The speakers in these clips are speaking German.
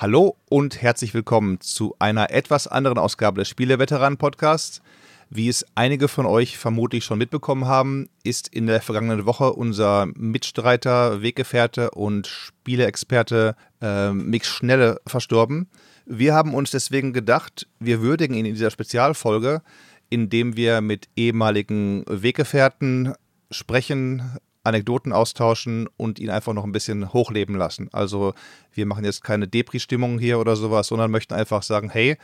Hallo und herzlich willkommen zu einer etwas anderen Ausgabe des Spieleveteranen-Podcasts. Wie es einige von euch vermutlich schon mitbekommen haben, ist in der vergangenen Woche unser Mitstreiter, Weggefährte und Spieleexperte äh, Mick Schnelle verstorben. Wir haben uns deswegen gedacht, wir würdigen ihn in dieser Spezialfolge, indem wir mit ehemaligen Weggefährten sprechen, Anekdoten austauschen und ihn einfach noch ein bisschen hochleben lassen. Also wir machen jetzt keine Depri-Stimmung hier oder sowas, sondern möchten einfach sagen, hey,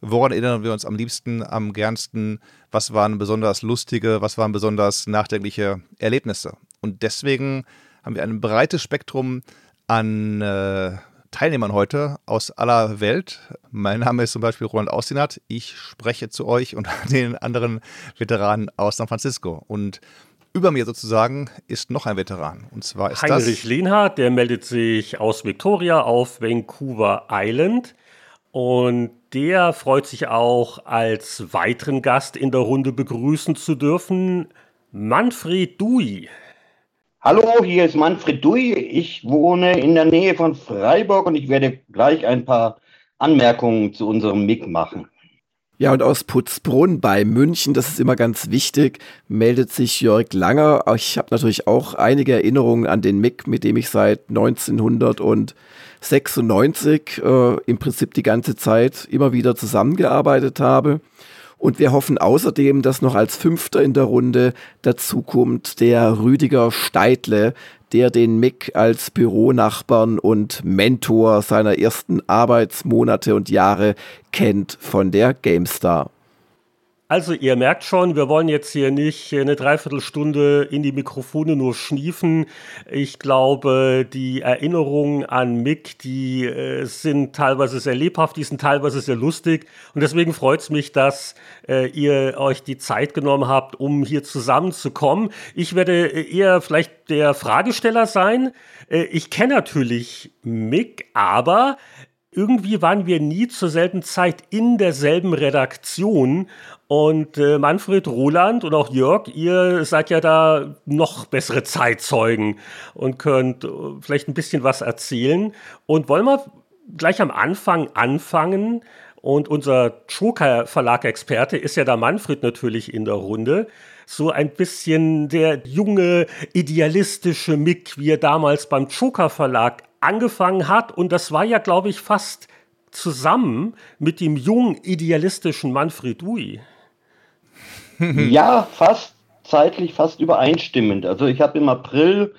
woran erinnern wir uns am liebsten, am gernsten, was waren besonders lustige, was waren besonders nachdenkliche Erlebnisse. Und deswegen haben wir ein breites Spektrum an äh, Teilnehmern heute aus aller Welt. Mein Name ist zum Beispiel Roland Austinat. Ich spreche zu euch und den anderen Veteranen aus San Francisco. Und über mir sozusagen ist noch ein Veteran. Und zwar ist Heinrich das Lehnhardt, der meldet sich aus Victoria auf Vancouver Island. Und der freut sich auch, als weiteren Gast in der Runde begrüßen zu dürfen, Manfred Dui. Hallo, hier ist Manfred Dui. Ich wohne in der Nähe von Freiburg und ich werde gleich ein paar Anmerkungen zu unserem MIG machen. Ja, und aus Putzbrunn bei München, das ist immer ganz wichtig, meldet sich Jörg Langer. Ich habe natürlich auch einige Erinnerungen an den MIG, mit dem ich seit 1996 äh, im Prinzip die ganze Zeit immer wieder zusammengearbeitet habe. Und wir hoffen außerdem, dass noch als Fünfter in der Runde dazukommt der Rüdiger Steidle, der den Mick als Büronachbarn und Mentor seiner ersten Arbeitsmonate und Jahre kennt von der GameStar. Also ihr merkt schon, wir wollen jetzt hier nicht eine Dreiviertelstunde in die Mikrofone nur schniefen. Ich glaube, die Erinnerungen an Mick, die äh, sind teilweise sehr lebhaft, die sind teilweise sehr lustig. Und deswegen freut es mich, dass äh, ihr euch die Zeit genommen habt, um hier zusammenzukommen. Ich werde eher vielleicht der Fragesteller sein. Äh, ich kenne natürlich Mick, aber irgendwie waren wir nie zur selben Zeit in derselben Redaktion. Und äh, Manfred, Roland und auch Jörg, ihr seid ja da noch bessere Zeitzeugen und könnt äh, vielleicht ein bisschen was erzählen. Und wollen wir gleich am Anfang anfangen? Und unser Joker Verlag-Experte ist ja der Manfred natürlich in der Runde. So ein bisschen der junge, idealistische Mick, wie er damals beim Joker Verlag angefangen hat. Und das war ja, glaube ich, fast zusammen mit dem jungen, idealistischen Manfred Dui. Ja, fast zeitlich fast übereinstimmend. Also ich habe im April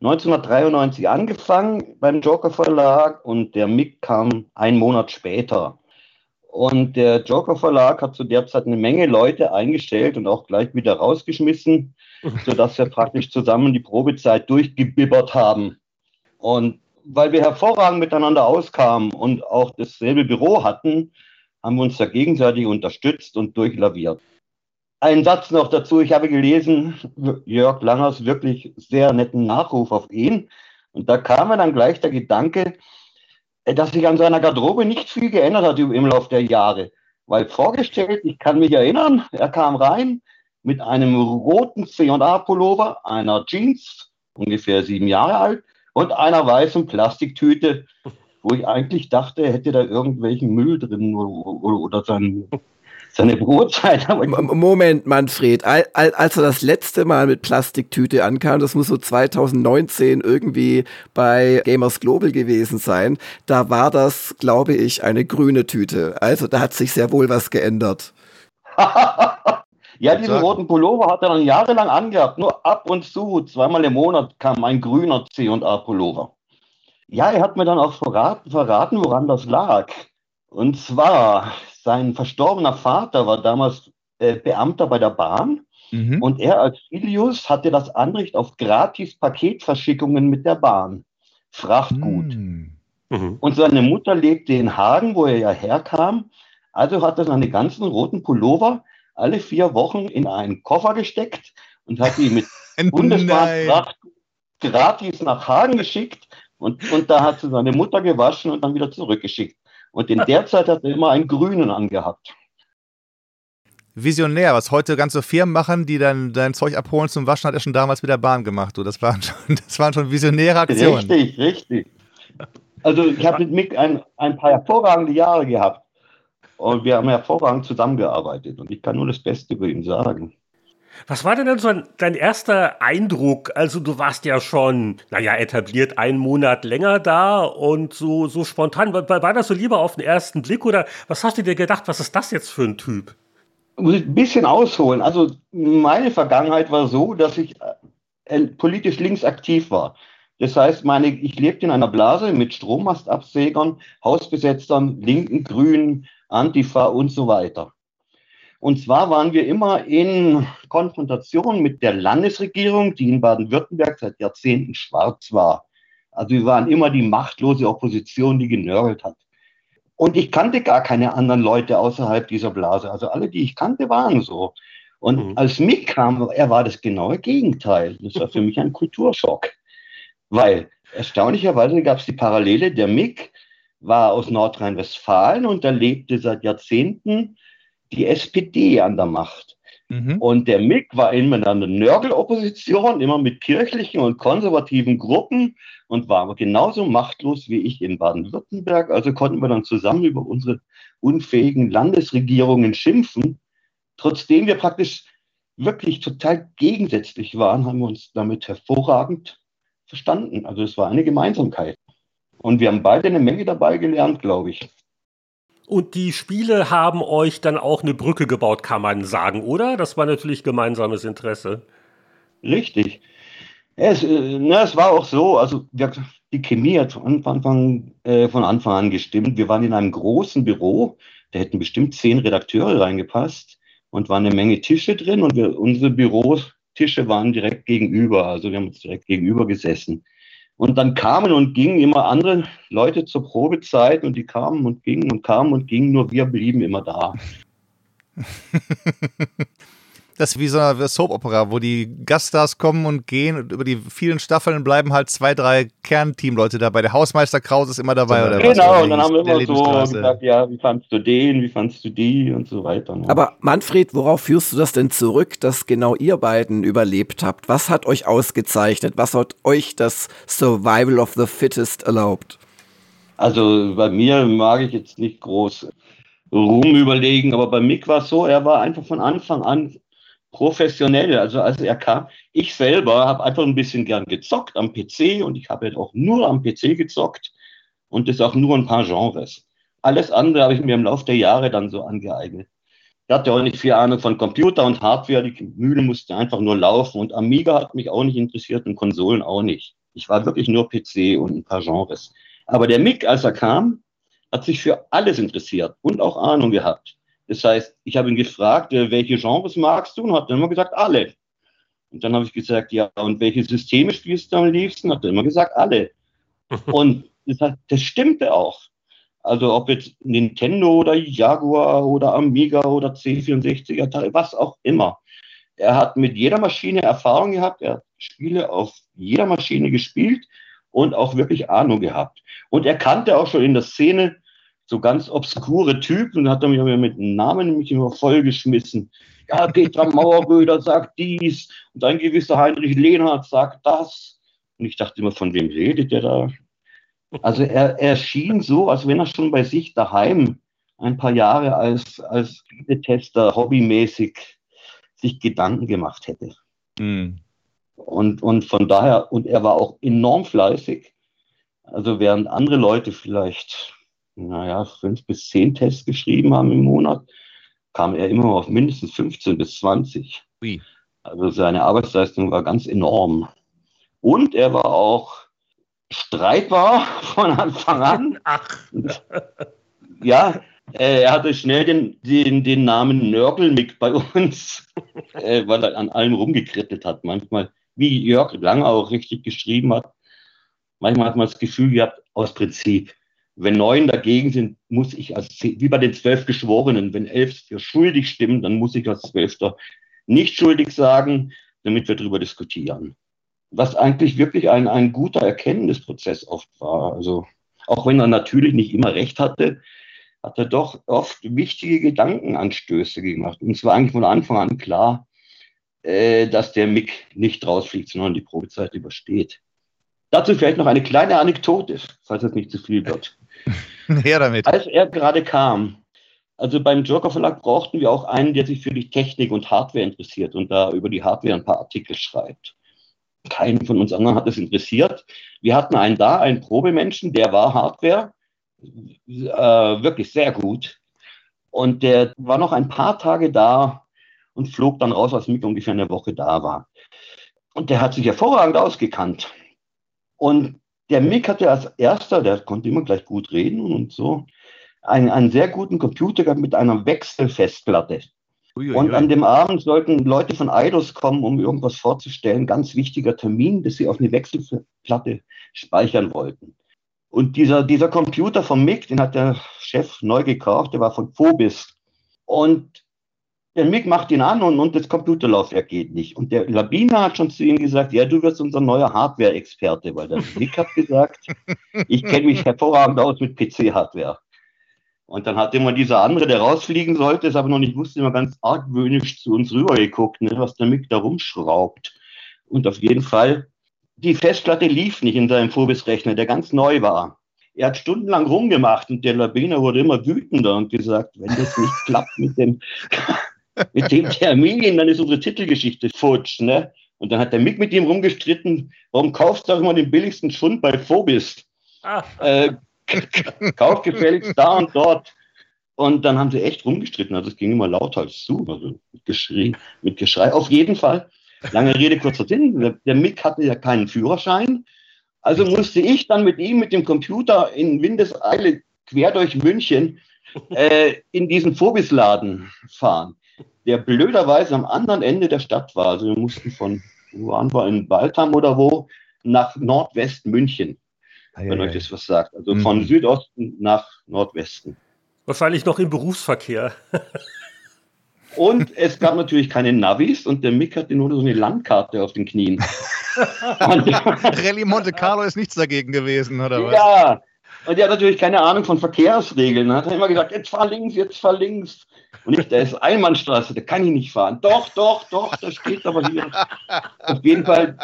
1993 angefangen beim Joker Verlag und der Mick kam einen Monat später. Und der Joker Verlag hat zu der Zeit eine Menge Leute eingestellt und auch gleich wieder rausgeschmissen, sodass wir praktisch zusammen die Probezeit durchgebibbert haben. Und weil wir hervorragend miteinander auskamen und auch dasselbe Büro hatten, haben wir uns da gegenseitig unterstützt und durchlaviert. Ein Satz noch dazu. Ich habe gelesen, Jörg Langers wirklich sehr netten Nachruf auf ihn. Und da kam mir dann gleich der Gedanke, äh, dass sich an seiner Garderobe nicht viel geändert hat im Laufe der Jahre. Weil vorgestellt, ich kann mich erinnern, er kam rein mit einem roten C&A-Pullover, einer Jeans, ungefähr sieben Jahre alt, und einer weißen Plastiktüte, wo ich eigentlich dachte, er hätte da irgendwelchen Müll drin oder, oder, oder sein seine Brotzeit. Moment, Manfred, als er das letzte Mal mit Plastiktüte ankam, das muss so 2019 irgendwie bei Gamers Global gewesen sein, da war das, glaube ich, eine grüne Tüte. Also da hat sich sehr wohl was geändert. ja, diesen roten Pullover hat er dann jahrelang angehabt. Nur ab und zu, zweimal im Monat, kam ein grüner C&A-Pullover. Ja, er hat mir dann auch verraten, verraten, woran das lag. Und zwar, sein verstorbener Vater war damals äh, Beamter bei der Bahn mhm. und er als Ilius hatte das Anrecht auf gratis Paketverschickungen mit der Bahn. Frachtgut. Mhm. mhm. Und seine Mutter lebte in Hagen, wo er ja herkam. Also hat er seine ganzen roten Pullover alle vier Wochen in einen Koffer gesteckt und hat die mit Bundesbahnfracht gratis nach Hagen geschickt. Und, und da hat sie seine Mutter gewaschen und dann wieder zurückgeschickt. Und in der Zeit hat er immer einen grünen angehabt. Visionär, was heute ganze Firmen machen, die dann dein Zeug abholen zum Waschen, hat er schon damals mit der Bahn gemacht. Du. Das, waren schon, das waren schon visionäre Aktionen. Richtig, richtig. Also ich habe mit Mick ein, ein paar hervorragende Jahre gehabt. Und wir haben hervorragend zusammengearbeitet. Und ich kann nur das Beste über ihn sagen. Was war denn dann so dein erster Eindruck? Also du warst ja schon, naja, etabliert einen Monat länger da und so, so spontan. War, war das so lieber auf den ersten Blick oder was hast du dir gedacht, was ist das jetzt für ein Typ? Muss ich ein bisschen ausholen. Also meine Vergangenheit war so, dass ich äh, politisch links aktiv war. Das heißt, meine, ich lebte in einer Blase mit Strommastabsägern, Hausbesetzern, Linken, Grünen, Antifa und so weiter. Und zwar waren wir immer in Konfrontation mit der Landesregierung, die in Baden-Württemberg seit Jahrzehnten schwarz war. Also wir waren immer die machtlose Opposition, die genörgelt hat. Und ich kannte gar keine anderen Leute außerhalb dieser Blase. Also alle, die ich kannte, waren so. Und mhm. als Mick kam, er war das genaue Gegenteil. Das war für mich ein Kulturschock. Weil erstaunlicherweise gab es die Parallele, der Mick war aus Nordrhein-Westfalen und er lebte seit Jahrzehnten die SPD an der Macht. Mhm. Und der Mick war immer in einer Nörgelopposition, immer mit kirchlichen und konservativen Gruppen und war aber genauso machtlos wie ich in Baden-Württemberg. Also konnten wir dann zusammen über unsere unfähigen Landesregierungen schimpfen. Trotzdem wir praktisch wirklich total gegensätzlich waren, haben wir uns damit hervorragend verstanden. Also es war eine Gemeinsamkeit. Und wir haben beide eine Menge dabei gelernt, glaube ich. Und die Spiele haben euch dann auch eine Brücke gebaut, kann man sagen, oder? Das war natürlich gemeinsames Interesse. Richtig. Es, äh, na, es war auch so, also die Chemie hat von Anfang, äh, von Anfang an gestimmt. Wir waren in einem großen Büro, da hätten bestimmt zehn Redakteure reingepasst und waren eine Menge Tische drin und wir, unsere Bürotische waren direkt gegenüber, also wir haben uns direkt gegenüber gesessen. Und dann kamen und gingen immer andere Leute zur Probezeit und die kamen und gingen und kamen und gingen, nur wir blieben immer da. Das ist wie so eine Soap-Opera, wo die Gaststars kommen und gehen und über die vielen Staffeln bleiben halt zwei, drei Kernteamleute dabei. Der Hausmeister Kraus ist immer dabei, oder genau, was? Genau, und dann haben wir immer so gesagt, ja, wie fandst du den, wie fandst du die und so weiter. Ne? Aber Manfred, worauf führst du das denn zurück, dass genau ihr beiden überlebt habt? Was hat euch ausgezeichnet? Was hat euch das Survival of the Fittest erlaubt? Also bei mir mag ich jetzt nicht groß Ruhm überlegen, aber bei Mick war es so, er war einfach von Anfang an professionell. Also als er kam, ich selber habe einfach ein bisschen gern gezockt am PC und ich habe halt auch nur am PC gezockt und das auch nur ein paar Genres. Alles andere habe ich mir im Laufe der Jahre dann so angeeignet. Ich hatte auch nicht viel Ahnung von Computer und Hardware. Die Mühle musste einfach nur laufen und Amiga hat mich auch nicht interessiert und Konsolen auch nicht. Ich war wirklich nur PC und ein paar Genres. Aber der Mick, als er kam, hat sich für alles interessiert und auch Ahnung gehabt. Das heißt, ich habe ihn gefragt, äh, welche Genres magst du? Und hat dann immer gesagt, alle. Und dann habe ich gesagt, ja, und welche Systeme spielst du am liebsten? Hat er immer gesagt, alle. und das, das stimmte auch. Also ob jetzt Nintendo oder Jaguar oder Amiga oder C64, was auch immer. Er hat mit jeder Maschine Erfahrung gehabt, er hat Spiele auf jeder Maschine gespielt und auch wirklich Ahnung gehabt. Und er kannte auch schon in der Szene so ganz obskure Typen und hat er mich mit Namen nämlich immer vollgeschmissen. Ja, Peter Mauerröder sagt dies und ein gewisser Heinrich Lehnhardt sagt das. Und ich dachte immer, von wem redet der da? Also er, er schien so, als wenn er schon bei sich daheim ein paar Jahre als, als Tester hobbymäßig sich Gedanken gemacht hätte. Mm. Und, und von daher, und er war auch enorm fleißig. Also während andere Leute vielleicht naja, fünf bis zehn Tests geschrieben haben im Monat, kam er immer auf mindestens 15 bis 20. Wie? Also seine Arbeitsleistung war ganz enorm. Und er war auch streitbar von Anfang an. Ach. Ja, äh, er hatte schnell den, den, den Namen Nörgelmick bei uns, äh, weil er an allem rumgekrittelt hat. Manchmal, wie Jörg Lange auch richtig geschrieben hat, manchmal hat man das Gefühl gehabt, aus Prinzip, wenn neun dagegen sind, muss ich als, wie bei den zwölf Geschworenen, wenn elf für schuldig stimmen, dann muss ich als Zwölfter nicht schuldig sagen, damit wir darüber diskutieren. Was eigentlich wirklich ein, ein guter Erkenntnisprozess oft war. Also, auch wenn er natürlich nicht immer recht hatte, hat er doch oft wichtige Gedankenanstöße gemacht. Und es war eigentlich von Anfang an klar, äh, dass der Mick nicht rausfliegt, sondern die Probezeit übersteht. Dazu vielleicht noch eine kleine Anekdote, falls es nicht zu viel wird. Her damit. Als er gerade kam, also beim Joker Verlag brauchten wir auch einen, der sich für die Technik und Hardware interessiert und da über die Hardware ein paar Artikel schreibt. Keinen von uns anderen hat es interessiert. Wir hatten einen da, einen Probemenschen, der war Hardware, äh, wirklich sehr gut. Und der war noch ein paar Tage da und flog dann raus, als Mick ungefähr eine Woche da war. Und der hat sich hervorragend ausgekannt. Und der Mick hatte als erster, der konnte immer gleich gut reden und so, einen, einen sehr guten Computer gehabt mit einer Wechselfestplatte. Uiuiui. Und an dem Abend sollten Leute von Eidos kommen, um irgendwas vorzustellen. Ganz wichtiger Termin, dass sie auf eine Wechselplatte speichern wollten. Und dieser, dieser Computer vom MIG, den hat der Chef neu gekauft, der war von Phobis. Und der MIG macht ihn an und, und das Computerlaufwerk geht nicht. Und der Labiner hat schon zu ihm gesagt, ja, du wirst unser neuer Hardware-Experte, weil der MIG hat gesagt, ich kenne mich hervorragend aus mit PC-Hardware. Und dann hat immer dieser andere, der rausfliegen sollte, es aber noch nicht wusste, immer ganz argwöhnisch zu uns rübergeguckt, ne, was der Mick da rumschraubt. Und auf jeden Fall, die Festplatte lief nicht in seinem Phobis-Rechner, der ganz neu war. Er hat stundenlang rumgemacht und der Labiner wurde immer wütender und gesagt, wenn das nicht klappt mit dem, mit dem Termin, dann ist unsere Titelgeschichte futsch. Ne? Und dann hat der Mick mit ihm rumgestritten, warum kaufst du auch immer den billigsten Schund bei Phobis? Ah. Äh, Kauf gefälligst da und dort. Und dann haben sie echt rumgestritten. Also es ging immer lauter als zu. Also mit Geschrei, mit Geschrei. Auf jeden Fall. Lange Rede, kurzer Sinn. Der, der Mick hatte ja keinen Führerschein. Also musste ich dann mit ihm mit dem Computer in Windeseile quer durch München äh, in diesen Phobis-Laden fahren, der blöderweise am anderen Ende der Stadt war. Also wir mussten von, wo waren wir, in Baltham oder wo, nach Nordwest München wenn euch das was sagt. Also mhm. von Südosten nach Nordwesten. Wahrscheinlich noch im Berufsverkehr. Und es gab natürlich keine Navis und der Mick hatte nur so eine Landkarte auf den Knien. Rallye Monte Carlo ist nichts dagegen gewesen, oder was? Ja, und er hat natürlich keine Ahnung von Verkehrsregeln. Er hat immer gesagt, jetzt fahr links, jetzt fahr links. Und ich, da ist Einbahnstraße, da kann ich nicht fahren. Doch, doch, doch, das steht aber hier. Auf jeden Fall,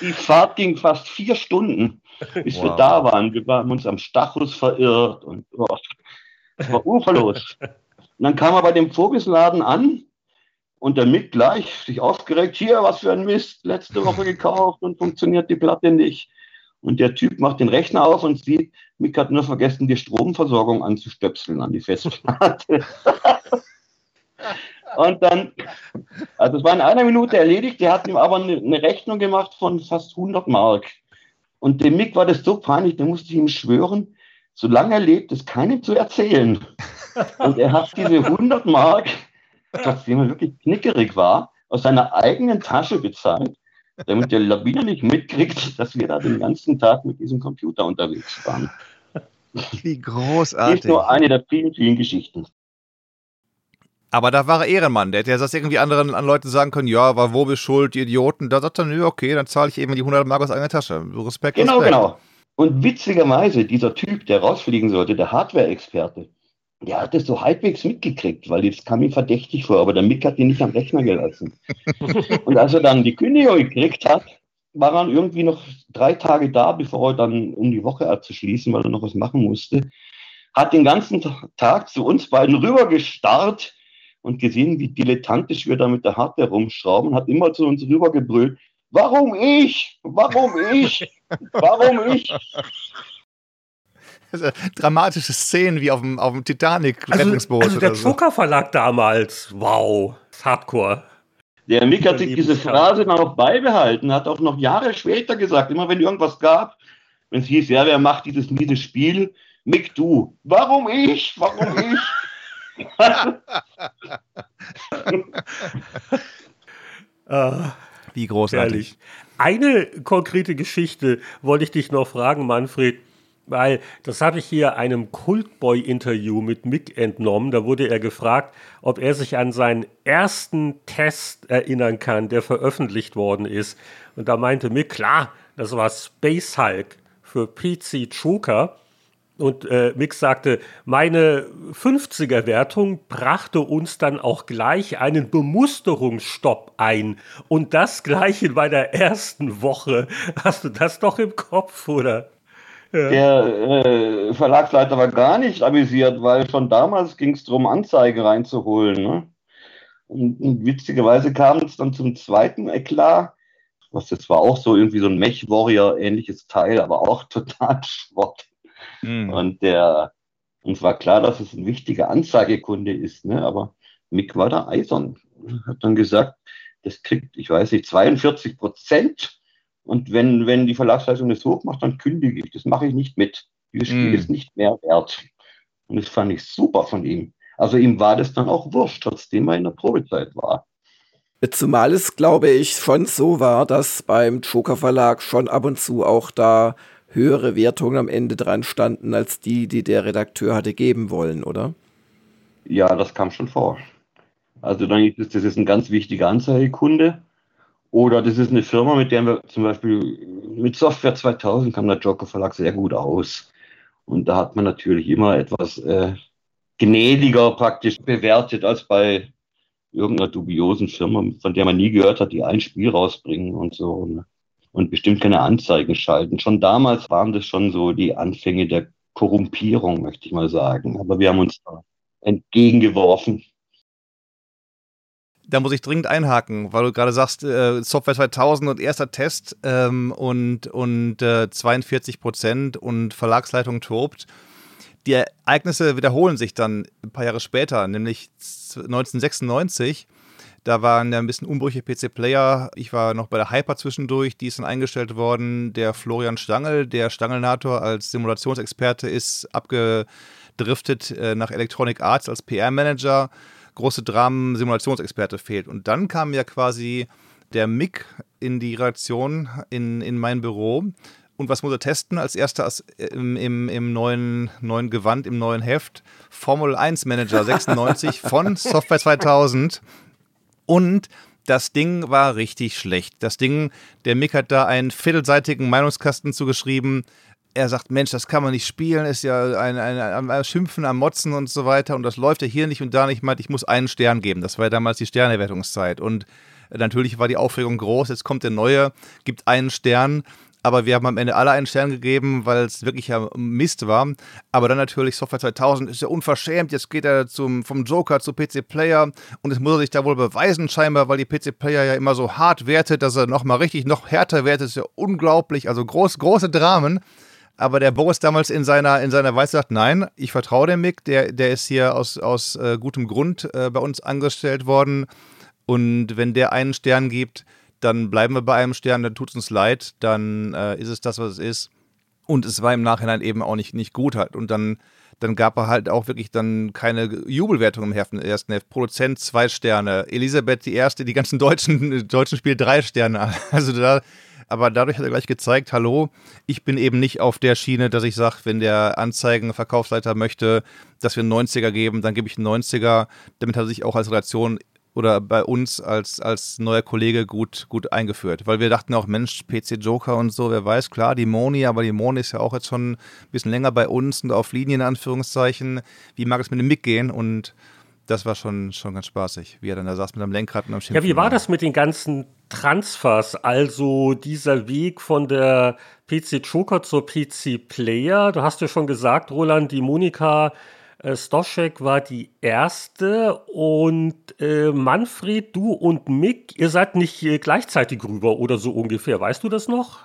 die Fahrt ging fast vier Stunden bis wow. wir da waren. Wir haben uns am Stachus verirrt und oh, es war uferlos. und dann kam er bei dem Vogelsladen an und der Mick gleich sich aufgeregt, hier, was für ein Mist, letzte Woche gekauft und funktioniert die Platte nicht. Und der Typ macht den Rechner auf und sieht, Mick hat nur vergessen, die Stromversorgung anzustöpseln an die Festplatte. und dann, also es war in einer Minute erledigt, der hat ihm aber eine, Rechnung gemacht von fast 100 Mark. Und dem Mick war das so peinlich, da musste ich ihm schwören, solange er lebt, es keinem zu erzählen. Und er hat diese 100 Mark, trotzdem er wirklich knickerig war, aus seiner eigenen Tasche bezahlt, damit der Labiner nicht mitkriegt, dass wir da den ganzen Tag mit diesem Computer unterwegs waren. Wie großartig. Das ist nur eine der vielen, vielen Geschichten. Aber da war er Ehrenmann, der hätte ja das irgendwie anderen an Leuten sagen können, ja, war wo bist schuld, die Idioten. Da sagt er, nö, okay, dann zahle ich eben die 100 Mark aus eigener Tasche. Respekt, Genau, Respekt. genau. Und witzigerweise, dieser Typ, der rausfliegen sollte, der Hardware-Experte, der hat es so halbwegs mitgekriegt, weil das kam ihm verdächtig vor, aber der Mick hat ihn nicht am Rechner gelassen. und als er dann die Kündigung gekriegt hat, war er irgendwie noch drei Tage da, bevor er dann um die Woche abzuschließen, weil er noch was machen musste, hat den ganzen Tag zu uns beiden rübergestarrt und gesehen, wie dilettantisch wir da mit der Hardware rumschrauben, hat immer zu uns rübergebrüllt, warum ich? Warum ich? Warum ich? Dramatische Szenen wie auf dem, auf dem Titanic-Rettungsboot. Also, also der Zucker Verlag damals, wow, Hardcore. Der Mick hat sich diese Phrase dann auch beibehalten, hat auch noch Jahre später gesagt, immer wenn irgendwas gab, wenn es hieß, ja, wer macht dieses miese Spiel? Mick, du. Warum ich? Warum ich? Ah, Wie großartig. Eine konkrete Geschichte wollte ich dich noch fragen, Manfred, weil das habe ich hier einem Cultboy-Interview mit Mick entnommen. Da wurde er gefragt, ob er sich an seinen ersten Test erinnern kann, der veröffentlicht worden ist. Und da meinte Mick, klar, das war Space Hulk für PC Joker. Und äh, Mick sagte, meine 50er-Wertung brachte uns dann auch gleich einen Bemusterungsstopp ein. Und das gleich in meiner ersten Woche. Hast du das doch im Kopf, oder? Ja. Der äh, Verlagsleiter war gar nicht amüsiert, weil schon damals ging es darum, Anzeige reinzuholen. Ne? Und, und, witzigerweise kam es dann zum zweiten Eklat, was jetzt war auch so irgendwie so ein Mech-Warrior-ähnliches Teil, aber auch total Schrott. Mhm. Und der, uns war klar, dass es ein wichtiger Anzeigekunde ist, ne? aber Mick war da eisern. Hat dann gesagt, das kriegt, ich weiß nicht, 42 Prozent. Und wenn, wenn die Verlagsleitung das hochmacht, dann kündige ich. Das mache ich nicht mit. Dieses Spiel mm. ist nicht mehr wert. Und das fand ich super von ihm. Also ihm war das dann auch wurscht, trotzdem er in der Probezeit war. Zumal es, glaube ich, schon so war, dass beim Joker Verlag schon ab und zu auch da höhere Wertungen am Ende dran standen als die, die der Redakteur hatte geben wollen, oder? Ja, das kam schon vor. Also dann es, das ist ein ganz wichtiger Anzeigekunde. Oder das ist eine Firma, mit der wir zum Beispiel mit Software 2000 kam der Joker Verlag sehr gut aus. Und da hat man natürlich immer etwas äh, gnädiger praktisch bewertet als bei irgendeiner dubiosen Firma, von der man nie gehört hat, die ein Spiel rausbringen und so. Ne? und bestimmt keine Anzeigen schalten. Schon damals waren das schon so die Anfänge der Korrumpierung, möchte ich mal sagen. Aber wir haben uns da entgegengeworfen. Da muss ich dringend einhaken, weil du gerade sagst, äh, Software 2000 und erster Test ähm, und, und äh, 42 Prozent und Verlagsleitung tobt. Die Ereignisse wiederholen sich dann ein paar Jahre später, nämlich 1996 da waren ja ein bisschen Umbrüche PC-Player. Ich war noch bei der Hyper zwischendurch, die ist dann eingestellt worden. Der Florian Stangl, der Stangelnator als Simulationsexperte, ist abgedriftet äh, nach Electronic Arts als PR-Manager. Große Dramen, Simulationsexperte fehlt. Und dann kam ja quasi der Mick in die Redaktion, in, in mein Büro. Und was muss er testen? Als erster äh, im, im, im neuen, neuen Gewand, im neuen Heft. Formel 1 Manager 96 von Software 2000. Und das Ding war richtig schlecht. Das Ding, der Mick hat da einen viertelseitigen Meinungskasten zugeschrieben. Er sagt, Mensch, das kann man nicht spielen, ist ja ein, ein, ein, ein Schimpfen am Motzen und so weiter. Und das läuft ja hier nicht und da nicht. Meint, ich muss einen Stern geben. Das war ja damals die Sternewertungszeit. Und natürlich war die Aufregung groß. Jetzt kommt der neue, gibt einen Stern aber wir haben am Ende alle einen Stern gegeben, weil es wirklich ja Mist war. Aber dann natürlich Software 2000 ist ja unverschämt. Jetzt geht er zum, vom Joker zu PC Player und jetzt muss er sich da wohl beweisen scheinbar, weil die PC Player ja immer so hart wertet, dass er nochmal richtig noch härter wertet. Das ist ja unglaublich. Also groß, große Dramen. Aber der Boris damals in seiner, in seiner Weise sagt, nein, ich vertraue dem Mick, der, der ist hier aus, aus äh, gutem Grund äh, bei uns angestellt worden. Und wenn der einen Stern gibt, dann bleiben wir bei einem Stern, dann tut es uns leid, dann äh, ist es das, was es ist. Und es war im Nachhinein eben auch nicht, nicht gut halt. Und dann, dann gab er halt auch wirklich dann keine Jubelwertung im Heft, ersten Heft. Produzent zwei Sterne, Elisabeth die erste, die ganzen deutschen, deutschen Spiele drei Sterne. Also da, aber dadurch hat er gleich gezeigt, hallo, ich bin eben nicht auf der Schiene, dass ich sage, wenn der Anzeigenverkaufsleiter möchte, dass wir einen 90er geben, dann gebe ich einen 90er. Damit hat er sich auch als Relation oder bei uns als, als neuer Kollege gut, gut eingeführt. Weil wir dachten auch, Mensch, PC Joker und so, wer weiß, klar, die Moni, aber die Moni ist ja auch jetzt schon ein bisschen länger bei uns und auf Linien, in Anführungszeichen. Wie mag es mit dem Mick gehen? Und das war schon, schon ganz spaßig, wie er dann da saß mit einem Lenkrad und am Schimpfen. Ja, wie war das mit den ganzen Transfers? Also dieser Weg von der PC Joker zur PC Player. Du hast ja schon gesagt, Roland, die Monika äh, Stoschek war die erste und äh, Manfred, du und Mick, ihr seid nicht äh, gleichzeitig rüber oder so ungefähr. Weißt du das noch?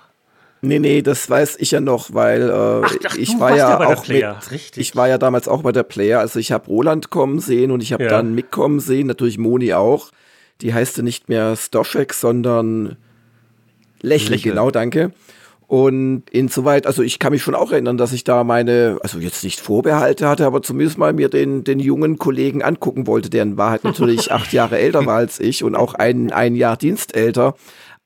Nee, nee, das weiß ich ja noch, weil äh, ach, ach, ich war ja, ja auch mit, Richtig. ich war ja damals auch bei der Player. Also ich habe Roland kommen sehen und ich habe ja. dann Mick kommen sehen, natürlich Moni auch. Die heißt nicht mehr Stoschek, sondern Lächeln, Lächeln. genau, danke. Und insoweit, also ich kann mich schon auch erinnern, dass ich da meine, also jetzt nicht Vorbehalte hatte, aber zumindest mal mir den, den jungen Kollegen angucken wollte, der in Wahrheit natürlich acht Jahre älter war als ich und auch ein, ein Jahr dienstälter.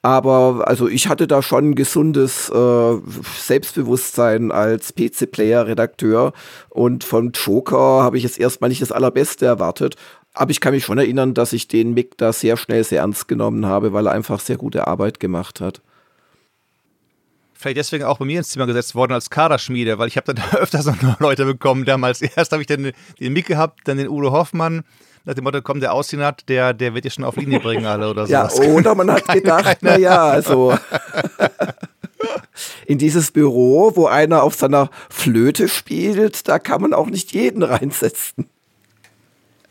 Aber also ich hatte da schon ein gesundes äh, Selbstbewusstsein als PC-Player-Redakteur und vom Joker habe ich jetzt erstmal nicht das Allerbeste erwartet. Aber ich kann mich schon erinnern, dass ich den Mick da sehr schnell sehr ernst genommen habe, weil er einfach sehr gute Arbeit gemacht hat. vielleicht deswegen auch bei mir ins Zimmer gesetzt worden als Kaderschmiede, weil ich habe dann öfters noch Leute bekommen. Damals erst habe ich dann den Mick gehabt, dann den Udo Hoffmann. Nach dem Motto, komm, der Ausziehen hat, der, der wird dir schon auf Linie bringen, alle oder so. Ja, oder man hat gedacht, naja, also in dieses Büro, wo einer auf seiner Flöte spielt, da kann man auch nicht jeden reinsetzen.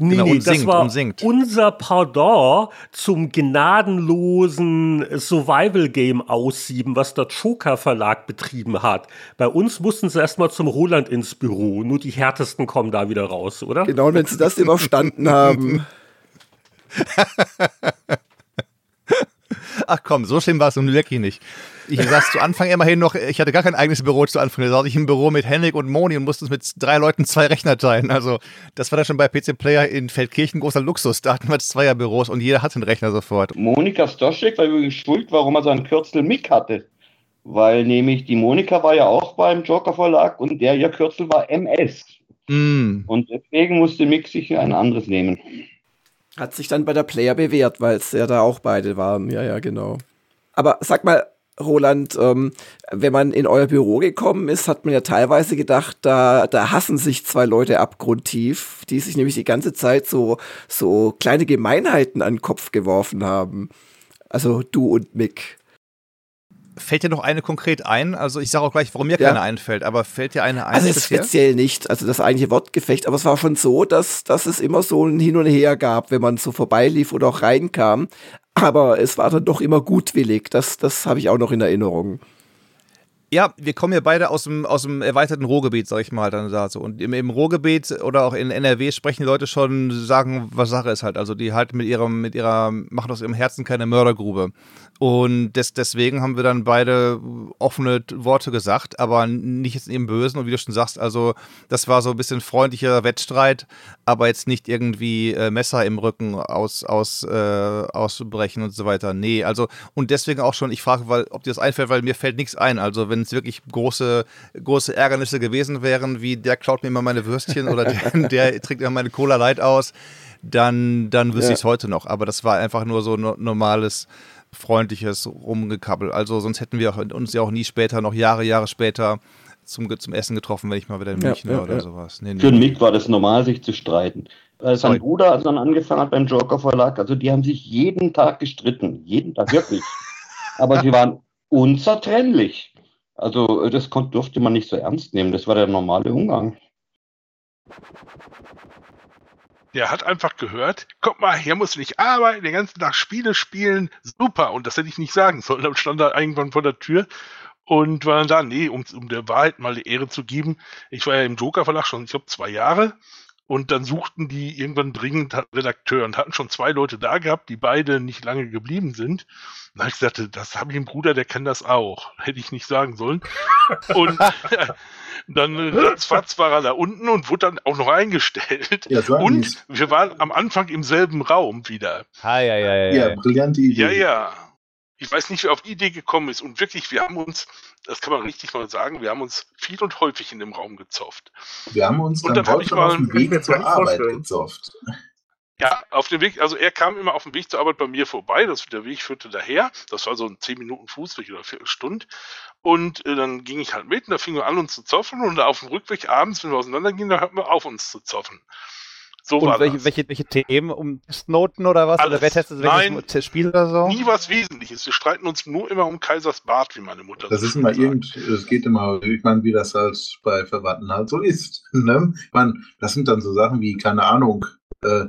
Nee, genau, nee, das war unser Pardon zum gnadenlosen Survival-Game aussieben, was der Joker Verlag betrieben hat. Bei uns mussten sie erstmal zum Roland ins Büro. Nur die härtesten kommen da wieder raus, oder? Genau, wenn sie das überstanden haben. Ach komm, so schlimm war es nun wirklich nicht. Ich saß zu Anfang immerhin noch, ich hatte gar kein eigenes Büro zu Anfang. Da saß ich im Büro mit Henrik und Moni und musste es mit drei Leuten zwei Rechner teilen. Also, das war dann schon bei PC Player in Feldkirchen großer Luxus. Da hatten wir Zweierbüros und jeder hatte einen Rechner sofort. Monika Stoschek war übrigens schuld, warum er so einen Kürzel Mick hatte. Weil nämlich die Monika war ja auch beim Joker Verlag und der ihr Kürzel war MS. Mm. Und deswegen musste Mick sich ein anderes nehmen. Hat sich dann bei der Player bewährt, weil es ja da auch beide waren. Ja, ja, genau. Aber sag mal, Roland, ähm, wenn man in euer Büro gekommen ist, hat man ja teilweise gedacht, da, da hassen sich zwei Leute abgrundtief, die sich nämlich die ganze Zeit so, so kleine Gemeinheiten an den Kopf geworfen haben. Also du und Mick. Fällt dir noch eine konkret ein? Also ich sage auch gleich, warum mir ja. keine einfällt, aber fällt dir eine ein? Also speziell? speziell nicht, also das eigentliche Wortgefecht, aber es war schon so, dass, dass es immer so ein Hin und Her gab, wenn man so vorbeilief oder auch reinkam. Aber es war dann doch immer gutwillig, das, das habe ich auch noch in Erinnerung. Ja, wir kommen ja beide aus dem, aus dem erweiterten Ruhrgebiet, sag ich mal, dann da so. Und im, im Ruhrgebiet oder auch in NRW sprechen die Leute schon, sagen, was Sache ist halt. Also die halt mit ihrem, mit ihrer, machen aus ihrem Herzen keine Mördergrube. Und des, deswegen haben wir dann beide offene Worte gesagt, aber nicht jetzt im Bösen. Und wie du schon sagst, also das war so ein bisschen freundlicher Wettstreit, aber jetzt nicht irgendwie äh, Messer im Rücken aus, aus, äh, ausbrechen und so weiter. Nee, also und deswegen auch schon, ich frage, weil, ob dir das einfällt, weil mir fällt nichts ein. Also wenn es wirklich große, große Ärgernisse gewesen wären, wie der klaut mir immer meine Würstchen oder der, der trinkt immer meine Cola Light aus, dann, dann wüsste ja. ich es heute noch. Aber das war einfach nur so no normales freundliches Rumgekabbel. Also sonst hätten wir uns ja auch nie später, noch Jahre, Jahre später zum, zum Essen getroffen, wenn ich mal wieder in München ja, war oder ja. sowas. Nee, nee. Für Mick war das normal, sich zu streiten. Äh, sein Bruder, als er dann angefangen hat beim Joker Verlag, also die haben sich jeden Tag gestritten. Jeden Tag, wirklich. Aber sie waren unzertrennlich. Also das durfte man nicht so ernst nehmen. Das war der normale Umgang. Der hat einfach gehört, guck mal, hier musst du nicht arbeiten, den ganzen Tag Spiele spielen, super. Und das hätte ich nicht sagen sollen. Dann stand er irgendwann vor der Tür und war dann da, nee, um, um der Wahrheit mal die Ehre zu geben. Ich war ja im Joker Verlag schon, ich glaube, zwei Jahre. Und dann suchten die irgendwann dringend Redakteur und hatten schon zwei Leute da gehabt, die beide nicht lange geblieben sind. Und habe ich gesagt, das habe ich einen Bruder, der kann das auch. Hätte ich nicht sagen sollen. Und dann ratzfatz war er da unten und wurde dann auch noch eingestellt. Ja, so und wir waren am Anfang im selben Raum wieder. Ah, ja, ja, ja. Ja, brillante Idee. Ja, ja. Ich weiß nicht, wer auf die Idee gekommen ist. Und wirklich, wir haben uns, das kann man richtig mal sagen, wir haben uns viel und häufig in dem Raum gezofft. Wir haben uns und dann, dann ich mal auf dem Weg zur Arbeit gezofft. Ja, auf dem Weg, also er kam immer auf dem Weg zur Arbeit bei mir vorbei, das, der Weg führte daher, das war so ein 10 Minuten Fußweg oder Viertelstunde und äh, dann ging ich halt mit und da fingen wir an uns zu zoffen und auf dem Rückweg abends, wenn wir auseinandergingen, da hörten wir auf uns zu zoffen. So und welche, welche, welche, Themen? Um Testnoten oder was? Alles. Oder wer testet welches Spiel oder so? Nie was Wesentliches. Wir streiten uns nur immer um Kaisers Bart, wie meine Mutter Das ist immer irgend, es geht immer, ich meine, wie das halt bei Verwandten halt so ist. Ne? Ich meine, das sind dann so Sachen wie, keine Ahnung, äh,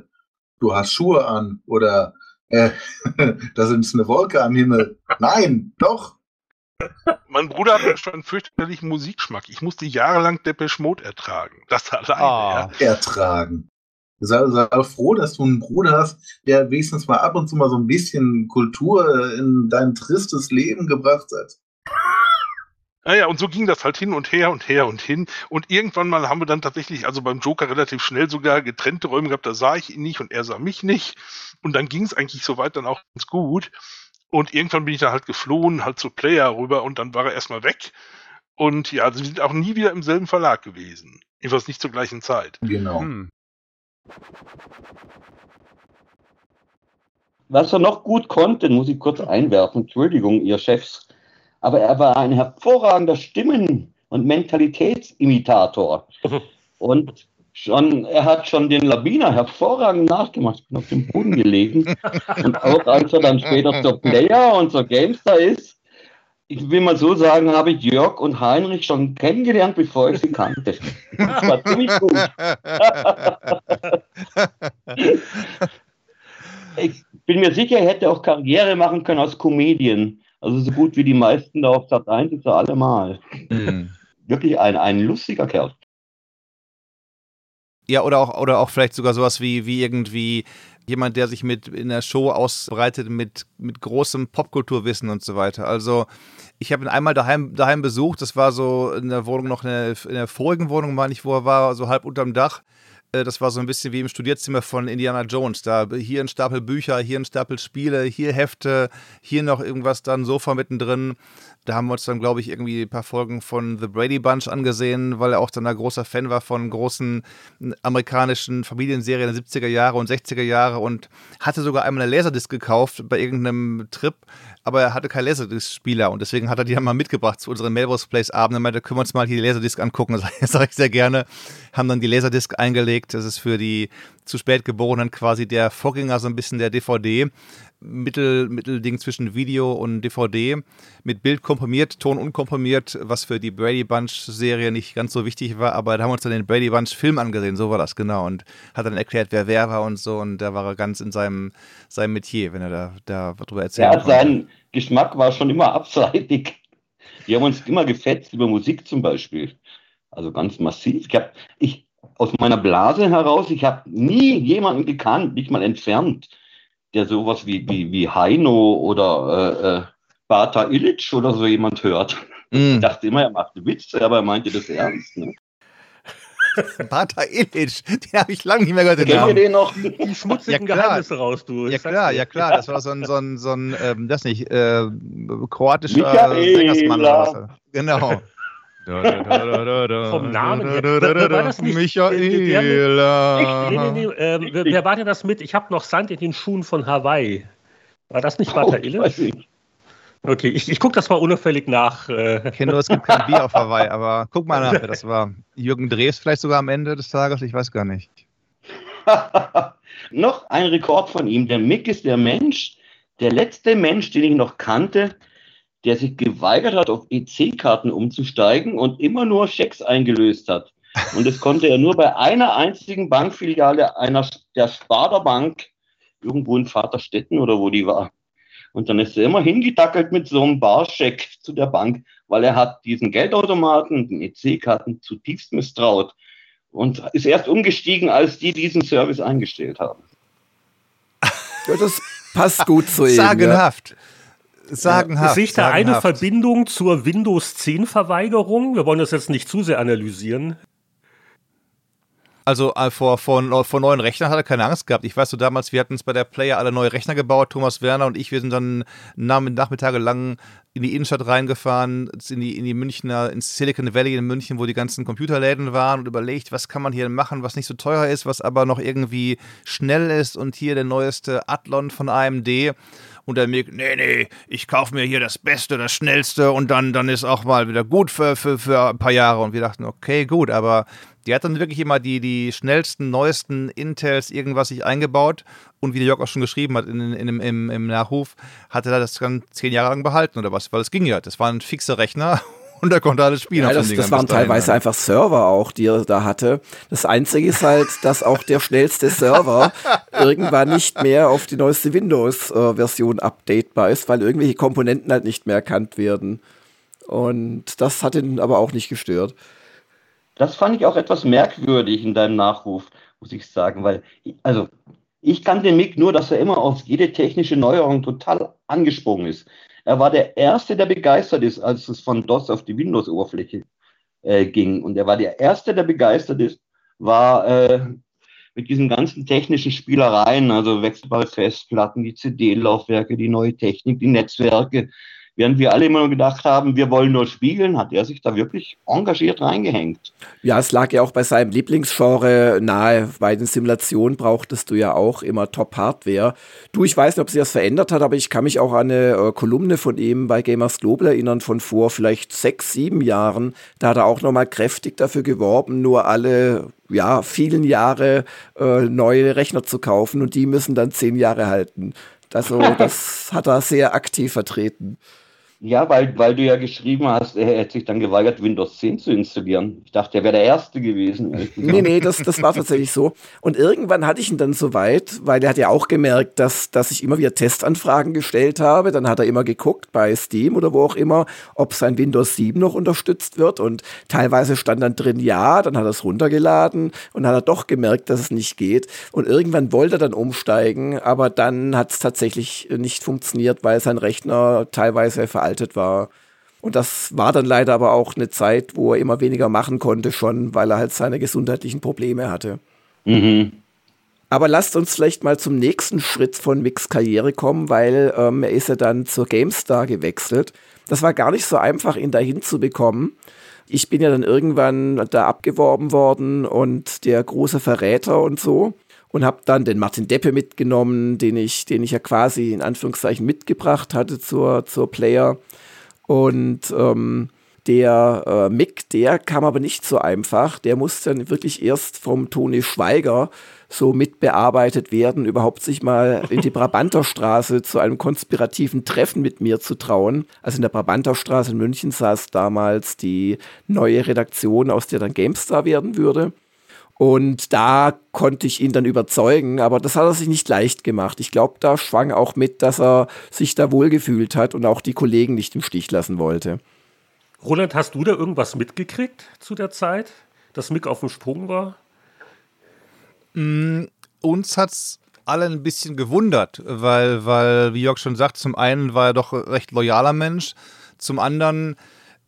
du hast Schuhe an oder äh, da ist eine Wolke am Himmel. Nein, doch. Mein Bruder hat schon einen fürchterlichen Musikgeschmack. Ich musste jahrelang Depeche Mode ertragen. Das alleine, oh. ja. Ertragen. Sei, sei froh, dass du einen Bruder hast, der wenigstens mal ab und zu mal so ein bisschen Kultur in dein tristes Leben gebracht hat. Naja, und so ging das halt hin und her und her und hin. Und irgendwann mal haben wir dann tatsächlich, also beim Joker relativ schnell sogar getrennte Räume gehabt, da sah ich ihn nicht und er sah mich nicht. Und dann ging es eigentlich soweit dann auch ganz gut. Und irgendwann bin ich da halt geflohen, halt zu Player rüber und dann war er erstmal weg. Und ja, sie sind auch nie wieder im selben Verlag gewesen. Jedenfalls nicht zur gleichen Zeit. Genau. Hm. Was er noch gut konnte, muss ich kurz einwerfen, Entschuldigung, ihr Chefs, aber er war ein hervorragender Stimmen- und Mentalitätsimitator. Und schon, er hat schon den Labiner hervorragend nachgemacht, auf dem Boden gelegen. Und auch als er dann später zur Player und zur Gamestar ist, ich will mal so sagen, habe ich Jörg und Heinrich schon kennengelernt, bevor ich sie kannte. Das war ziemlich gut. ich bin mir sicher, er hätte auch Karriere machen können als Comedian. Also so gut wie die meisten da auf Sat 1 ist er allemal. Mhm. Wirklich ein, ein lustiger Kerl. Ja, oder auch, oder auch vielleicht sogar sowas wie, wie irgendwie jemand, der sich mit in der Show ausbreitet mit, mit großem Popkulturwissen und so weiter. Also ich habe ihn einmal daheim, daheim besucht, das war so in der Wohnung noch in der, in der vorigen Wohnung, meine ich, wo er war, so halb unterm Dach. Äh, das war so ein bisschen wie im Studierzimmer von Indiana Jones. Da hier ein Stapel Bücher, hier ein Stapel Spiele, hier Hefte, hier noch irgendwas, dann Sofa mittendrin. Da haben wir uns dann, glaube ich, irgendwie ein paar Folgen von The Brady Bunch angesehen, weil er auch dann ein großer Fan war von großen amerikanischen Familienserien der 70er Jahre und 60er Jahre und hatte sogar einmal eine Laserdisc gekauft bei irgendeinem Trip, aber er hatte keinen Laserdisc-Spieler und deswegen hat er die dann mal mitgebracht zu unseren Melrose Place-Abenden. Er meinte, können wir uns mal hier die Laserdisc angucken. Das sage ich sehr gerne. Haben dann die Laserdisc eingelegt. Das ist für die zu spät Geborenen quasi der Vorgänger so ein bisschen der DVD. Mittel, Mittelding zwischen Video und DVD mit Bild komprimiert, Ton unkomprimiert, was für die Brady Bunch Serie nicht ganz so wichtig war, aber da haben wir uns dann den Brady Bunch Film angesehen, so war das genau und hat dann erklärt, wer wer war und so und da war er ganz in seinem, seinem Metier, wenn er da, da drüber erzählt hat. Ja, sein Geschmack war schon immer abseitig. Wir haben uns immer gefetzt über Musik zum Beispiel. Also ganz massiv. Ich habe ich aus meiner Blase heraus, ich habe nie jemanden gekannt, nicht mal entfernt, der sowas wie, wie, wie Heino oder äh, äh, Bata Illich oder so jemand hört. Mm. Ich dachte immer, er macht Witze, aber er meinte das ernst. Ne? Bata Illich, den habe ich lange nicht mehr gehört. Kennen wir den noch? Die schmutzigen ja, Geheimnisse raus, du. Ja klar, ja klar, das war so ein, so ein, so ein ähm, das nicht, äh, kroatischer Sängersmann oder was. Genau. Vom Namen her. War das nicht, Michaela. Nee, nee, nee, wer war denn das mit? Ich habe noch Sand in den Schuhen von Hawaii. War das nicht Bata oh, Okay, ich, ich gucke das mal unauffällig nach. Äh. Ich kenne nur, es gibt kein Bier auf Hawaii, aber guck mal nach, wer das war. Jürgen Drees vielleicht sogar am Ende des Tages, ich weiß gar nicht. noch ein Rekord von ihm. Der Mick ist der Mensch, der letzte Mensch, den ich noch kannte, der sich geweigert hat, auf EC-Karten umzusteigen und immer nur Schecks eingelöst hat. Und das konnte er nur bei einer einzigen Bankfiliale einer der Sparda Bank irgendwo in Vaterstetten oder wo die war. Und dann ist er immer hingedackelt mit so einem Barscheck zu der Bank, weil er hat diesen Geldautomaten, den EC-Karten zutiefst misstraut und ist erst umgestiegen, als die diesen Service eingestellt haben. Ja, das passt gut zu ihm. Sagenhaft. Ja. Sagenhaft. Sehe ich da sagenhaft. eine Verbindung zur Windows 10 Verweigerung? Wir wollen das jetzt nicht zu sehr analysieren. Also äh, vor, vor, vor neuen Rechnern hat er keine Angst gehabt. Ich weiß so damals, wir hatten uns bei der Player alle neue Rechner gebaut, Thomas Werner und ich, wir sind dann Nachmittage lang in die Innenstadt reingefahren, in die, in die Münchner, ins Silicon Valley in München, wo die ganzen Computerläden waren und überlegt, was kann man hier machen, was nicht so teuer ist, was aber noch irgendwie schnell ist und hier der neueste Athlon von AMD und der Mick, nee, nee, ich kaufe mir hier das Beste, das Schnellste und dann, dann ist auch mal wieder gut für, für, für ein paar Jahre. Und wir dachten, okay, gut, aber die hat dann wirklich immer die, die schnellsten, neuesten Intels irgendwas sich eingebaut und wie der Jörg auch schon geschrieben hat in, in, in, im, im Nachruf, hatte er das dann zehn Jahre lang behalten oder was, weil es ging ja. Das war ein fixer Rechner und er konnte alles spielen. Ja, das, das waren teilweise einfach Server auch, die er da hatte. Das Einzige ist halt, dass auch der schnellste Server irgendwann nicht mehr auf die neueste Windows-Version updatebar ist, weil irgendwelche Komponenten halt nicht mehr erkannt werden. Und das hat ihn aber auch nicht gestört. Das fand ich auch etwas merkwürdig in deinem Nachruf, muss ich sagen, weil, also, ich kannte Mick nur, dass er immer auf jede technische Neuerung total angesprungen ist. Er war der Erste, der begeistert ist, als es von DOS auf die Windows-Oberfläche äh, ging. Und er war der Erste, der begeistert ist, war äh, mit diesen ganzen technischen Spielereien, also wechselbare Festplatten, die CD-Laufwerke, die neue Technik, die Netzwerke, während wir alle immer gedacht haben, wir wollen nur spielen, hat er sich da wirklich engagiert reingehängt. Ja, es lag ja auch bei seinem Lieblingsgenre nahe. Bei den Simulationen brauchtest du ja auch immer Top-Hardware. Du, ich weiß nicht, ob sich das verändert hat, aber ich kann mich auch an eine äh, Kolumne von ihm bei Gamers Global erinnern von vor vielleicht sechs, sieben Jahren. Da hat er auch nochmal kräftig dafür geworben, nur alle ja, vielen Jahre äh, neue Rechner zu kaufen und die müssen dann zehn Jahre halten. Also das hat er sehr aktiv vertreten. Ja, weil, weil du ja geschrieben hast, er hätte sich dann geweigert, Windows 10 zu installieren. Ich dachte, er wäre der Erste gewesen. Nee, nee, das, das war tatsächlich so. Und irgendwann hatte ich ihn dann so weit, weil er hat ja auch gemerkt, dass, dass ich immer wieder Testanfragen gestellt habe. Dann hat er immer geguckt bei Steam oder wo auch immer, ob sein Windows 7 noch unterstützt wird. Und teilweise stand dann drin ja, dann hat er es runtergeladen und hat er doch gemerkt, dass es nicht geht. Und irgendwann wollte er dann umsteigen, aber dann hat es tatsächlich nicht funktioniert, weil sein Rechner teilweise veraltet veraltet war. Und das war dann leider aber auch eine Zeit, wo er immer weniger machen konnte, schon, weil er halt seine gesundheitlichen Probleme hatte. Mhm. Aber lasst uns vielleicht mal zum nächsten Schritt von Micks Karriere kommen, weil ähm, er ist ja dann zur GameStar gewechselt. Das war gar nicht so einfach, ihn dahin zu bekommen. Ich bin ja dann irgendwann da abgeworben worden und der große Verräter und so und habe dann den Martin Deppe mitgenommen, den ich, den ich ja quasi in Anführungszeichen mitgebracht hatte zur, zur Player. Und ähm, der äh, Mick, der kam aber nicht so einfach. Der musste dann wirklich erst vom Toni Schweiger so mitbearbeitet werden, überhaupt sich mal in die Brabanterstraße zu einem konspirativen Treffen mit mir zu trauen. Also in der Brabanterstraße in München saß damals die neue Redaktion, aus der dann GameStar werden würde. Und da konnte ich ihn dann überzeugen, aber das hat er sich nicht leicht gemacht. Ich glaube, da schwang auch mit, dass er sich da wohlgefühlt hat und auch die Kollegen nicht im Stich lassen wollte. Roland, hast du da irgendwas mitgekriegt zu der Zeit, dass Mick auf dem Sprung war? Mm, uns es alle ein bisschen gewundert, weil, weil, wie Jörg schon sagt, zum einen war er doch ein recht loyaler Mensch, zum anderen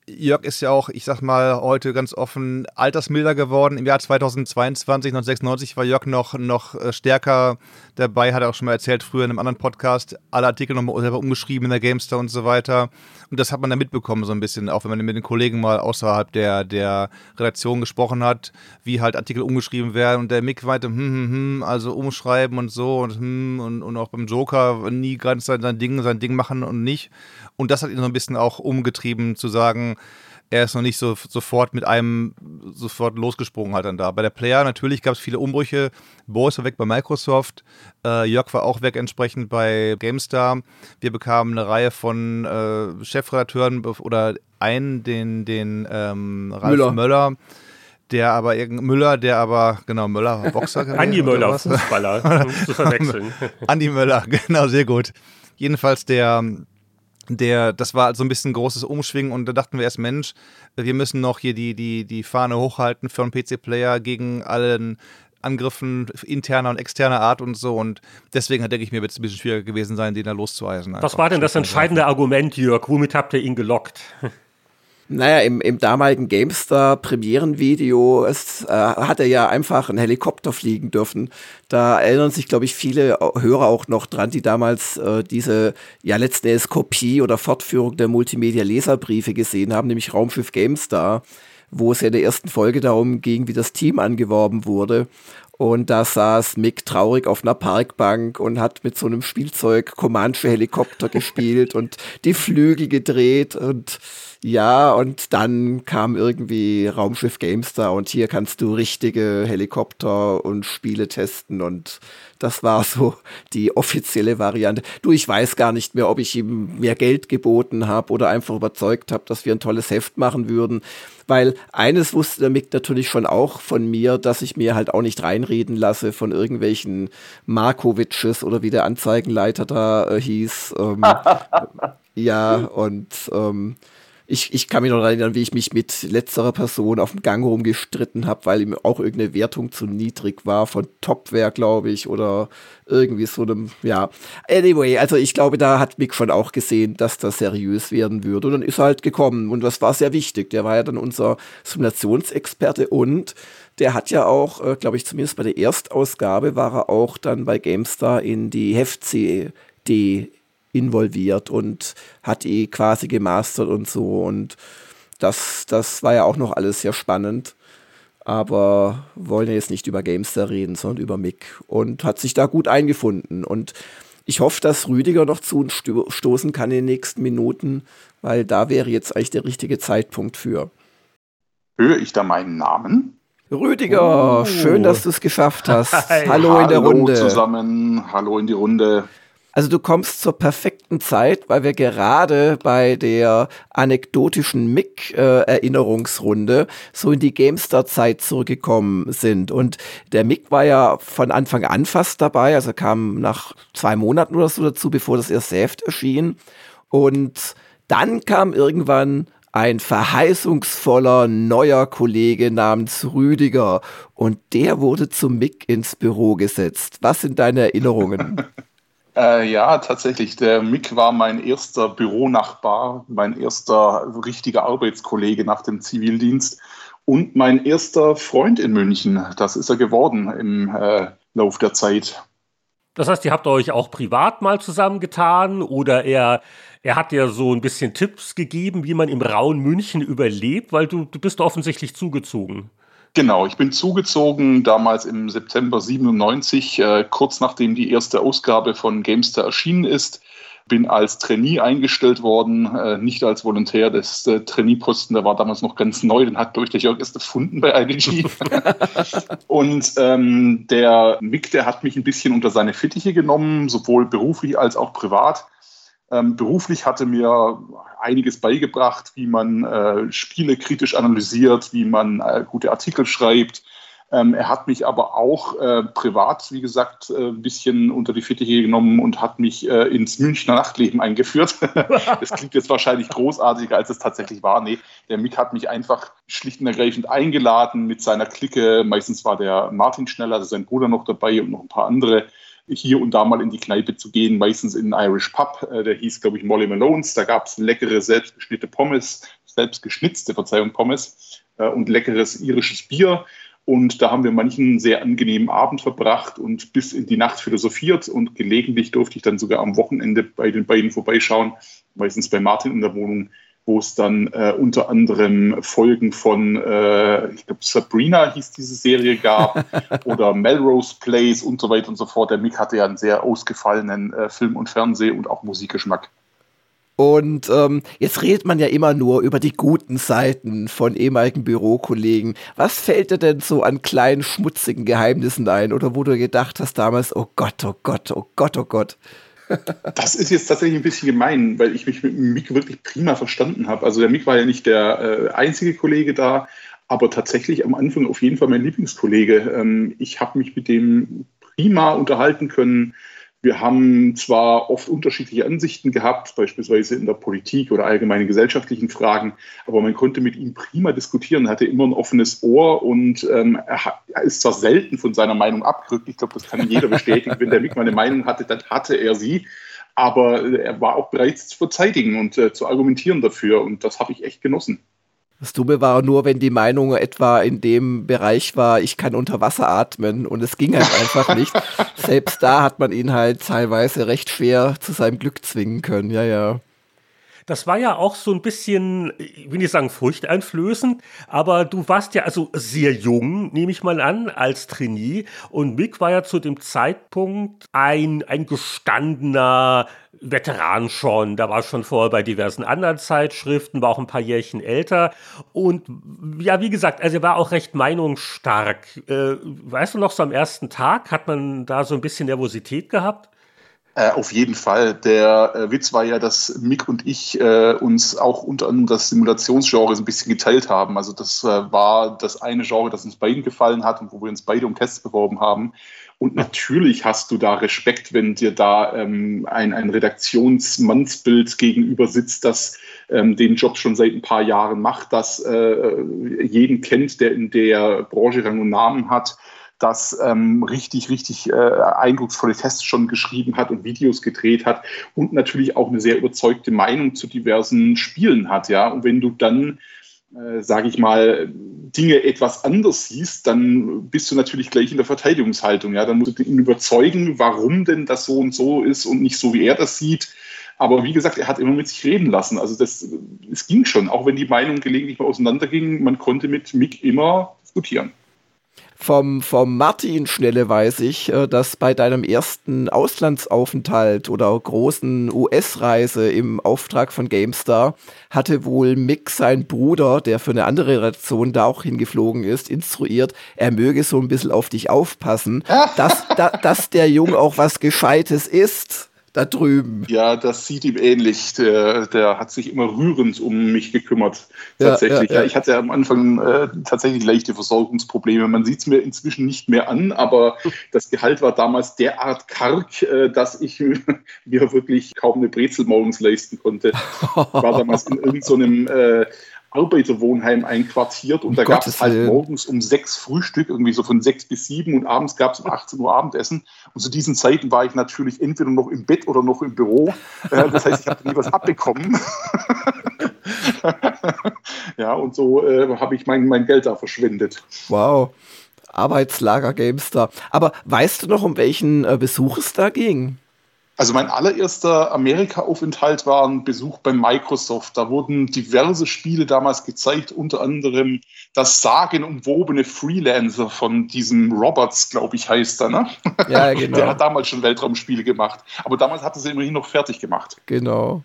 Jörg ist ja auch, ich sag mal, heute ganz offen altersmilder geworden. Im Jahr 2022, 1996, war Jörg noch, noch äh, stärker dabei, hat er auch schon mal erzählt, früher in einem anderen Podcast, alle Artikel nochmal selber umgeschrieben in der Gamestar und so weiter. Und das hat man dann mitbekommen, so ein bisschen, auch wenn man mit den Kollegen mal außerhalb der, der Redaktion gesprochen hat, wie halt Artikel umgeschrieben werden. Und der Mick weiter, hm, hm, hm, also umschreiben und so und hm, und, und auch beim Joker nie ganz sein, sein Ding, sein Ding machen und nicht. Und das hat ihn so ein bisschen auch umgetrieben, zu sagen, er ist noch nicht so sofort mit einem sofort losgesprungen halt dann da. Bei der Player natürlich gab es viele Umbrüche. Boris war weg bei Microsoft, äh, Jörg war auch weg entsprechend bei GameStar. Wir bekamen eine Reihe von äh, Chefredakteuren oder einen, den, den ähm, Ralf Müller. Möller der aber irgendein Müller, der aber, genau, Möller war Boxer. Andi Möller, Fußballer, zu verwechseln. Andi Möller, genau, sehr gut. Jedenfalls der, der, das war so ein bisschen ein großes Umschwingen und da dachten wir erst, Mensch, wir müssen noch hier die, die, die Fahne hochhalten für einen PC-Player gegen allen Angriffen interner und externer Art und so. Und deswegen, denke ich mir, wird es ein bisschen schwieriger gewesen sein, den da loszueisen. Was war denn das entscheidende Argument, Jörg? Womit habt ihr ihn gelockt? Naja, im, im damaligen GameStar Premierenvideo es, äh, hat er ja einfach einen Helikopter fliegen dürfen. Da erinnern sich, glaube ich, viele Hörer auch noch dran, die damals äh, diese ja letzten Endes Kopie oder Fortführung der Multimedia-Leserbriefe gesehen haben, nämlich Raumschiff GameStar, wo es ja in der ersten Folge darum ging, wie das Team angeworben wurde. Und da saß Mick traurig auf einer Parkbank und hat mit so einem Spielzeug Comanche Helikopter gespielt und die Flügel gedreht und ja, und dann kam irgendwie Raumschiff Gamestar und hier kannst du richtige Helikopter und Spiele testen und das war so die offizielle Variante. Du, ich weiß gar nicht mehr, ob ich ihm mehr Geld geboten habe oder einfach überzeugt habe, dass wir ein tolles Heft machen würden. Weil eines wusste der Mick natürlich schon auch von mir, dass ich mir halt auch nicht reinreden lasse von irgendwelchen Markowitsches oder wie der Anzeigenleiter da äh, hieß. Ähm, ja, und ähm, ich, ich kann mich noch erinnern, wie ich mich mit letzterer Person auf dem Gang rumgestritten habe, weil ihm auch irgendeine Wertung zu niedrig war von Topware, glaube ich, oder irgendwie so einem, ja. Anyway, also ich glaube, da hat Mick schon auch gesehen, dass das seriös werden würde. Und dann ist er halt gekommen und das war sehr wichtig. Der war ja dann unser Simulationsexperte und der hat ja auch, äh, glaube ich, zumindest bei der Erstausgabe war er auch dann bei GameStar in die Heft-CD involviert und hat die quasi gemastert und so. Und das, das war ja auch noch alles sehr spannend. Aber wollen ja jetzt nicht über Gamester reden, sondern über Mick. Und hat sich da gut eingefunden. Und ich hoffe, dass Rüdiger noch zu uns stoßen kann in den nächsten Minuten, weil da wäre jetzt eigentlich der richtige Zeitpunkt für. Höre ich da meinen Namen? Rüdiger, oh. schön, dass du es geschafft hast. Hallo in der Runde. Hallo zusammen, hallo in die Runde. Also du kommst zur perfekten Zeit, weil wir gerade bei der anekdotischen Mick-Erinnerungsrunde äh, so in die GameStar-Zeit zurückgekommen sind. Und der Mick war ja von Anfang an fast dabei, also kam nach zwei Monaten oder so dazu, bevor das erste Heft erschien. Und dann kam irgendwann ein verheißungsvoller neuer Kollege namens Rüdiger und der wurde zum Mick ins Büro gesetzt. Was sind deine Erinnerungen? Äh, ja, tatsächlich. Der Mick war mein erster Büronachbar, mein erster richtiger Arbeitskollege nach dem Zivildienst und mein erster Freund in München. Das ist er geworden im äh, Lauf der Zeit. Das heißt, ihr habt euch auch privat mal zusammengetan oder er, er hat dir so ein bisschen Tipps gegeben, wie man im rauen München überlebt, weil du, du bist offensichtlich zugezogen. Genau, ich bin zugezogen damals im September 97, äh, kurz nachdem die erste Ausgabe von Gamester erschienen ist. Bin als Trainee eingestellt worden, äh, nicht als Volontär. Das äh, Trainee-Posten, der war damals noch ganz neu, den hat durch der Jörg erst erfunden bei IDG. und ähm, der Mick, der hat mich ein bisschen unter seine Fittiche genommen, sowohl beruflich als auch privat. Ähm, beruflich hatte mir einiges beigebracht, wie man äh, Spiele kritisch analysiert, wie man äh, gute Artikel schreibt. Ähm, er hat mich aber auch äh, privat, wie gesagt, äh, ein bisschen unter die Fittiche genommen und hat mich äh, ins Münchner Nachtleben eingeführt. das klingt jetzt wahrscheinlich großartiger, als es tatsächlich war. Nee, der Mick hat mich einfach schlicht und ergreifend eingeladen mit seiner Clique. Meistens war der Martin Schneller, also sein Bruder noch dabei und noch ein paar andere hier und da mal in die Kneipe zu gehen, meistens in einen Irish Pub, äh, der hieß, glaube ich, Molly Malones. Da gab es leckere, selbstgeschnittene Pommes, selbstgeschnitzte, Verzeihung, Pommes äh, und leckeres irisches Bier. Und da haben wir manchen sehr angenehmen Abend verbracht und bis in die Nacht philosophiert. Und gelegentlich durfte ich dann sogar am Wochenende bei den beiden vorbeischauen, meistens bei Martin in der Wohnung wo es dann äh, unter anderem Folgen von, äh, ich glaube, Sabrina hieß diese Serie gab oder Melrose Place und so weiter und so fort. Der Mick hatte ja einen sehr ausgefallenen äh, Film- und Fernseh- und auch Musikgeschmack. Und ähm, jetzt redet man ja immer nur über die guten Seiten von ehemaligen Bürokollegen. Was fällt dir denn so an kleinen, schmutzigen Geheimnissen ein? Oder wo du gedacht hast damals, oh Gott, oh Gott, oh Gott, oh Gott. Das ist jetzt tatsächlich ein bisschen gemein, weil ich mich mit Mick wirklich prima verstanden habe. Also der Mick war ja nicht der äh, einzige Kollege da, aber tatsächlich am Anfang auf jeden Fall mein Lieblingskollege. Ähm, ich habe mich mit dem prima unterhalten können. Wir haben zwar oft unterschiedliche Ansichten gehabt, beispielsweise in der Politik oder allgemeinen gesellschaftlichen Fragen, aber man konnte mit ihm prima diskutieren, hatte immer ein offenes Ohr und ähm, er, ist zwar selten von seiner Meinung abgerückt, ich glaube, das kann jeder bestätigen, wenn der Mick mal eine Meinung hatte, dann hatte er sie, aber er war auch bereit zu verteidigen und äh, zu argumentieren dafür und das habe ich echt genossen. Das Dumme war nur, wenn die Meinung etwa in dem Bereich war, ich kann unter Wasser atmen und es ging halt einfach nicht. Selbst da hat man ihn halt teilweise recht schwer zu seinem Glück zwingen können, ja, ja. Das war ja auch so ein bisschen, ich will nicht sagen furchteinflößend, aber du warst ja also sehr jung, nehme ich mal an, als Trainee. Und Mick war ja zu dem Zeitpunkt ein, ein gestandener Veteran schon. Da war schon vorher bei diversen anderen Zeitschriften, war auch ein paar Jährchen älter. Und ja, wie gesagt, also er war auch recht meinungsstark. Äh, weißt du noch, so am ersten Tag hat man da so ein bisschen Nervosität gehabt? Äh, auf jeden Fall. Der äh, Witz war ja, dass Mick und ich äh, uns auch unter anderem das Simulationsgenre ein bisschen geteilt haben. Also das äh, war das eine Genre, das uns beiden gefallen hat und wo wir uns beide um Tests beworben haben. Und natürlich hast du da Respekt, wenn dir da ähm, ein, ein Redaktionsmannsbild gegenüber sitzt, das ähm, den Job schon seit ein paar Jahren macht, das äh, jeden kennt, der in der Branche Rang und Namen hat das ähm, richtig, richtig äh, eindrucksvolle Tests schon geschrieben hat und Videos gedreht hat und natürlich auch eine sehr überzeugte Meinung zu diversen Spielen hat, ja. Und wenn du dann äh, sage ich mal, Dinge etwas anders siehst, dann bist du natürlich gleich in der Verteidigungshaltung. Ja? Dann musst du ihn überzeugen, warum denn das so und so ist und nicht so, wie er das sieht. Aber wie gesagt, er hat immer mit sich reden lassen. Also das, es ging schon, auch wenn die Meinungen gelegentlich mal auseinandergingen, man konnte mit Mick immer diskutieren. Vom, vom Martin Schnelle weiß ich, äh, dass bei deinem ersten Auslandsaufenthalt oder großen US-Reise im Auftrag von GameStar hatte wohl Mick, sein Bruder, der für eine andere Redaktion da auch hingeflogen ist, instruiert, er möge so ein bisschen auf dich aufpassen, dass, da, dass der Junge auch was Gescheites ist da drüben. Ja, das sieht ihm ähnlich. Der, der hat sich immer rührend um mich gekümmert. Tatsächlich. Ja, ja, ja. ich hatte am Anfang äh, tatsächlich leichte Versorgungsprobleme. Man sieht es mir inzwischen nicht mehr an, aber das Gehalt war damals derart karg, äh, dass ich mir wirklich kaum eine Brezel morgens leisten konnte. Ich war damals in irgendeinem so äh, Arbeiterwohnheim einquartiert und da gab es halt morgens um sechs Frühstück, irgendwie so von sechs bis sieben und abends gab es um 18 Uhr Abendessen. Und zu diesen Zeiten war ich natürlich entweder noch im Bett oder noch im Büro. Äh, das heißt, ich habe nie was abbekommen. ja, und so äh, habe ich mein, mein Geld da verschwendet. Wow. Arbeitslager GameStar. Aber weißt du noch, um welchen äh, Besuch es da ging? Also mein allererster Amerika-Aufenthalt war ein Besuch bei Microsoft. Da wurden diverse Spiele damals gezeigt, unter anderem das sagenumwobene Freelancer von diesem Roberts, glaube ich, heißt er. Ne? Ja, genau. Der hat damals schon Weltraumspiele gemacht. Aber damals hat er sie immerhin noch fertig gemacht. Genau.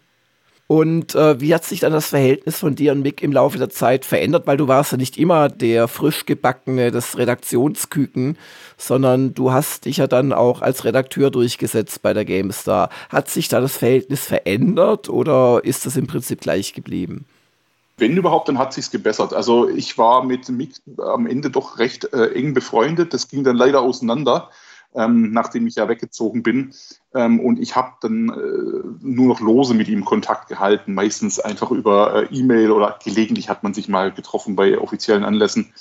Und äh, wie hat sich dann das Verhältnis von dir und Mick im Laufe der Zeit verändert? Weil du warst ja nicht immer der frisch gebackene, das Redaktionsküken, sondern du hast dich ja dann auch als Redakteur durchgesetzt bei der GameStar. Hat sich da das Verhältnis verändert oder ist das im Prinzip gleich geblieben? Wenn überhaupt, dann hat sich's gebessert. Also ich war mit Mick am Ende doch recht äh, eng befreundet. Das ging dann leider auseinander ähm, nachdem ich ja weggezogen bin. Ähm, und ich habe dann äh, nur noch lose mit ihm Kontakt gehalten, meistens einfach über äh, E-Mail oder gelegentlich hat man sich mal getroffen bei offiziellen Anlässen.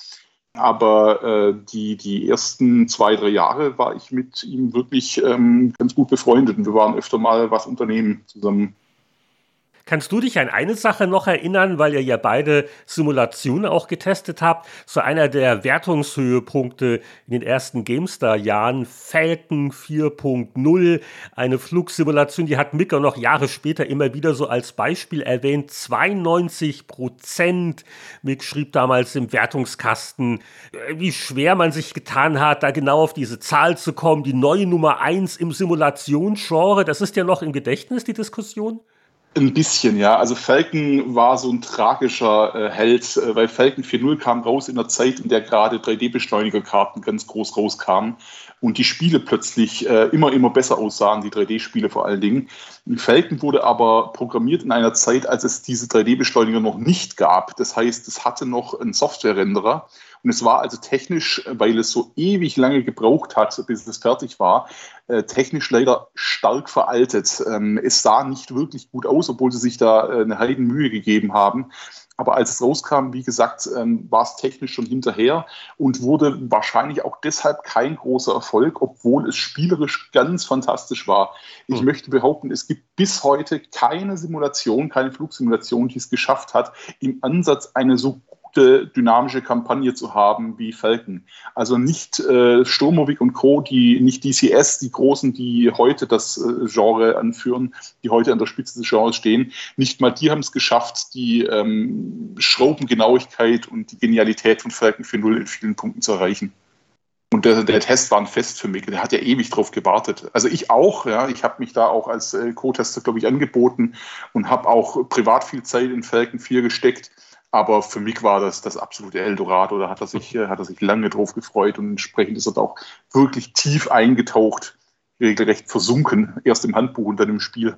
Aber äh, die, die ersten zwei, drei Jahre war ich mit ihm wirklich ähm, ganz gut befreundet und wir waren öfter mal was unternehmen zusammen. Kannst du dich an eine Sache noch erinnern, weil ihr ja beide Simulationen auch getestet habt? So einer der Wertungshöhepunkte in den ersten GameStar-Jahren, Falcon 4.0, eine Flugsimulation, die hat Micker noch Jahre später immer wieder so als Beispiel erwähnt. 92 Prozent. Mick schrieb damals im Wertungskasten, äh, wie schwer man sich getan hat, da genau auf diese Zahl zu kommen. Die neue Nummer 1 im Simulationsgenre, das ist ja noch im Gedächtnis, die Diskussion? Ein bisschen, ja. Also Falcon war so ein tragischer äh, Held, äh, weil Falcon 4.0 kam raus in der Zeit, in der gerade 3D-Beschleunigerkarten ganz groß rauskamen und die Spiele plötzlich äh, immer, immer besser aussahen, die 3D-Spiele vor allen Dingen. Falcon wurde aber programmiert in einer Zeit, als es diese 3D-Beschleuniger noch nicht gab. Das heißt, es hatte noch einen Software-Renderer und es war also technisch, weil es so ewig lange gebraucht hat, bis es fertig war, äh, technisch leider stark veraltet. Ähm, es sah nicht wirklich gut aus, obwohl sie sich da äh, eine Heidenmühe gegeben haben. Aber als es rauskam, wie gesagt, ähm, war es technisch schon hinterher und wurde wahrscheinlich auch deshalb kein großer Erfolg, obwohl es spielerisch ganz fantastisch war. Ich mhm. möchte behaupten, es gibt bis heute keine Simulation, keine Flugsimulation, die es geschafft hat, im Ansatz eine so gute dynamische Kampagne zu haben wie Falcon. Also nicht äh, Sturmovik und Co., die nicht DCS, die Großen, die heute das äh, Genre anführen, die heute an der Spitze des Genres stehen. Nicht mal die haben es geschafft, die ähm, Schraubengenauigkeit und die Genialität von Falcon 4.0 in vielen Punkten zu erreichen. Und der, der, Test war ein Fest für mich. Der hat ja ewig drauf gewartet. Also ich auch, ja. Ich habe mich da auch als äh, Co-Tester, glaube ich, angeboten und habe auch privat viel Zeit in Falcon 4 gesteckt. Aber für mich war das das absolute Eldorado. Da hat er sich, äh, hat er sich lange drauf gefreut und entsprechend ist er da auch wirklich tief eingetaucht, regelrecht versunken. Erst im Handbuch und dann im Spiel.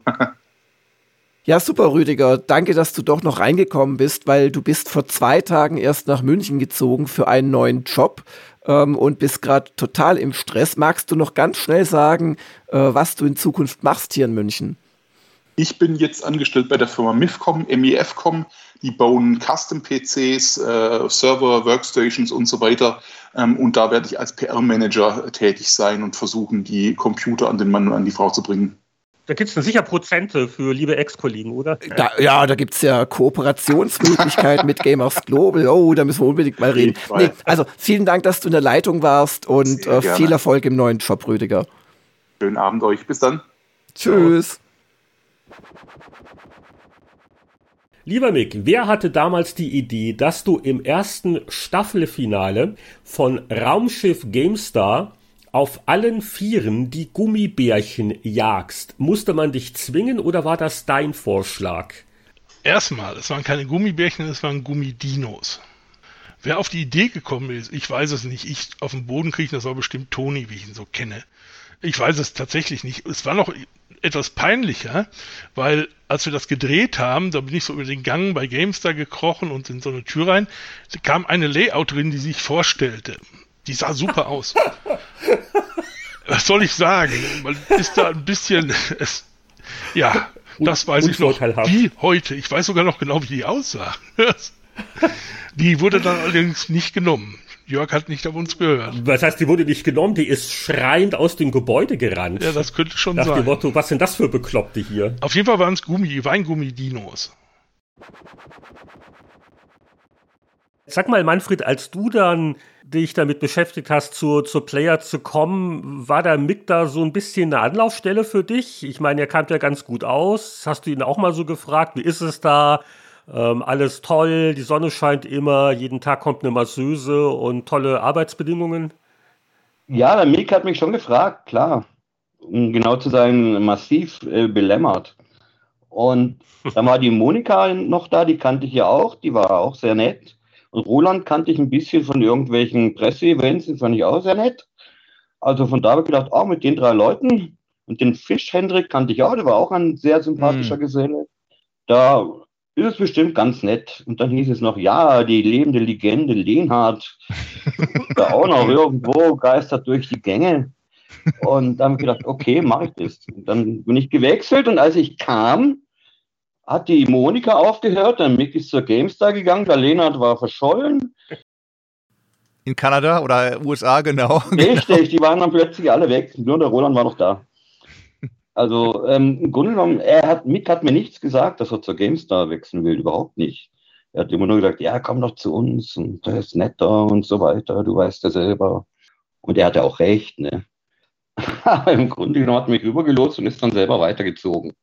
Ja, super, Rüdiger. Danke, dass du doch noch reingekommen bist, weil du bist vor zwei Tagen erst nach München gezogen für einen neuen Job ähm, und bist gerade total im Stress. Magst du noch ganz schnell sagen, äh, was du in Zukunft machst hier in München? Ich bin jetzt angestellt bei der Firma MIFCOM, MEFCOM. Die bauen Custom-PCs, äh, Server, Workstations und so weiter. Ähm, und da werde ich als PR-Manager tätig sein und versuchen, die Computer an den Mann und an die Frau zu bringen. Da gibt es sicher Prozente für liebe Ex-Kollegen, oder? Da, ja, da gibt es ja Kooperationsmöglichkeiten mit Gamers Global. Oh, da müssen wir unbedingt mal reden. Nee, also vielen Dank, dass du in der Leitung warst und äh, viel Erfolg im neuen Job, Rüdiger. Schönen Abend euch. Bis dann. Tschüss. Lieber Mick, wer hatte damals die Idee, dass du im ersten Staffelfinale von Raumschiff GameStar auf allen Vieren die Gummibärchen jagst? Musste man dich zwingen oder war das dein Vorschlag? Erstmal, es waren keine Gummibärchen, es waren Gummidinos. Wer auf die Idee gekommen ist, ich weiß es nicht. Ich auf den Boden kriege, das war bestimmt Toni, wie ich ihn so kenne. Ich weiß es tatsächlich nicht. Es war noch etwas peinlicher, weil als wir das gedreht haben, da bin ich so über den Gang bei GameStar gekrochen und in so eine Tür rein, da kam eine Layouterin, die sich vorstellte. Die sah super aus. Was soll ich sagen? Man ist da ein bisschen, es, ja, das weiß ich noch wie heute. Ich weiß sogar noch genau, wie die aussah. Die wurde dann allerdings nicht genommen. Jörg hat nicht auf uns gehört. Was heißt, die wurde nicht genommen? Die ist schreiend aus dem Gebäude gerannt. Ja, das könnte schon Nach sein. Dem Motto, was sind das für Bekloppte hier? Auf jeden Fall waren es Gummi, Weingummi-Dinos. Sag mal, Manfred, als du dann dich damit beschäftigt hast, zur, zur Player zu kommen, war der Mick da so ein bisschen eine Anlaufstelle für dich? Ich meine, er kam ja ganz gut aus. Hast du ihn auch mal so gefragt, wie ist es da? Ähm, alles toll, die Sonne scheint immer, jeden Tag kommt eine Masseuse und tolle Arbeitsbedingungen? Ja, der Mick hat mich schon gefragt, klar. Um genau zu sein, massiv äh, belämmert. Und dann war die Monika noch da, die kannte ich ja auch, die war auch sehr nett. Und Roland kannte ich ein bisschen von irgendwelchen Presseevents, den fand ich auch sehr nett. Also von da habe ich gedacht, auch oh, mit den drei Leuten und den Fisch Hendrik kannte ich auch, der war auch ein sehr sympathischer hm. Geselle. Da ist es bestimmt ganz nett. Und dann hieß es noch, ja, die lebende Legende Lehnhardt, da auch noch irgendwo geistert durch die Gänge. Und dann habe ich gedacht, okay, mache ich das. Und dann bin ich gewechselt und als ich kam, hat die Monika aufgehört, dann Mick ist zur GameStar gegangen, der Lehnhardt war verschollen. In Kanada oder USA, genau. Richtig, genau. die waren dann plötzlich alle weg, nur der Roland war noch da. Also ähm, im Grunde genommen, er hat, Mick hat mir nichts gesagt, dass er zur GameStar wechseln will, überhaupt nicht. Er hat immer nur gesagt, ja, komm doch zu uns und der ist netter und so weiter, du weißt ja selber. Und er hatte auch recht, ne? Aber im Grunde genommen hat er mich rübergelost und ist dann selber weitergezogen.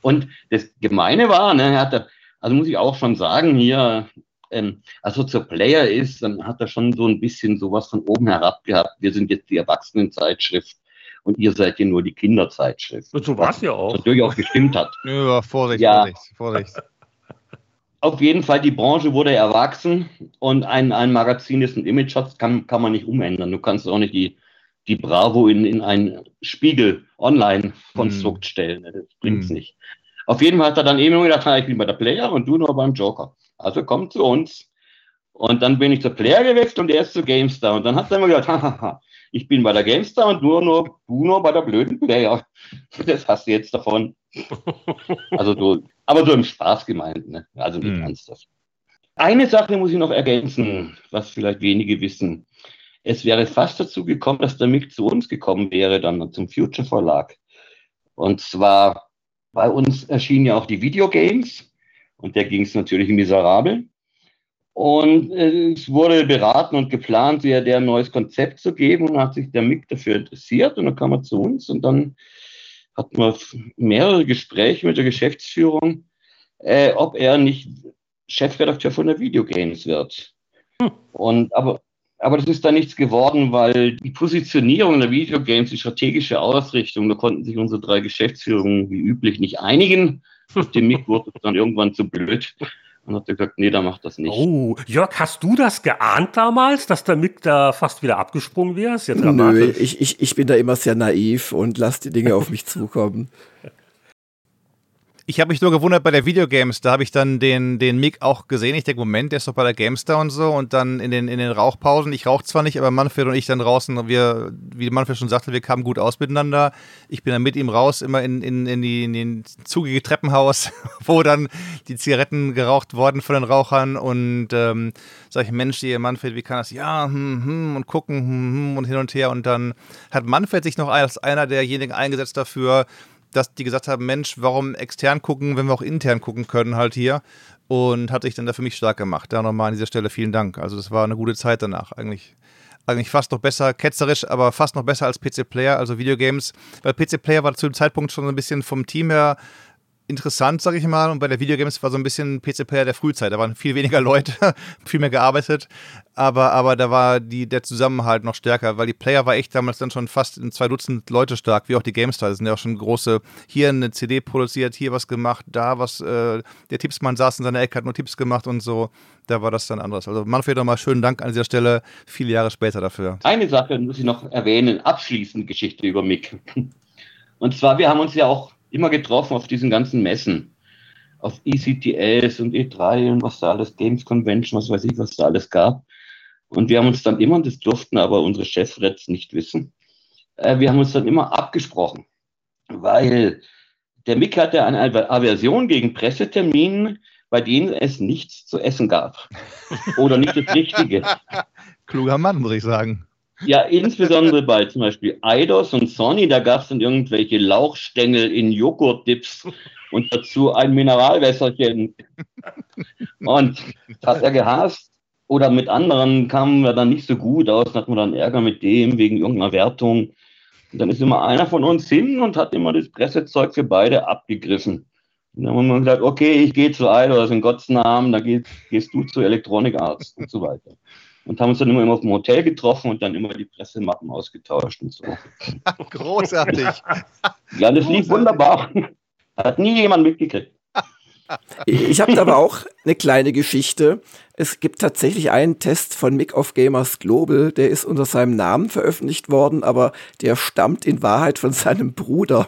Und das Gemeine war, ne, er hatte, also muss ich auch schon sagen, hier, ähm, also zur Player ist, dann hat er schon so ein bisschen sowas von oben herab gehabt. Wir sind jetzt die Erwachsenenzeitschrift und ihr seid ja nur die Kinderzeitschrift. Und so war es ja auch. Natürlich auch gestimmt hat. Ja, Vorsicht, ja. Vorsicht, Vorsicht. Auf jeden Fall, die Branche wurde erwachsen und ein, ein Magazin, das ein Image hat, kann, kann man nicht umändern. Du kannst auch nicht die, die Bravo in, in ein Spiegel-Online-Konstrukt mm. stellen. Das bringt's mm. nicht. Auf jeden Fall hat er dann eben gedacht, ich bin bei der Player und du nur beim Joker. Also komm zu uns. Und dann bin ich zur Player gewechselt und er ist zu GameStar. Und dann hat er immer gedacht, hahaha, ich bin bei der GameStar und nur, nur du nur bei der blöden Player. Das hast du jetzt davon. Also so, aber so im Spaß gemeint, ne? Also nicht hm. ernsthaft. Eine Sache muss ich noch ergänzen, was vielleicht wenige wissen. Es wäre fast dazu gekommen, dass der Mick zu uns gekommen wäre, dann zum Future Verlag. Und zwar bei uns erschienen ja auch die Videogames und der ging es natürlich miserabel. Und äh, es wurde beraten und geplant, der, der ein neues Konzept zu geben und hat sich der Mick dafür interessiert und dann kam er zu uns und dann hatten wir mehrere Gespräche mit der Geschäftsführung, äh, ob er nicht Chefredakteur von der Videogames wird. Hm. Und aber, aber das ist da nichts geworden, weil die Positionierung der Videogames, die strategische Ausrichtung, da konnten sich unsere drei Geschäftsführungen wie üblich nicht einigen. Dem Mick wurde es dann irgendwann zu blöd. Und hat gesagt, nee, da macht das nicht. Oh, Jörg, hast du das geahnt damals, dass der Mick da fast wieder abgesprungen wäre? Ist ja dramatisch. Nö, ich, ich, ich bin da immer sehr naiv und lasse die Dinge auf mich zukommen. Ich habe mich nur gewundert bei der Videogames, da habe ich dann den, den Mick auch gesehen. Ich denke, Moment, der ist doch bei der GameStar und so. Und dann in den, in den Rauchpausen, ich rauche zwar nicht, aber Manfred und ich dann draußen, wir, wie Manfred schon sagte, wir kamen gut aus miteinander. Ich bin dann mit ihm raus, immer in, in, in, die, in den zugige Treppenhaus, wo dann die Zigaretten geraucht wurden von den Rauchern. Und ähm, sage ich, Mensch, hier, Manfred, wie kann das? Ja, hm, hm, und gucken, hm, hm, und hin und her. Und dann hat Manfred sich noch als einer derjenigen eingesetzt dafür, dass die gesagt haben, Mensch, warum extern gucken, wenn wir auch intern gucken können halt hier und hat sich dann da für mich stark gemacht. Da nochmal an dieser Stelle vielen Dank. Also das war eine gute Zeit danach eigentlich. Eigentlich fast noch besser, ketzerisch, aber fast noch besser als PC Player, also Videogames. Weil PC Player war zu dem Zeitpunkt schon ein bisschen vom Team her interessant, sag ich mal. Und bei der Videogames war so ein bisschen PC-Player der Frühzeit. Da waren viel weniger Leute, viel mehr gearbeitet. Aber, aber da war die, der Zusammenhalt noch stärker, weil die Player war echt damals dann schon fast in zwei Dutzend Leute stark, wie auch die GameStar. Das sind ja auch schon große, hier eine CD produziert, hier was gemacht, da was. Äh, der Tippsmann saß in seiner Ecke, hat nur Tipps gemacht und so. Da war das dann anders. Also Manfred, nochmal schönen Dank an dieser Stelle, viele Jahre später dafür. Eine Sache muss ich noch erwähnen, abschließend Geschichte über Mick. Und zwar, wir haben uns ja auch immer getroffen auf diesen ganzen Messen. Auf ECTS und E3 und was da alles, Games Convention, was weiß ich, was da alles gab. Und wir haben uns dann immer, das durften aber unsere Chefreds nicht wissen, äh, wir haben uns dann immer abgesprochen, weil der Mick hatte eine Aversion gegen Presseterminen, bei denen es nichts zu essen gab. Oder nicht das Richtige. Kluger Mann, muss ich sagen. Ja, insbesondere bei zum Beispiel Eidos und Sony, da gab es dann irgendwelche Lauchstängel in Joghurtdips und dazu ein Mineralwässerchen. Und das hat er gehasst. Oder mit anderen kamen wir dann nicht so gut aus, hatten wir dann Ärger mit dem wegen irgendeiner Wertung. Und dann ist immer einer von uns hin und hat immer das Pressezeug für beide abgegriffen. Und dann haben wir gesagt, okay, ich gehe zu Eidos in Gottes Namen, dann gehst, gehst du zu Elektronikarzt und so weiter und haben uns dann immer, immer auf dem Hotel getroffen und dann immer die Pressemappen ausgetauscht und so. Großartig. ja, das lief wunderbar. Hat nie jemand mitgekriegt. Ich habe aber auch eine kleine Geschichte. Es gibt tatsächlich einen Test von Mick of Gamers Global, der ist unter seinem Namen veröffentlicht worden, aber der stammt in Wahrheit von seinem Bruder.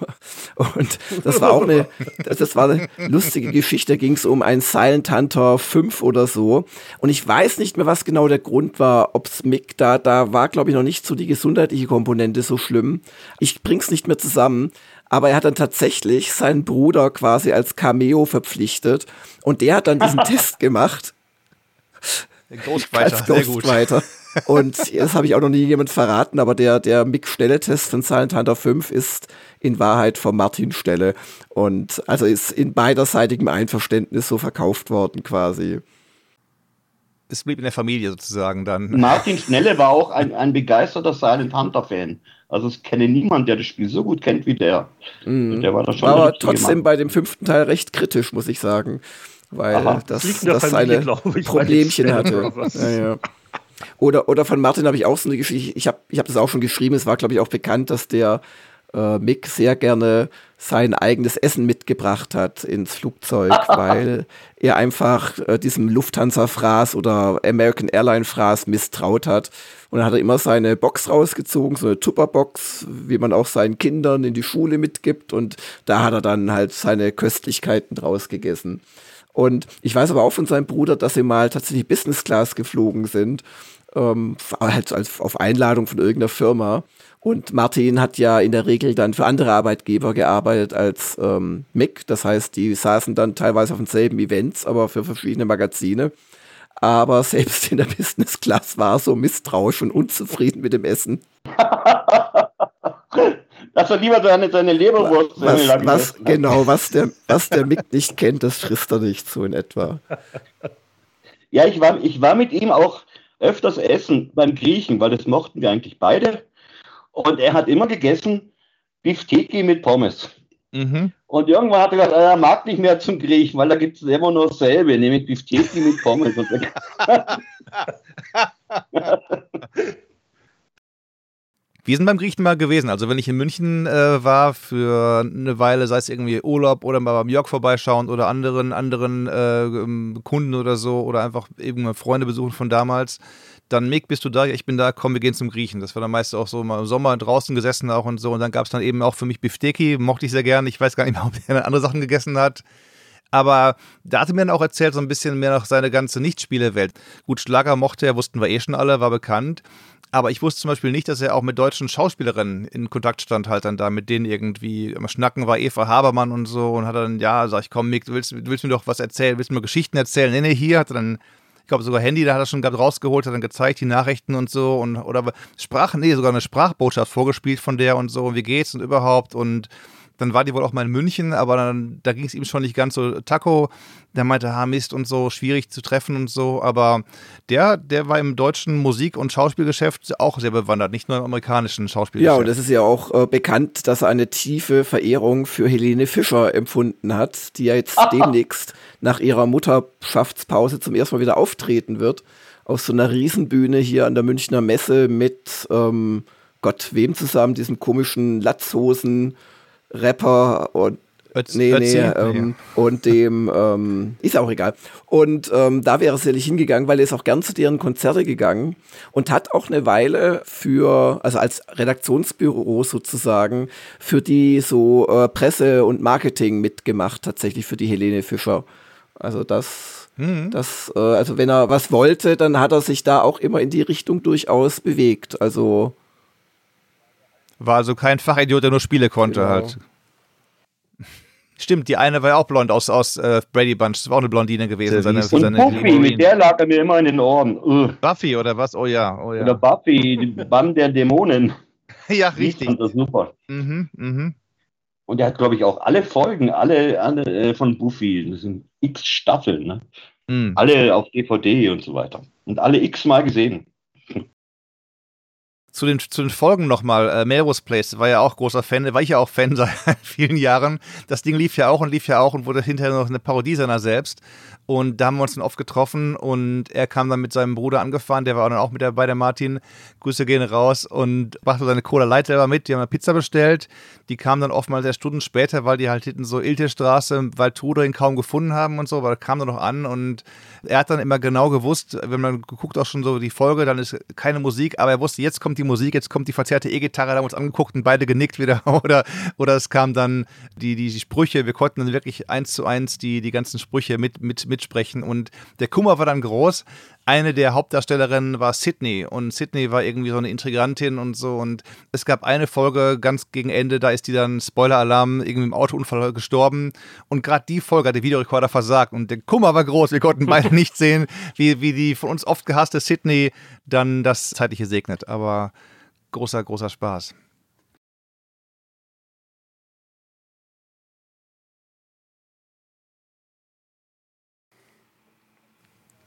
Und das war auch eine, das war eine lustige Geschichte. Da ging es um ein Silent Hunter 5 oder so. Und ich weiß nicht mehr, was genau der Grund war, ob's Mick da, da war, glaube ich, noch nicht so die gesundheitliche Komponente so schlimm. Ich bring's nicht mehr zusammen. Aber er hat dann tatsächlich seinen Bruder quasi als Cameo verpflichtet und der hat dann diesen Test gemacht. Ghostwriter, als Ghostwriter. Und das habe ich auch noch nie jemand verraten, aber der, der Mick-Stelle-Test von Silent Hunter 5 ist in Wahrheit von Martin Stelle. Und also ist in beiderseitigem Einverständnis so verkauft worden quasi. Es blieb in der Familie sozusagen dann. Martin Schnelle war auch ein, ein begeisterter Silent Hunter-Fan. Also es kenne niemand, der das Spiel so gut kennt wie der. Mhm. Der war da schon Aber trotzdem Mann. bei dem fünften Teil recht kritisch, muss ich sagen. Weil Aha, das, das seine ich, Problemchen hatte. Ja, ja. Oder, oder von Martin habe ich auch so eine Geschichte. Ich habe ich hab das auch schon geschrieben. Es war, glaube ich, auch bekannt, dass der äh, Mick sehr gerne sein eigenes Essen mitgebracht hat ins Flugzeug, weil er einfach äh, diesem Lufthansa-Fraß oder American Airline-Fraß misstraut hat. Und dann hat er immer seine Box rausgezogen, so eine Tupperbox, wie man auch seinen Kindern in die Schule mitgibt. Und da hat er dann halt seine Köstlichkeiten draus gegessen. Und ich weiß aber auch von seinem Bruder, dass sie mal tatsächlich Business Class geflogen sind, ähm, halt als, auf Einladung von irgendeiner Firma. Und Martin hat ja in der Regel dann für andere Arbeitgeber gearbeitet als ähm, Mick. Das heißt, die saßen dann teilweise auf denselben Events, aber für verschiedene Magazine. Aber selbst in der Business Class war er so misstrauisch und unzufrieden mit dem Essen. Dass er lieber seine, seine Leberwurst was, was Genau, was der, was der Mick nicht kennt, das frisst er nicht so in etwa. Ja, ich war, ich war mit ihm auch öfters essen beim Griechen, weil das mochten wir eigentlich beide. Und er hat immer gegessen Bifteki mit Pommes. Mhm. Und irgendwann hat er gesagt, er mag nicht mehr zum Griechen, weil da gibt es immer nur dasselbe, nämlich Bifteki mit Pommes. Wir sind beim Griechen mal gewesen. Also wenn ich in München äh, war für eine Weile, sei es irgendwie Urlaub oder mal beim Jörg vorbeischauen oder anderen, anderen äh, Kunden oder so oder einfach irgendwann Freunde besuchen von damals, dann Mick, bist du da? Ich bin da, komm, wir gehen zum Griechen. Das war dann meist auch so mal im Sommer draußen gesessen auch und so. Und dann gab es dann eben auch für mich Bifteki, mochte ich sehr gerne. Ich weiß gar nicht mehr, ob er andere Sachen gegessen hat. Aber da hat er mir dann auch erzählt, so ein bisschen mehr noch seine ganze Nicht-Spielewelt. Gut, Schlager mochte er, wussten wir eh schon alle, war bekannt. Aber ich wusste zum Beispiel nicht, dass er auch mit deutschen Schauspielerinnen in Kontakt stand, halt dann da mit denen irgendwie. Am Schnacken war Eva Habermann und so und hat dann, ja, sag ich, komm, Mick, du willst, du mir doch was erzählen, willst du mir Geschichten erzählen? Nee, nee, hier hat er dann glaube sogar Handy, da hat er schon gehabt, rausgeholt, hat dann gezeigt, die Nachrichten und so und oder Sprache, nee, sogar eine Sprachbotschaft vorgespielt von der und so, wie geht's und überhaupt und Dann war die wohl auch mal in München, aber dann, da ging es ihm schon nicht ganz so. Taco, der meinte, ha, Mist und so, schwierig zu treffen und so. Aber der, der war im deutschen Musik- und Schauspielgeschäft auch sehr bewandert, nicht nur im amerikanischen Schauspielgeschäft. Ja, und es ist ja auch äh, bekannt, dass er eine tiefe Verehrung für Helene Fischer empfunden hat, die ja jetzt demnächst nach ihrer Mutterschaftspause zum ersten Mal wieder auftreten wird. Auf so einer Riesenbühne hier an der Münchner Messe mit, ähm, Gott, wem zusammen, diesem komischen Latzhosen. Rapper und Ötz, nee, Ötzi? nee, ähm, und dem, ähm, ist auch egal. Und ähm, da wäre es sicherlich hingegangen, weil er ist auch gern zu deren Konzerte gegangen und hat auch eine Weile für, also als Redaktionsbüro sozusagen, für die so äh, Presse und Marketing mitgemacht, tatsächlich für die Helene Fischer. Also das, Mhm. das, äh, also wenn er was wollte, dann hat er sich da auch immer in die Richtung durchaus bewegt. Also War also kein Fachidiot, der nur Spiele konnte Genau. halt. Stimmt, die eine war ja auch blond aus, aus äh, Brady Bunch. Das war auch eine Blondine gewesen. Seine, Und seine Buffy, mit der lag er mir immer in den Ohren. Ugh. Buffy oder was? Oh ja, oh Oder ja. Buffy, die Band der Dämonen. Ja, Ich richtig. fand das super. Mhm, mhm. Und er hat, glaube ich, auch alle Folgen, alle, alle äh, von Buffy, das sind x Staffeln, ne? Mhm. alle auf DVD und so weiter. Und alle x-mal gesehen. Zu den, zu den Folgen nochmal, äh, Melrose Place war ja auch großer Fan, war ich ja auch Fan seit vielen Jahren. Das Ding lief ja auch und lief ja auch und wurde hinterher noch eine Parodie seiner selbst. Und da haben wir uns dann oft getroffen und er kam dann mit seinem Bruder angefahren, der war dann auch mit dabei, der Martin. Grüße gehen raus und brachte seine Cola Light selber mit. Die haben eine Pizza bestellt. Die kam dann oftmals sehr Stunden später, weil die halt hinten so Iltestraße, Waldtruder ihn kaum gefunden haben und so, aber er kam dann noch an und er hat dann immer genau gewusst, wenn man geguckt auch schon so die Folge, dann ist keine Musik, aber er wusste, jetzt kommt die Musik, jetzt kommt die verzerrte E-Gitarre, da haben wir uns angeguckt und beide genickt wieder oder, oder es kam dann die, die, die Sprüche, wir konnten dann wirklich eins zu eins die, die ganzen Sprüche mit, mit, mitsprechen und der Kummer war dann groß. Eine der Hauptdarstellerinnen war Sydney und Sydney war irgendwie so eine Intrigantin und so und es gab eine Folge ganz gegen Ende, da ist die dann, Spoiler-Alarm, irgendwie im Autounfall gestorben und gerade die Folge hat der Videorekorder versagt und der Kummer war groß, wir konnten beide nicht sehen, wie, wie die von uns oft gehasste Sydney dann das Zeitliche segnet, aber großer, großer Spaß.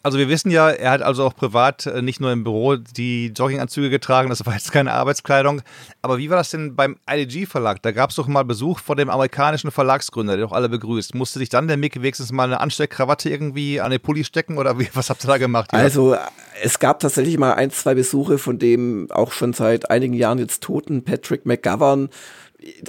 Also wir wissen ja, er hat also auch privat äh, nicht nur im Büro die Jogginganzüge getragen, das war jetzt keine Arbeitskleidung. Aber wie war das denn beim IDG-Verlag? Da gab es doch mal Besuch von dem amerikanischen Verlagsgründer, der doch alle begrüßt. Musste sich dann der Mick wenigstens mal eine Ansteckkrawatte irgendwie an den Pulli stecken oder wie, was habt ihr da gemacht? Jörg? Also es gab tatsächlich mal ein, zwei Besuche von dem auch schon seit einigen Jahren jetzt toten Patrick McGovern.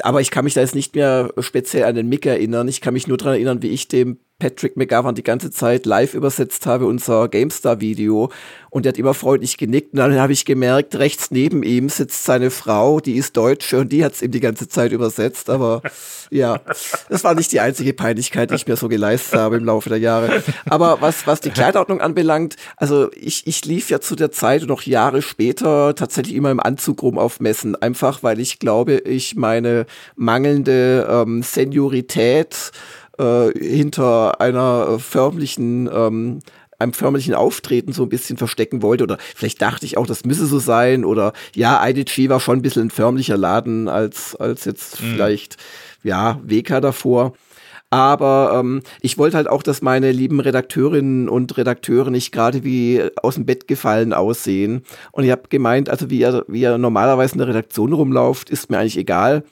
Aber ich kann mich da jetzt nicht mehr speziell an den Mick erinnern. Ich kann mich nur daran erinnern, wie ich dem Patrick McGovern die ganze Zeit live übersetzt habe, unser GameStar-Video. Und der hat immer freundlich genickt. Und dann habe ich gemerkt, rechts neben ihm sitzt seine Frau, die ist Deutsche und die hat es ihm die ganze Zeit übersetzt. Aber ja, das war nicht die einzige Peinlichkeit, die ich mir so geleistet habe im Laufe der Jahre. Aber was, was die Kleidordnung anbelangt, also ich, ich lief ja zu der Zeit und noch Jahre später tatsächlich immer im Anzug rum auf Messen. Einfach weil ich glaube, ich meine mangelnde ähm, Seniorität äh, hinter einer äh, förmlichen ähm, einem förmlichen Auftreten so ein bisschen verstecken wollte oder vielleicht dachte ich auch, das müsse so sein oder ja, IDG war schon ein bisschen ein förmlicher Laden als, als jetzt vielleicht, ja, WK davor. Aber ähm, ich wollte halt auch, dass meine lieben Redakteurinnen und Redakteure nicht gerade wie aus dem Bett gefallen aussehen. Und ich habe gemeint, also wie ihr, wie ihr normalerweise in der Redaktion rumlauft, ist mir eigentlich egal.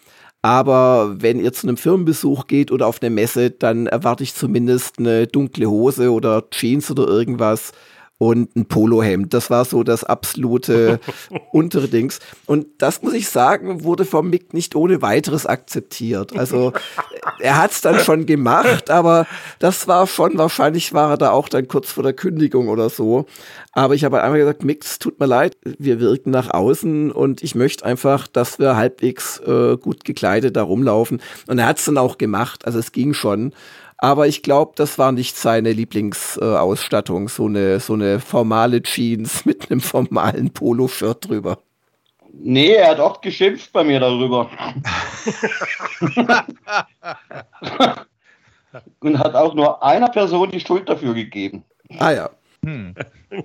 Aber wenn ihr zu einem Firmenbesuch geht oder auf eine Messe, dann erwarte ich zumindest eine dunkle Hose oder Jeans oder irgendwas und ein Polohemd. Das war so das absolute untere Dings. Und das muss ich sagen, wurde vom Mick nicht ohne weiteres akzeptiert. Also er hat es dann schon gemacht, aber das war schon, wahrscheinlich war er da auch dann kurz vor der Kündigung oder so. Aber ich habe halt einmal gesagt, Mick, es tut mir leid, wir wirken nach außen und ich möchte einfach, dass wir halbwegs äh, gut gekleidet da rumlaufen. Und er hat es dann auch gemacht, also es ging schon. Aber ich glaube, das war nicht seine Lieblingsausstattung, so eine so eine formale Jeans mit einem formalen Poloshirt drüber. Nee, er hat oft geschimpft bei mir darüber. Und hat auch nur einer Person die Schuld dafür gegeben. Ah ja. Hm.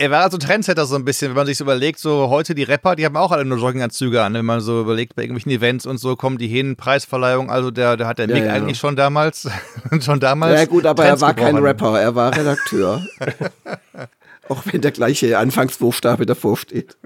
Er war also Trendsetter so ein bisschen, wenn man sich so überlegt, so heute die Rapper, die haben auch alle nur Jogginganzüge an, wenn man so überlegt, bei irgendwelchen Events und so kommen die hin, Preisverleihung, also der, der hat der Ja, Mick ja. eigentlich schon damals, schon damals. Ja gut, aber Trends er war kein gebrochen. Rapper, er war Redakteur. Auch wenn der gleiche Anfangsbuchstabe davor steht.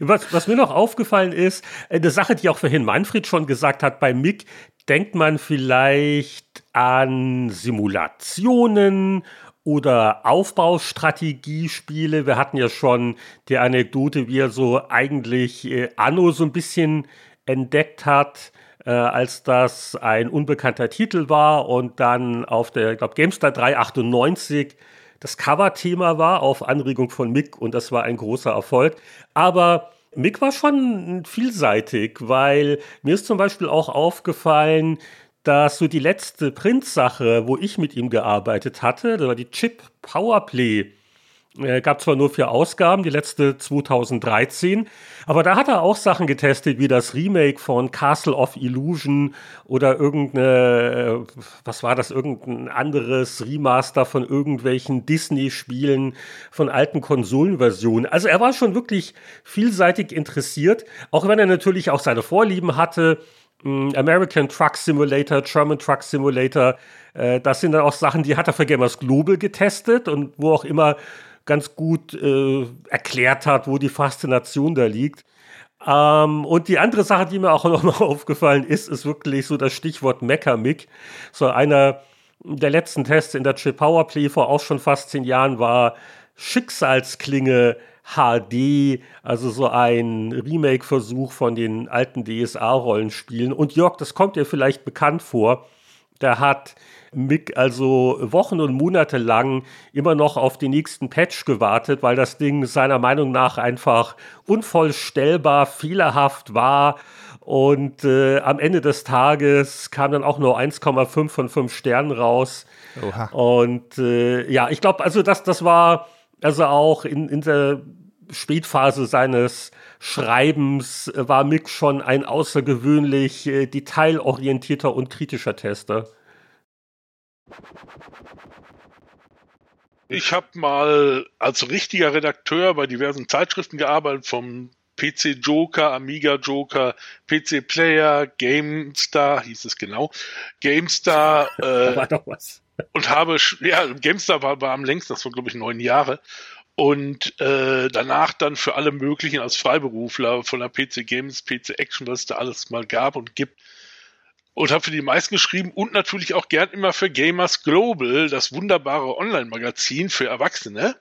Was, was mir noch aufgefallen ist, eine Sache, die auch vorhin Manfred schon gesagt hat, bei Mick denkt man vielleicht an Simulationen oder Aufbaustrategiespiele. Wir hatten ja schon die Anekdote, wie er so eigentlich äh, Anno so ein bisschen entdeckt hat, äh, als das ein unbekannter Titel war und dann auf der, ich glaube, GameStar 398 das Cover-Thema war auf Anregung von Mick und das war ein großer Erfolg. Aber Mick war schon vielseitig, weil mir ist zum Beispiel auch aufgefallen, dass so die letzte Print-Sache, wo ich mit ihm gearbeitet hatte, das war die Chip Powerplay. Äh, gab zwar nur vier Ausgaben, die letzte 2013, aber da hat er auch Sachen getestet, wie das Remake von Castle of Illusion oder irgendeine, äh, was war das, irgendein anderes Remaster von irgendwelchen Disney-Spielen von alten Konsolenversionen. Also er war schon wirklich vielseitig interessiert, auch wenn er natürlich auch seine Vorlieben hatte. Mh, American Truck Simulator, German Truck Simulator, äh, das sind dann auch Sachen, die hat er für Gamers Global getestet und wo auch immer ganz gut äh, erklärt hat, wo die Faszination da liegt. Ähm, und die andere Sache, die mir auch noch mal aufgefallen ist, ist wirklich so das Stichwort Mecha-Mic. So einer der letzten Tests in der Chip Power Play vor auch schon fast zehn Jahren war Schicksalsklinge HD, also so ein Remake-Versuch von den alten DSA-Rollenspielen. Und Jörg, das kommt dir vielleicht bekannt vor. Der hat Mick also Wochen und Monate lang immer noch auf den nächsten Patch gewartet, weil das Ding seiner Meinung nach einfach unvollstellbar, fehlerhaft war. Und äh, am Ende des Tages kam dann auch nur 1,5 von 5 Sternen raus. Oha. Und äh, ja, ich glaube, also das, das war also auch in, in der Spätphase seines Schreibens äh, war Mick schon ein außergewöhnlich äh, detailorientierter und kritischer Tester. Ich habe mal als richtiger Redakteur bei diversen Zeitschriften gearbeitet, vom PC Joker, Amiga Joker, PC Player, GameStar, hieß es genau, GameStar äh, doch was. Und habe, ja, GameStar war, war am längsten, das war glaube ich neun Jahre. Und äh, danach dann für alle möglichen als Freiberufler von der PC Games, PC Action, was es da alles mal gab und gibt. Und habe für die meisten geschrieben und natürlich auch gern immer für Gamers Global, das wunderbare Online-Magazin für Erwachsene,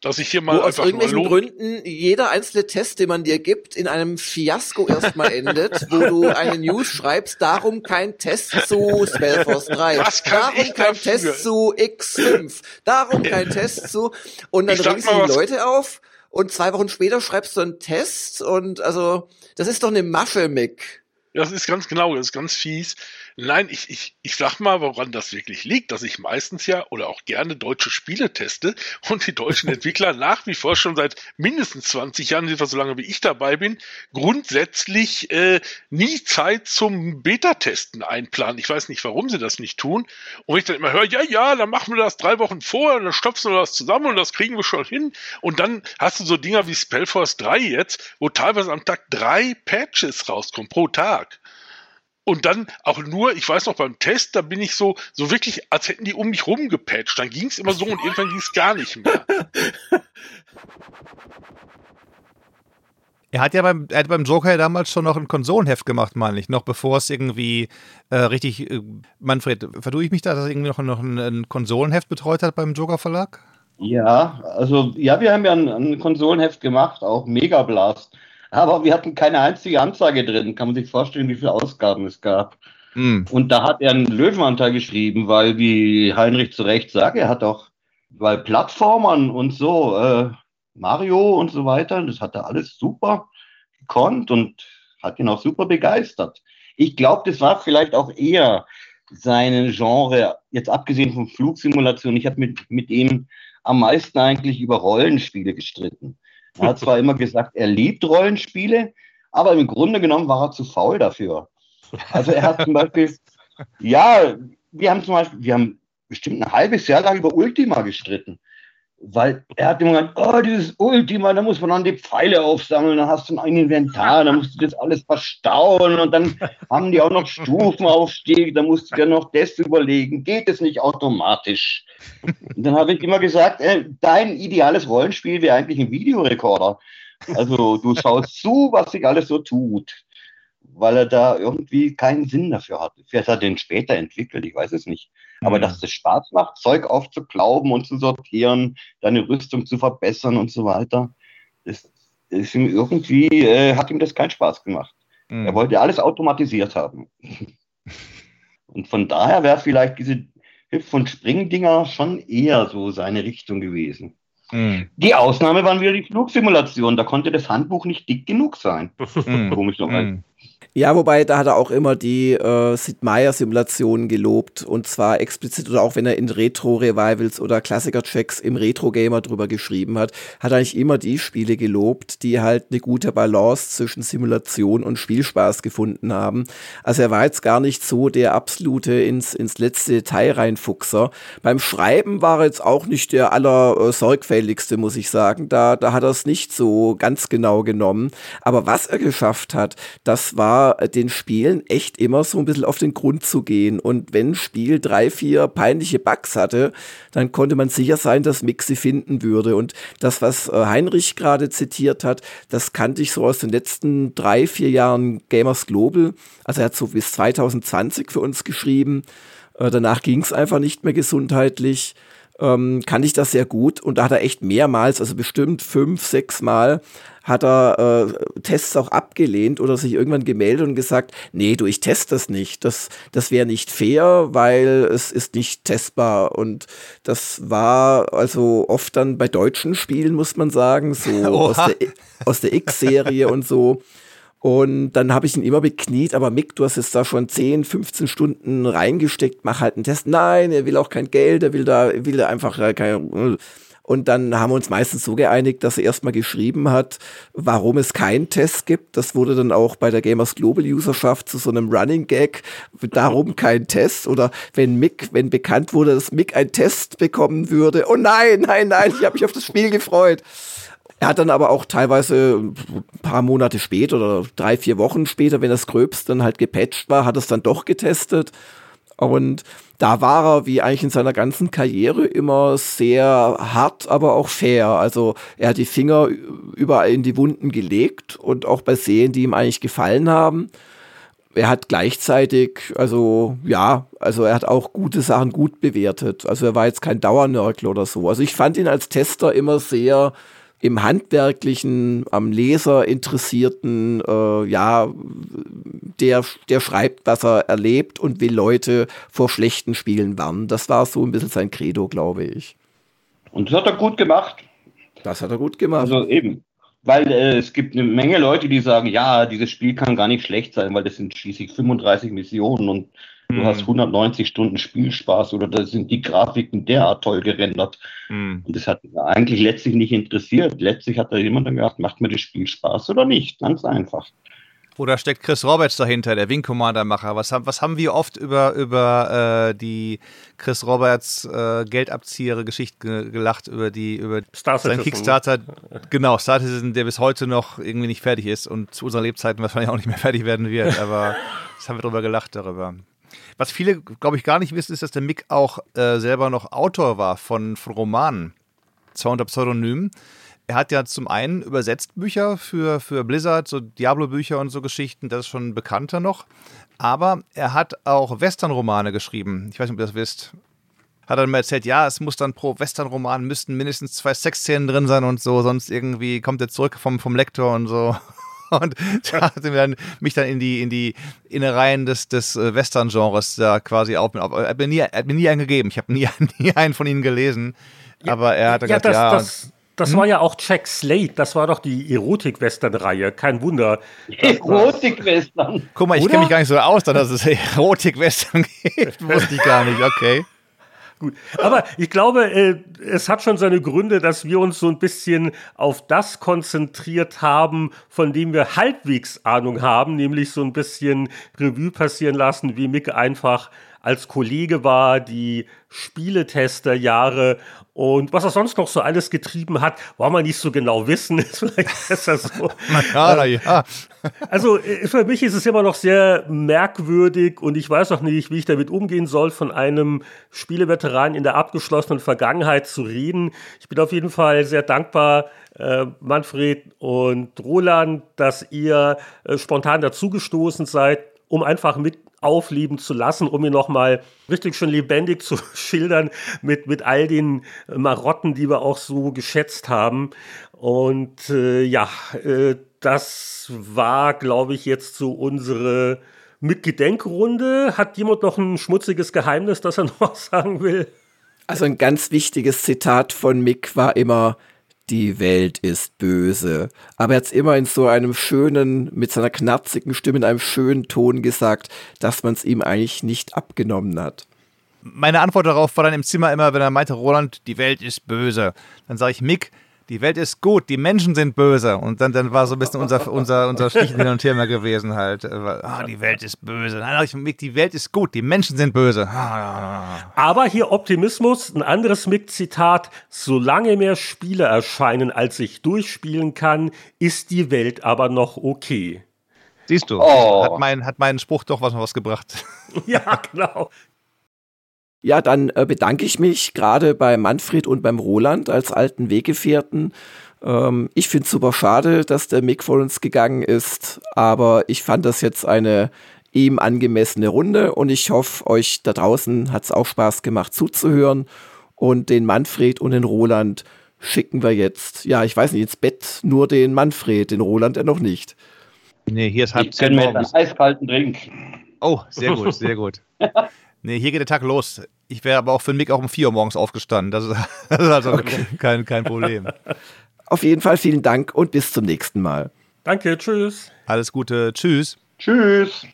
dass ich hier mal Wo aus irgendwelchen Gründen jeder einzelne Test, den man dir gibt, in einem Fiasko erstmal endet, wo du eine News schreibst, darum kein Test zu Spellforce 3, Was kann darum kein dafür? Test zu X5, darum kein Test zu, und dann ringst du die Leute auf und zwei Wochen später schreibst du einen Test und also, das ist doch eine Masche, Mick. Das ist ganz genau, das ist ganz fies. Nein, ich, ich, ich sag mal, woran das wirklich liegt, dass ich meistens ja oder auch gerne deutsche Spiele teste und die deutschen Entwickler nach wie vor schon seit mindestens 20 Jahren, jedenfalls so lange wie ich dabei bin, grundsätzlich äh, nie Zeit zum Beta-Testen einplanen. Ich weiß nicht, warum sie das nicht tun. Und ich dann immer höre, ja, ja, dann machen wir das drei Wochen vorher und dann stopfen wir das zusammen und das kriegen wir schon hin. Und dann hast du so Dinger wie Spellforce 3 jetzt, wo teilweise am Tag drei Patches rauskommen pro Tag. Und dann auch nur, ich weiß noch beim Test, da bin ich so, so wirklich, als hätten die um mich rumgepatcht. Dann ging es immer so und irgendwann ging es gar nicht mehr. Er hat ja beim, er hat beim Joker ja damals schon noch ein Konsolenheft gemacht, meine ich, noch bevor es irgendwie äh, richtig. Äh, Manfred, verdue ich mich da, dass er irgendwie noch, noch ein, ein Konsolenheft betreut hat beim Joker Verlag? Ja, also ja, wir haben ja ein, ein Konsolenheft gemacht, auch Mega Blast. Aber wir hatten keine einzige Anzeige drin. Kann man sich vorstellen, wie viele Ausgaben es gab. Hm. Und da hat er einen Löwenanteil geschrieben, weil, wie Heinrich zu Recht sagt, er hat auch bei Plattformern und so, äh, Mario und so weiter, das hat er alles super gekonnt und hat ihn auch super begeistert. Ich glaube, das war vielleicht auch eher seinen Genre, jetzt abgesehen von Flugsimulation. Ich habe mit, mit ihm am meisten eigentlich über Rollenspiele gestritten. Er hat zwar immer gesagt, er liebt Rollenspiele, aber im Grunde genommen war er zu faul dafür. Also er hat zum Beispiel, ja, wir haben zum Beispiel, wir haben bestimmt ein halbes Jahr lang über Ultima gestritten. Weil er hat immer gesagt, oh, dieses Ultima, da muss man dann die Pfeile aufsammeln, dann hast du ein Inventar, dann musst du das alles verstauen und dann haben die auch noch Stufenaufstieg, da musst du dir noch das überlegen, geht es nicht automatisch? Und dann habe ich immer gesagt, äh, dein ideales Rollenspiel wäre eigentlich ein Videorekorder. Also du schaust zu, was sich alles so tut, weil er da irgendwie keinen Sinn dafür hat. Vielleicht hat er den später entwickelt, ich weiß es nicht. Aber mhm. dass es Spaß macht, Zeug aufzuklauben und zu sortieren, deine Rüstung zu verbessern und so weiter, das ist ihm irgendwie, äh, hat ihm das keinen Spaß gemacht. Mhm. Er wollte alles automatisiert haben. und von daher wäre vielleicht diese Hüpf- und Springdinger schon eher so seine Richtung gewesen. Mhm. Die Ausnahme waren wieder die Flugsimulation. Da konnte das Handbuch nicht dick genug sein. Mhm. Komischerweise. Ja, wobei da hat er auch immer die äh, Sid Meier-Simulationen gelobt und zwar explizit oder auch wenn er in Retro-Revivals oder Klassiker-Checks im Retro-Gamer drüber geschrieben hat, hat er eigentlich immer die Spiele gelobt, die halt eine gute Balance zwischen Simulation und Spielspaß gefunden haben. Also er war jetzt gar nicht so der absolute ins, ins letzte Detail reinfuchser. Beim Schreiben war er jetzt auch nicht der aller äh, sorgfältigste, muss ich sagen. Da, da hat er es nicht so ganz genau genommen. Aber was er geschafft hat, das war war, den Spielen echt immer so ein bisschen auf den Grund zu gehen. Und wenn ein Spiel drei, vier peinliche Bugs hatte, dann konnte man sicher sein, dass Mick sie finden würde. Und das, was äh, Heinrich gerade zitiert hat, das kannte ich so aus den letzten drei, vier Jahren Gamers Global. Also er hat so bis 2020 für uns geschrieben. Äh, danach ging es einfach nicht mehr gesundheitlich ähm, kann ich das sehr gut und da hat er echt mehrmals, also bestimmt fünf, sechs Mal, hat er äh, Tests auch abgelehnt oder sich irgendwann gemeldet und gesagt, nee, du, ich teste das nicht. Das, das wäre nicht fair, weil es ist nicht testbar. Und das war also oft dann bei deutschen Spielen, muss man sagen, so aus der, aus der X-Serie und so. Und dann habe ich ihn immer bekniet, aber Mick, du hast jetzt da schon 10, 15 Stunden reingesteckt, mach halt einen Test. Nein, er will auch kein Geld, er will da, will da einfach äh, kein. Und dann haben wir uns meistens so geeinigt, dass er erstmal geschrieben hat, warum es keinen Test gibt. Das wurde dann auch bei der Gamers Global Userschaft zu so einem Running Gag. Darum kein Test. Oder wenn Mick, wenn bekannt wurde, dass Mick einen Test bekommen würde. Oh nein, nein, nein, ich habe mich auf das Spiel gefreut. Er hat dann aber auch teilweise ein paar Monate später oder drei, vier Wochen später, wenn das Gröbst dann halt gepatcht war, hat es dann doch getestet. Und da war er, wie eigentlich in seiner ganzen Karriere, immer sehr hart, aber auch fair. Also er hat die Finger überall in die Wunden gelegt und auch bei Serien, die ihm eigentlich gefallen haben. Er hat gleichzeitig, also ja, also er hat auch gute Sachen gut bewertet. Also er war jetzt kein Dauernörgler oder so. Also ich fand ihn als Tester immer sehr im handwerklichen, am Leser interessierten, äh, ja, der, der schreibt, was er erlebt und will Leute vor schlechten Spielen warnen. Das war so ein bisschen sein Credo, glaube ich. Und das hat er gut gemacht. Das hat er gut gemacht. Also eben. Weil äh, es gibt eine Menge Leute, die sagen, ja, dieses Spiel kann gar nicht schlecht sein, weil das sind schließlich 35 Missionen und Du hast 190 mhm. Stunden Spielspaß oder da sind die Grafiken derart toll gerendert. Mm. Und das hat eigentlich letztlich nicht interessiert. Letztlich hat da jemand dann gedacht, macht mir das Spiel Spaß oder nicht? Ganz einfach. Oder steckt Chris Roberts dahinter, der Wing Commander-Macher? Was, was haben wir oft über, über äh, die Chris Roberts äh, Geldabzieher-Geschichte gelacht, über die über Star seinen Kickstarter? Genau, Star Citizen, der bis heute noch irgendwie nicht fertig ist und zu unseren Lebzeiten wahrscheinlich auch nicht mehr fertig werden wird. Aber das haben wir drüber gelacht darüber. Was viele, glaube ich, gar nicht wissen, ist, dass der Mick auch äh, selber noch Autor war von, von Romanen. Zwar unter Pseudonym. Er hat ja zum einen übersetzt Bücher für, für Blizzard, so Diablo-Bücher und so Geschichten, das ist schon bekannter noch. Aber er hat auch Western-Romane geschrieben. Ich weiß nicht, ob ihr das wisst. Hat er mir erzählt, ja, es muss dann pro Western-Roman müssten mindestens zwei Sexszenen drin sein und so, sonst irgendwie kommt er zurück vom, vom Lektor und so. und da hat er dann, mich dann in die, in die Innereien des, des äh, Western-Genres da quasi auf. Er hat mir nie, er hat mir nie einen gegeben. Ich habe nie, nie einen von ihnen gelesen. Ja, aber er hat ja, gesagt, das, ja. Das, das hm? war ja auch Jack Slate, das war doch die Erotik-Western-Reihe, kein Wunder. Erotik-Western. Guck mal, ich kenne mich gar nicht so aus, dass es Erotik-Western gibt. Wusste ich gar nicht, okay. Gut, aber ich glaube, äh, es hat schon seine Gründe, dass wir uns so ein bisschen auf das konzentriert haben, von dem wir halbwegs Ahnung haben, nämlich so ein bisschen Revue passieren lassen, wie Mick einfach als Kollege war, die Spieletesterjahre und was er sonst noch so alles getrieben hat, wollen wir nicht so genau wissen. Ist vielleicht besser so. ja, na ja. Also äh, für mich ist es immer noch sehr merkwürdig und ich weiß auch nicht, wie ich damit umgehen soll, von einem Spieleveteran in der abgeschlossenen Vergangenheit zu reden. Ich bin auf jeden Fall sehr dankbar, äh, Manfred und Roland, dass ihr äh, spontan dazugestoßen seid, um einfach mit aufleben zu lassen, um ihn nochmal richtig schön lebendig zu schildern mit, mit all den Marotten, die wir auch so geschätzt haben. Und äh, ja, äh, das war, glaube ich, jetzt so unsere Mitgedenkrunde. Hat jemand noch ein schmutziges Geheimnis, das er noch sagen will? Also ein ganz wichtiges Zitat von Mick war immer, die Welt ist böse. Aber er hat es immer in so einem schönen, mit seiner knarzigen Stimme, in einem schönen Ton gesagt, dass man es ihm eigentlich nicht abgenommen hat. Meine Antwort darauf war dann im Zimmer immer, wenn er meinte, Roland, die Welt ist böse. Dann sage ich, Mick, die Welt ist gut, die Menschen sind böse. Und dann, dann war so ein bisschen unser, unser, unser Stich hin und her mehr gewesen halt. Ah, die Welt ist böse. Nein, ich, Mick, die Welt ist gut, die Menschen sind böse. Ah, Aber hier Optimismus, ein anderes Mick-Zitat. Solange mehr Spiele erscheinen, als ich durchspielen kann, ist die Welt aber noch okay. Siehst du, Oh. hat, mein, hat mein Spruch doch was, was gebracht. Ja, genau. Ja, dann äh, bedanke ich mich gerade bei Manfred und beim Roland als alten Weggefährten. Ähm, ich finde es super schade, dass der Mick von uns gegangen ist, aber ich fand das jetzt eine ihm angemessene Runde und ich hoffe, euch da draußen hat es auch Spaß gemacht zuzuhören. Und den Manfred und den Roland schicken wir jetzt, ja, ich weiß nicht, ins Bett, nur den Manfred, den Roland ja noch nicht. Nee, hier ist halb Ich zehn morgens. einen eiskalten Drink. Oh, sehr gut, sehr gut. Nee, hier geht der Tag los. Ich wäre aber auch für den Mick auch um 4 Uhr morgens aufgestanden. Das ist, das ist also kein, kein Problem. Auf jeden Fall vielen Dank und bis zum nächsten Mal. Danke, tschüss. Alles Gute. Tschüss. Tschüss.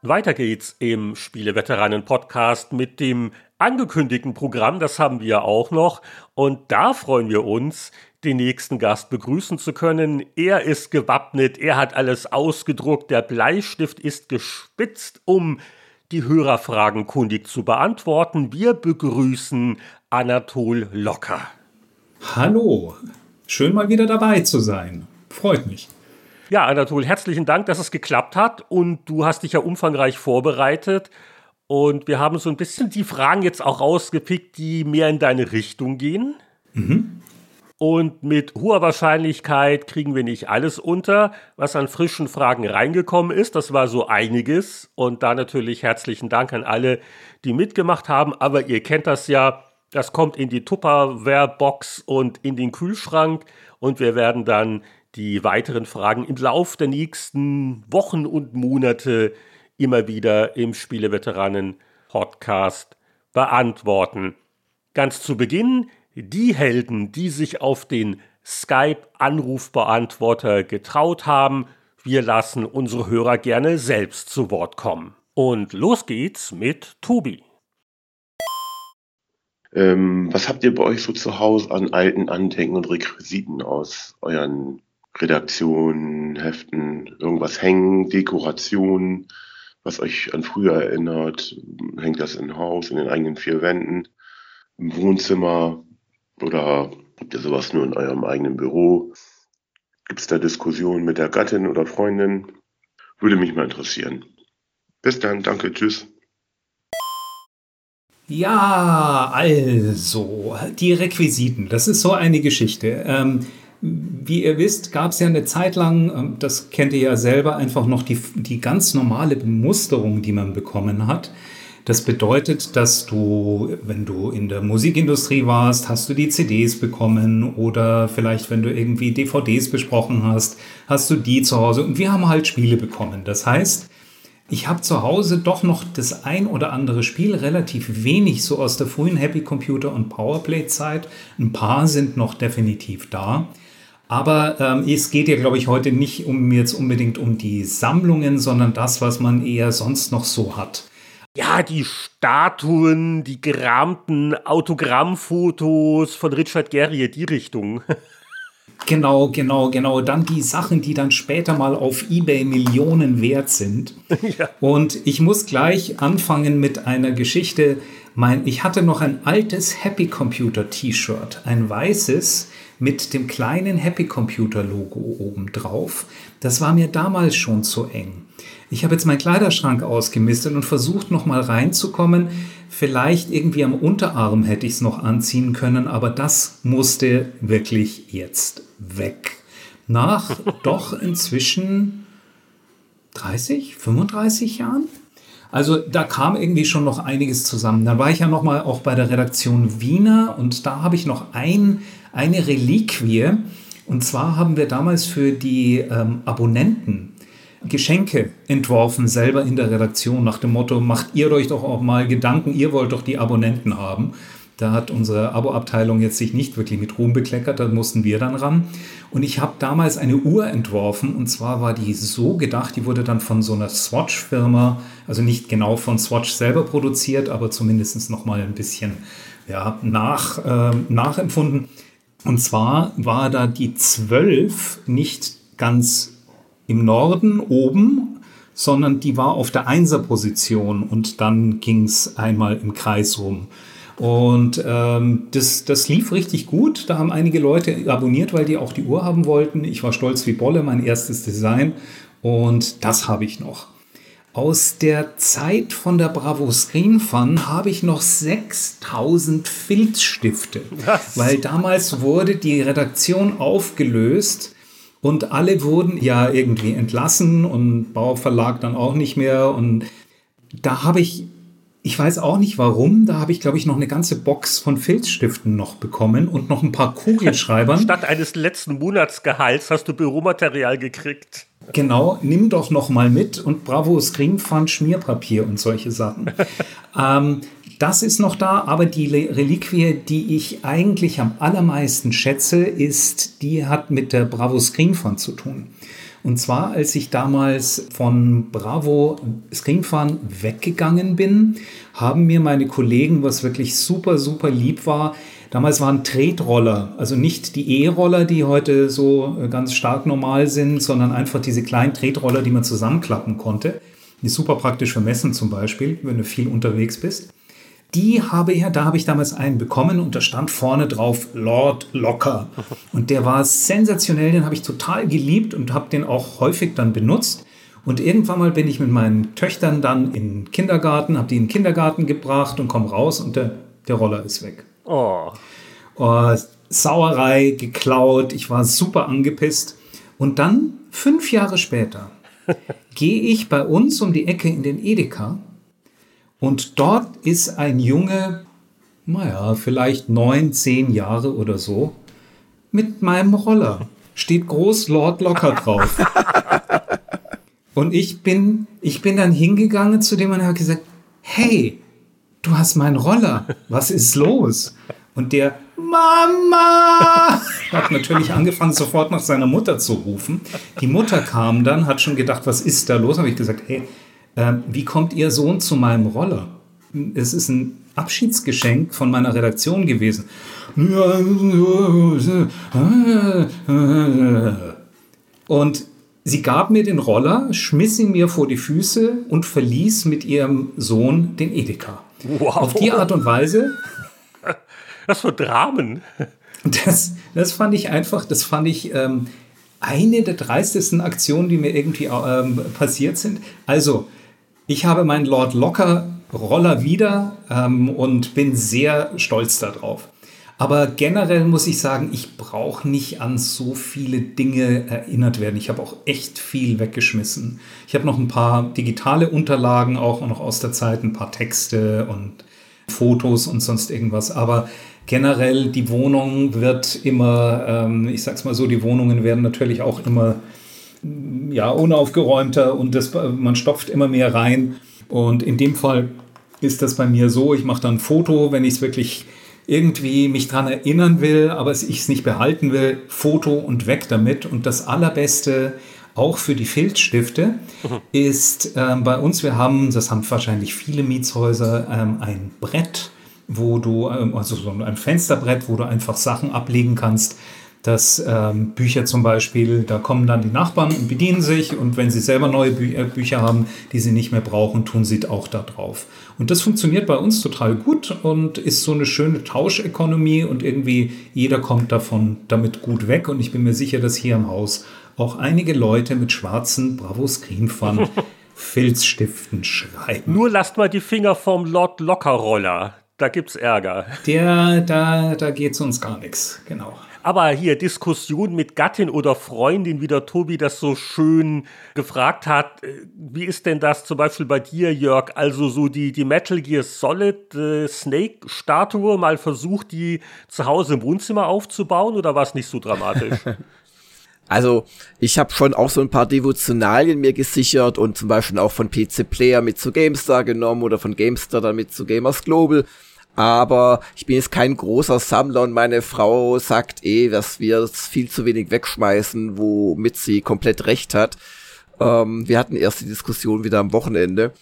Weiter geht's im Spieleveteranen-Podcast mit dem angekündigten Programm. Das haben wir auch noch. Und da freuen wir uns, den nächsten Gast begrüßen zu können. Er ist gewappnet, er hat alles ausgedruckt, der Bleistift ist gespitzt, um die Hörerfragen kundig zu beantworten. Wir begrüßen Anatol Locker. Hallo, schön mal wieder dabei zu sein. Freut mich. Ja, Anatol, herzlichen Dank, dass es geklappt hat und du hast dich ja umfangreich vorbereitet. Und wir haben so ein bisschen die Fragen jetzt auch rausgepickt, die mehr in deine Richtung gehen. Und mit hoher Wahrscheinlichkeit kriegen wir nicht alles unter, was an frischen Fragen reingekommen ist. Das war so einiges. Und da natürlich herzlichen Dank an alle, die mitgemacht haben. Aber ihr kennt das ja. Das kommt in die Tupperware-Box und in den Kühlschrank. Und wir werden dann die weiteren Fragen im Lauf der nächsten Wochen und Monate immer wieder im Spieleveteranen-Podcast beantworten. Ganz zu Beginn die Helden, die sich auf den Skype-Anrufbeantworter getraut haben. Wir lassen unsere Hörer gerne selbst zu Wort kommen. Und los geht's mit Tobi. Ähm, was habt ihr bei euch so zu Hause an alten Andenken und Requisiten aus euren Redaktionen, Heften? Irgendwas hängen, Dekorationen, was euch an früher erinnert? Hängt das im Haus, in den eigenen vier Wänden, im Wohnzimmer oder habt ihr sowas nur in eurem eigenen Büro? Gibt es da Diskussionen mit der Gattin oder Freundin? Würde mich mal interessieren. Bis dann, danke, tschüss. Ja, also, die Requisiten, das ist so eine Geschichte. Ähm, wie ihr wisst, gab es ja eine Zeit lang, ähm, das kennt ihr ja selber, einfach noch die, die ganz normale Bemusterung, die man bekommen hat. Das bedeutet, dass du, wenn du in der Musikindustrie warst, hast du die CDs bekommen oder vielleicht, wenn du irgendwie DVDs besprochen hast, hast du die zu Hause und wir haben halt Spiele bekommen. Das heißt, ich habe zu Hause doch noch das ein oder andere Spiel, relativ wenig so aus der frühen Happy Computer und Powerplay-Zeit. Ein paar sind noch definitiv da. Aber ähm, es geht ja, glaube ich, heute nicht um jetzt unbedingt um die Sammlungen, sondern das, was man eher sonst noch so hat. Ja, die Statuen, die gerahmten Autogrammfotos von Richard Gerrie, die Richtung. Genau, genau, genau. Dann die Sachen, die dann später mal auf eBay Millionen wert sind. Ja. Und ich muss gleich anfangen mit einer Geschichte. Mein, ich hatte noch ein altes Happy Computer T-Shirt, ein weißes mit dem kleinen Happy Computer Logo oben drauf. Das war mir damals schon zu eng. Ich habe jetzt meinen Kleiderschrank ausgemistet und versucht noch mal reinzukommen. Vielleicht irgendwie am Unterarm hätte ich es noch anziehen können, aber das musste wirklich jetzt weg. Nach doch inzwischen 30, 35 Jahren? Also da kam irgendwie schon noch einiges zusammen. Dann war ich ja noch mal auch bei der Redaktion Wiener und da habe ich noch ein, eine Reliquie. Und zwar haben wir damals für die ähm, Abonnenten Geschenke entworfen, selber in der Redaktion, nach dem Motto, macht ihr euch doch auch mal Gedanken, ihr wollt doch die Abonnenten haben. Da hat unsere Abo-Abteilung jetzt sich nicht wirklich mit Ruhm bekleckert, da mussten wir dann ran. Und ich habe damals eine Uhr entworfen und zwar war die so gedacht, die wurde dann von so einer Swatch-Firma, also nicht genau von Swatch selber produziert, aber zumindest nochmal ein bisschen ja, nach, äh, nachempfunden. Und zwar war da die 12 nicht ganz im Norden oben, sondern die war auf der Einser-Position und dann ging es einmal im Kreis rum. Und ähm, das, das lief richtig gut. Da haben einige Leute abonniert, weil die auch die Uhr haben wollten. Ich war stolz wie Bolle, mein erstes Design. Und das habe ich noch. Aus der Zeit von der Bravo Screen Fun habe ich noch 6000 Filzstifte. Was? Weil damals wurde die Redaktion aufgelöst und alle wurden ja irgendwie entlassen und Bauverlag dann auch nicht mehr. Und da habe ich ich weiß auch nicht warum. Da habe ich, glaube ich, noch eine ganze Box von Filzstiften noch bekommen und noch ein paar Kugelschreibern. Statt eines letzten Monatsgehalts hast du Büromaterial gekriegt. Genau, nimm doch noch mal mit und Bravo Screenfund Schmierpapier und solche Sachen. ähm, das ist noch da, aber die Reliquie, die ich eigentlich am allermeisten schätze, ist, die hat mit der Bravo Screenfund zu tun. Und zwar, als ich damals von Bravo Screenfahren weggegangen bin, haben mir meine Kollegen, was wirklich super, super lieb war, damals waren Tretroller, also nicht die E-Roller, die heute so ganz stark normal sind, sondern einfach diese kleinen Tretroller, die man zusammenklappen konnte. Die ist super praktisch für Messen zum Beispiel, wenn du viel unterwegs bist die habe ich, da habe ich damals einen bekommen und da stand vorne drauf Lord Locker. Und der war sensationell, den habe ich total geliebt und habe den auch häufig dann benutzt. Und irgendwann mal bin ich mit meinen Töchtern dann in den Kindergarten, habe die in den Kindergarten gebracht und komme raus und der, der Roller ist weg. Oh. oh. Sauerei, geklaut, ich war super angepisst. Und dann, fünf Jahre später, gehe ich bei uns um die Ecke in den Edeka und dort ist ein Junge, naja, vielleicht neun, zehn Jahre oder so, mit meinem Roller. Steht groß Lord Locker drauf. Und ich bin, ich bin dann hingegangen zu dem und habe gesagt, hey, du hast meinen Roller. Was ist los? Und der Mama hat natürlich angefangen, sofort nach seiner Mutter zu rufen. Die Mutter kam dann, hat schon gedacht, was ist da los? Habe ich gesagt, hey, äh, wie kommt Ihr Sohn zu meinem Roller? Es ist ein Abschiedsgeschenk von meiner Redaktion gewesen. Und sie gab mir den Roller, schmiss ihn mir vor die Füße und verließ mit ihrem Sohn den Edeka. Wow. Auf die Art und Weise. Was für Dramen. Das, das fand ich einfach, das fand ich ähm, eine der dreistesten Aktionen, die mir irgendwie ähm, passiert sind. Also, ich habe meinen Lord Locker Roller wieder ähm, und bin sehr stolz darauf. Aber generell muss ich sagen, ich brauche nicht an so viele Dinge erinnert werden. Ich habe auch echt viel weggeschmissen. Ich habe noch ein paar digitale Unterlagen, auch noch aus der Zeit, ein paar Texte und Fotos und sonst irgendwas. Aber generell, die Wohnung wird immer, ähm, ich sag's mal so, die Wohnungen werden natürlich auch immer ja, unaufgeräumter und das, man stopft immer mehr rein. Und in dem Fall ist das bei mir so, ich mache dann ein Foto, wenn ich es wirklich irgendwie mich daran erinnern will, aber ich es nicht behalten will, Foto und weg damit. Und das Allerbeste auch für die Filzstifte mhm. ist ähm, bei uns, wir haben, das haben wahrscheinlich viele Mietshäuser, ähm, ein Brett, wo du, ähm, also so ein Fensterbrett, wo du einfach Sachen ablegen kannst. Dass ähm, Bücher zum Beispiel, da kommen dann die Nachbarn und bedienen sich und wenn sie selber neue Bü äh, Bücher haben, die sie nicht mehr brauchen, tun sie auch da drauf. Und das funktioniert bei uns total gut und ist so eine schöne Tauschökonomie und irgendwie jeder kommt davon damit gut weg und ich bin mir sicher, dass hier im Haus auch einige Leute mit schwarzen Bravo Screen Fun Filzstiften schreiben. Nur lasst mal die Finger vom Lord Lockerroller. Da gibt's Ärger. Der, da, da geht's uns gar nichts, genau. Aber hier Diskussion mit Gattin oder Freundin, wie der Tobi das so schön gefragt hat. Äh, wie ist denn das zum Beispiel bei dir, Jörg? Also so die, die Metal Gear Solid äh, Snake Statue mal versucht, die zu Hause im Wohnzimmer aufzubauen oder war es nicht so dramatisch? Also ich habe schon auch so ein paar Devotionalien mir gesichert und zum Beispiel auch von PC Player mit zu GameStar genommen oder von GameStar dann mit zu Gamers Global. Aber ich bin jetzt kein großer Sammler und meine Frau sagt eh, dass wir viel zu wenig wegschmeißen, womit sie komplett recht hat. Ähm, wir hatten erst die Diskussion wieder am Wochenende.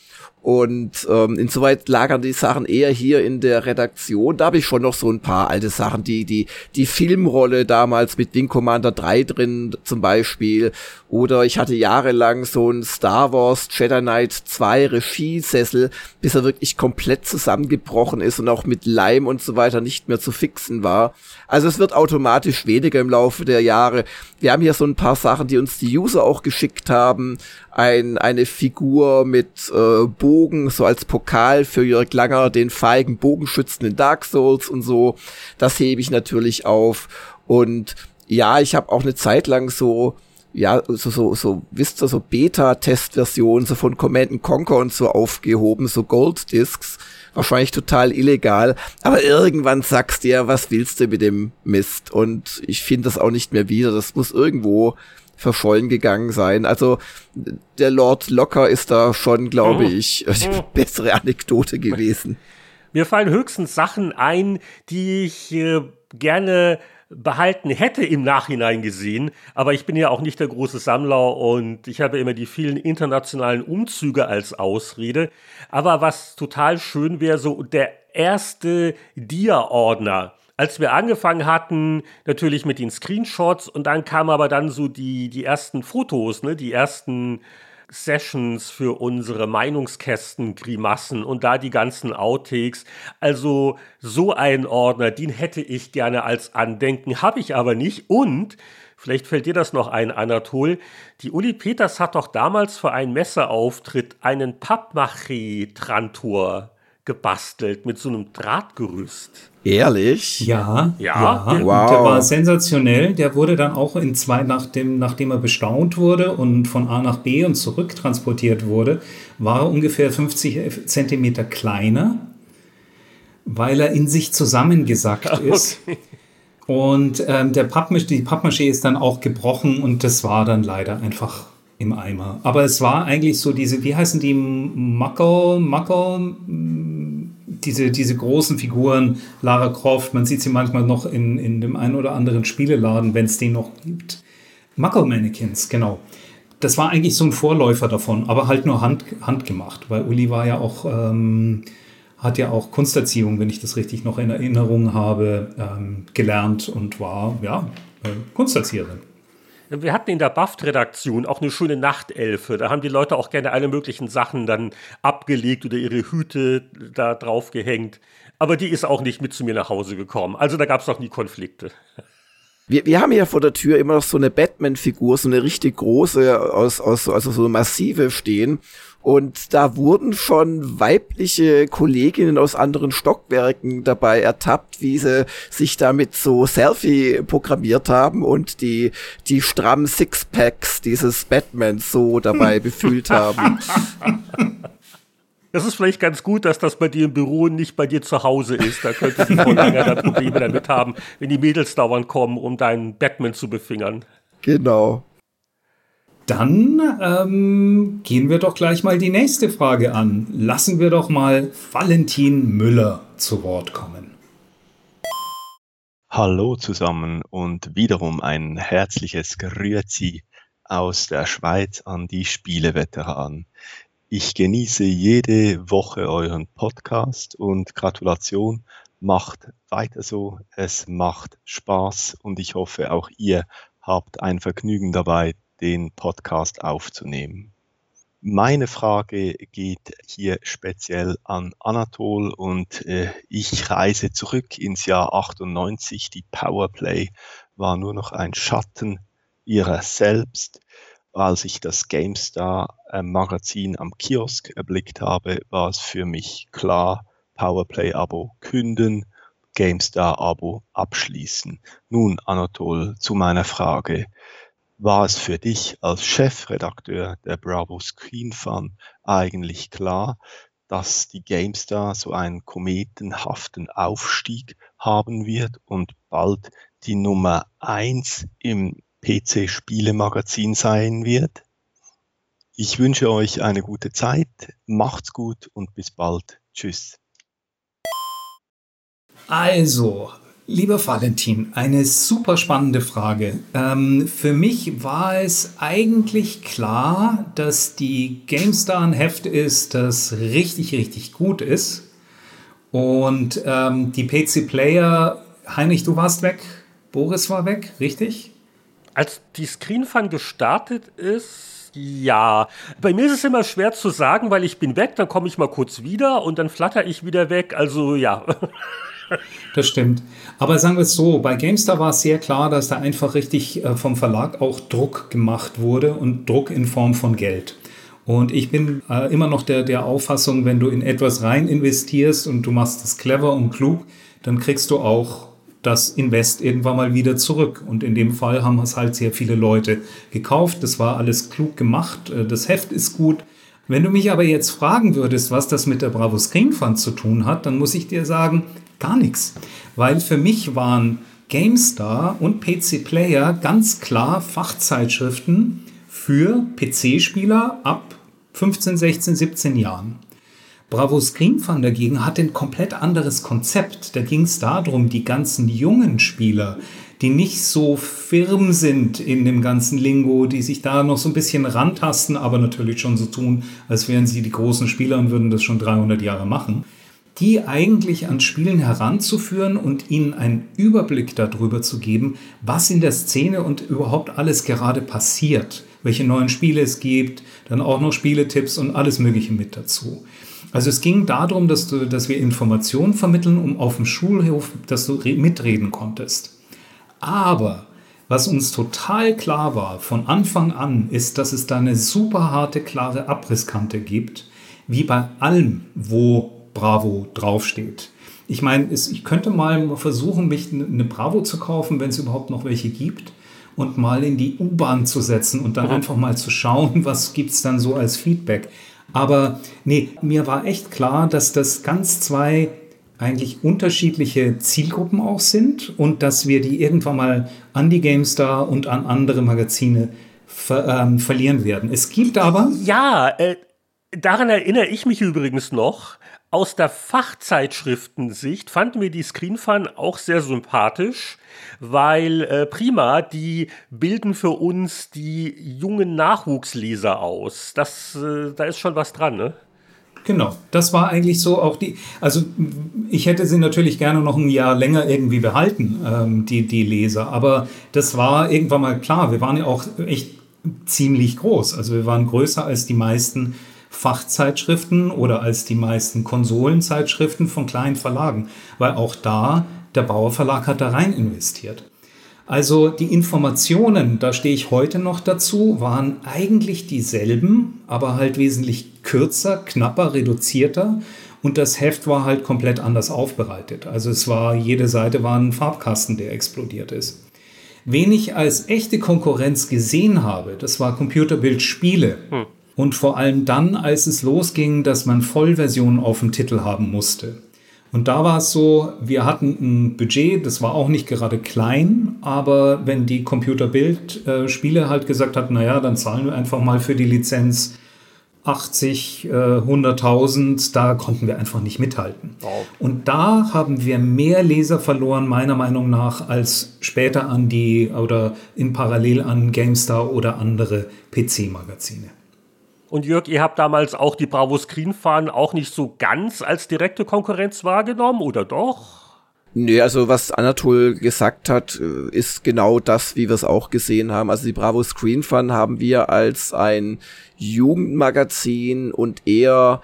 Und ähm, insoweit lagern die Sachen eher hier in der Redaktion. Da habe ich schon noch so ein paar alte Sachen, die, die, die Filmrolle damals mit Wing Commander 3 drin zum Beispiel. Oder ich hatte jahrelang so ein Star Wars Jedi Knight 2 Regiesessel, bis er wirklich komplett zusammengebrochen ist und auch mit Leim und so weiter nicht mehr zu fixen war. Also es wird automatisch weniger im Laufe der Jahre. Wir haben hier so ein paar Sachen, die uns die User auch geschickt haben. Ein, eine Figur mit äh, Bogen, so als Pokal für Jörg Langer, den feigen Bogenschützen in Dark Souls und so. Das hebe ich natürlich auf. Und ja, ich habe auch eine Zeit lang so ja, so, so, so, wisst ihr, so Beta-Testversionen so von Command Conquer und so aufgehoben, so Gold-Discs. Wahrscheinlich total illegal. Aber irgendwann sagst du ja, was willst du mit dem Mist? Und ich finde das auch nicht mehr wieder. Das muss irgendwo verschollen gegangen sein. Also der Lord Locker ist da schon, glaube mhm. ich, die mhm. bessere Anekdote gewesen. Mir fallen höchstens Sachen ein, die ich äh, gerne behalten hätte im Nachhinein gesehen. Aber ich bin ja auch nicht der große Sammler und ich habe immer die vielen internationalen Umzüge als Ausrede. Aber was total schön wäre, so der erste Dia-Ordner. Als wir angefangen hatten, natürlich mit den Screenshots und dann kamen aber dann so die, die ersten Fotos, ne, die ersten Sessions für unsere Meinungskästen Grimassen und da die ganzen Outtakes. Also so einen Ordner, den hätte ich gerne als Andenken, habe ich aber nicht. Und vielleicht fällt dir das noch ein, Anatol. Die Uli Peters hat doch damals für einen Messeauftritt einen Pappmaché-Trantor gebastelt mit so einem Drahtgerüst. Ehrlich? Ja, ja. ja. Wow. Der war sensationell. Der wurde dann auch in zwei, nachdem, nachdem er bestaunt wurde und von A nach B und zurück transportiert wurde, war er ungefähr 50 Zentimeter kleiner, weil er in sich zusammengesackt ist. Okay. Und ähm, der Pappmaché, die Pappmaché ist dann auch gebrochen und das war dann leider einfach im Eimer. Aber es war eigentlich so diese, wie heißen die, Muckle, Muckle, diese, diese großen Figuren, Lara Croft, man sieht sie manchmal noch in, in dem einen oder anderen Spieleladen, wenn es den noch gibt. Muckle Mannequins, genau. Das war eigentlich so ein Vorläufer davon, aber halt nur hand, handgemacht, weil Uli war ja auch, ähm, hat ja auch Kunsterziehung, wenn ich das richtig noch in Erinnerung habe, ähm, gelernt und war, ja, äh, Kunsterzieherin. Wir hatten in der Buffed-Redaktion auch eine schöne Nachtelfe. Da haben die Leute auch gerne alle möglichen Sachen dann abgelegt oder ihre Hüte da drauf gehängt. Aber die ist auch nicht mit zu mir nach Hause gekommen. Also da gab es auch nie Konflikte. Wir, wir haben ja vor der Tür immer noch so eine Batman-Figur, so eine richtig große, aus, aus, also so massive stehen. Und da wurden schon weibliche Kolleginnen aus anderen Stockwerken dabei ertappt, wie sie sich damit so Selfie programmiert haben und die, die strammen Sixpacks dieses Batmans so dabei befühlt haben. Das ist vielleicht ganz gut, dass das bei dir im Büro nicht bei dir zu Hause ist. Da könnte die Frau Langer Probleme damit haben, wenn die Mädels dauernd kommen, um deinen Batman zu befingern. Genau. Dann ähm, gehen wir doch gleich mal die nächste Frage an. Lassen wir doch mal Valentin Müller zu Wort kommen. Hallo zusammen und wiederum ein herzliches Grüezi aus der Schweiz an die Spieleveteranen. Ich genieße jede Woche euren Podcast und Gratulation Macht weiter so, es macht Spaß und ich hoffe auch ihr habt ein Vergnügen dabei, den Podcast aufzunehmen. Meine Frage geht hier speziell an Anatol und äh, ich reise zurück ins Jahr 98. Die Powerplay war nur noch ein Schatten ihrer selbst. Als ich das GameStar äh, Magazin am Kiosk erblickt habe, war es für mich klar, Powerplay-Abo künden, GameStar-Abo abschließen. Nun, Anatol, zu meiner Frage. War es für dich als Chefredakteur der Bravo Screen Fun eigentlich klar, dass die GameStar so einen kometenhaften Aufstieg haben wird und bald die Nummer eins im PC-Spielemagazin sein wird? Ich wünsche euch eine gute Zeit, macht's gut und bis bald. Tschüss. Also, lieber Valentin, eine super spannende Frage. Ähm, für mich war es eigentlich klar, dass die GameStar ein Heft ist, das richtig, richtig gut ist. Und ähm, die PC Player, Heinrich, du warst weg, Boris war weg, richtig? Als die Screenfun gestartet ist, ja. Bei mir ist es immer schwer zu sagen, weil ich bin weg, dann komme ich mal kurz wieder und dann flatter ich wieder weg. Also ja. Das stimmt. Aber sagen wir es so, bei GameStar war es sehr klar, dass da einfach richtig äh, vom Verlag auch Druck gemacht wurde und Druck in Form von Geld. Und ich bin äh, immer noch der, der Auffassung, wenn du in etwas rein investierst und du machst es clever und klug, dann kriegst du auch das Invest irgendwann mal wieder zurück. Und in dem Fall haben es halt sehr viele Leute gekauft. Das war alles klug gemacht. Äh, das Heft ist gut. Wenn du mich aber jetzt fragen würdest, was das mit der Bravo Screen Fund zu tun hat, dann muss ich dir sagen, gar nichts. Weil für mich waren GameStar und PC Player ganz klar Fachzeitschriften für PC-Spieler ab 15, 16, 17 Jahren. Bravo Screen Fun dagegen hat ein komplett anderes Konzept. Da ging es darum, die ganzen jungen Spieler, die nicht so firm sind in dem ganzen Lingo, die sich da noch so ein bisschen rantasten, aber natürlich schon so tun, als wären sie die großen Spieler und würden das schon 300 Jahre machen die eigentlich ans Spielen heranzuführen und ihnen einen Überblick darüber zu geben, was in der Szene und überhaupt alles gerade passiert, welche neuen Spiele es gibt, dann auch noch Spieletipps und alles Mögliche mit dazu. Also es ging darum, dass, du, dass wir Informationen vermitteln, um auf dem Schulhof, dass du mitreden konntest. Aber was uns total klar war von Anfang an, ist, dass es da eine super harte, klare Abrisskante gibt, wie bei allem, wo Bravo draufsteht. Ich meine, ich könnte mal versuchen, mich eine Bravo zu kaufen, wenn es überhaupt noch welche gibt, und mal in die U-Bahn zu setzen und dann mhm. einfach mal zu schauen, was gibt es dann so als Feedback. Aber nee, mir war echt klar, dass das ganz zwei eigentlich unterschiedliche Zielgruppen auch sind und dass wir die irgendwann mal an die GameStar und an andere Magazine ver ähm, verlieren werden. Es gibt aber. Ja, äh, daran erinnere ich mich übrigens noch aus der Fachzeitschriftensicht fanden wir die Screenfun auch sehr sympathisch, weil äh, prima, die bilden für uns die jungen Nachwuchsleser aus. Das, äh, da ist schon was dran, ne? Genau, das war eigentlich so auch die, also ich hätte sie natürlich gerne noch ein Jahr länger irgendwie behalten, ähm, die, die Leser, aber das war irgendwann mal klar, wir waren ja auch echt ziemlich groß, also wir waren größer als die meisten Fachzeitschriften oder als die meisten Konsolenzeitschriften von kleinen Verlagen, weil auch da der Bauer Verlag hat da rein investiert. Also die Informationen, da stehe ich heute noch dazu, waren eigentlich dieselben, aber halt wesentlich kürzer, knapper, reduzierter und das Heft war halt komplett anders aufbereitet. Also es war, jede Seite war ein Farbkasten, der explodiert ist. Wen ich als echte Konkurrenz gesehen habe, das war Computerbildspiele. Hm. Und vor allem dann, als es losging, dass man Vollversionen auf dem Titel haben musste. Und da war es so, wir hatten ein Budget, das war auch nicht gerade klein, aber wenn die Computerbild-Spiele halt gesagt hat, naja, dann zahlen wir einfach mal für die Lizenz 80, äh, 100.000, da konnten wir einfach nicht mithalten. Wow. Und da haben wir mehr Leser verloren, meiner Meinung nach, als später an die oder in Parallel an GameStar oder andere PC-Magazine. Und Jörg, ihr habt damals auch die Bravo Screen Fun auch nicht so ganz als direkte Konkurrenz wahrgenommen, oder doch? Nee, also was Anatol gesagt hat, äh, ist genau das, wie wir es auch gesehen haben. Also die Bravo Screen Fun haben wir als ein Jugendmagazin und eher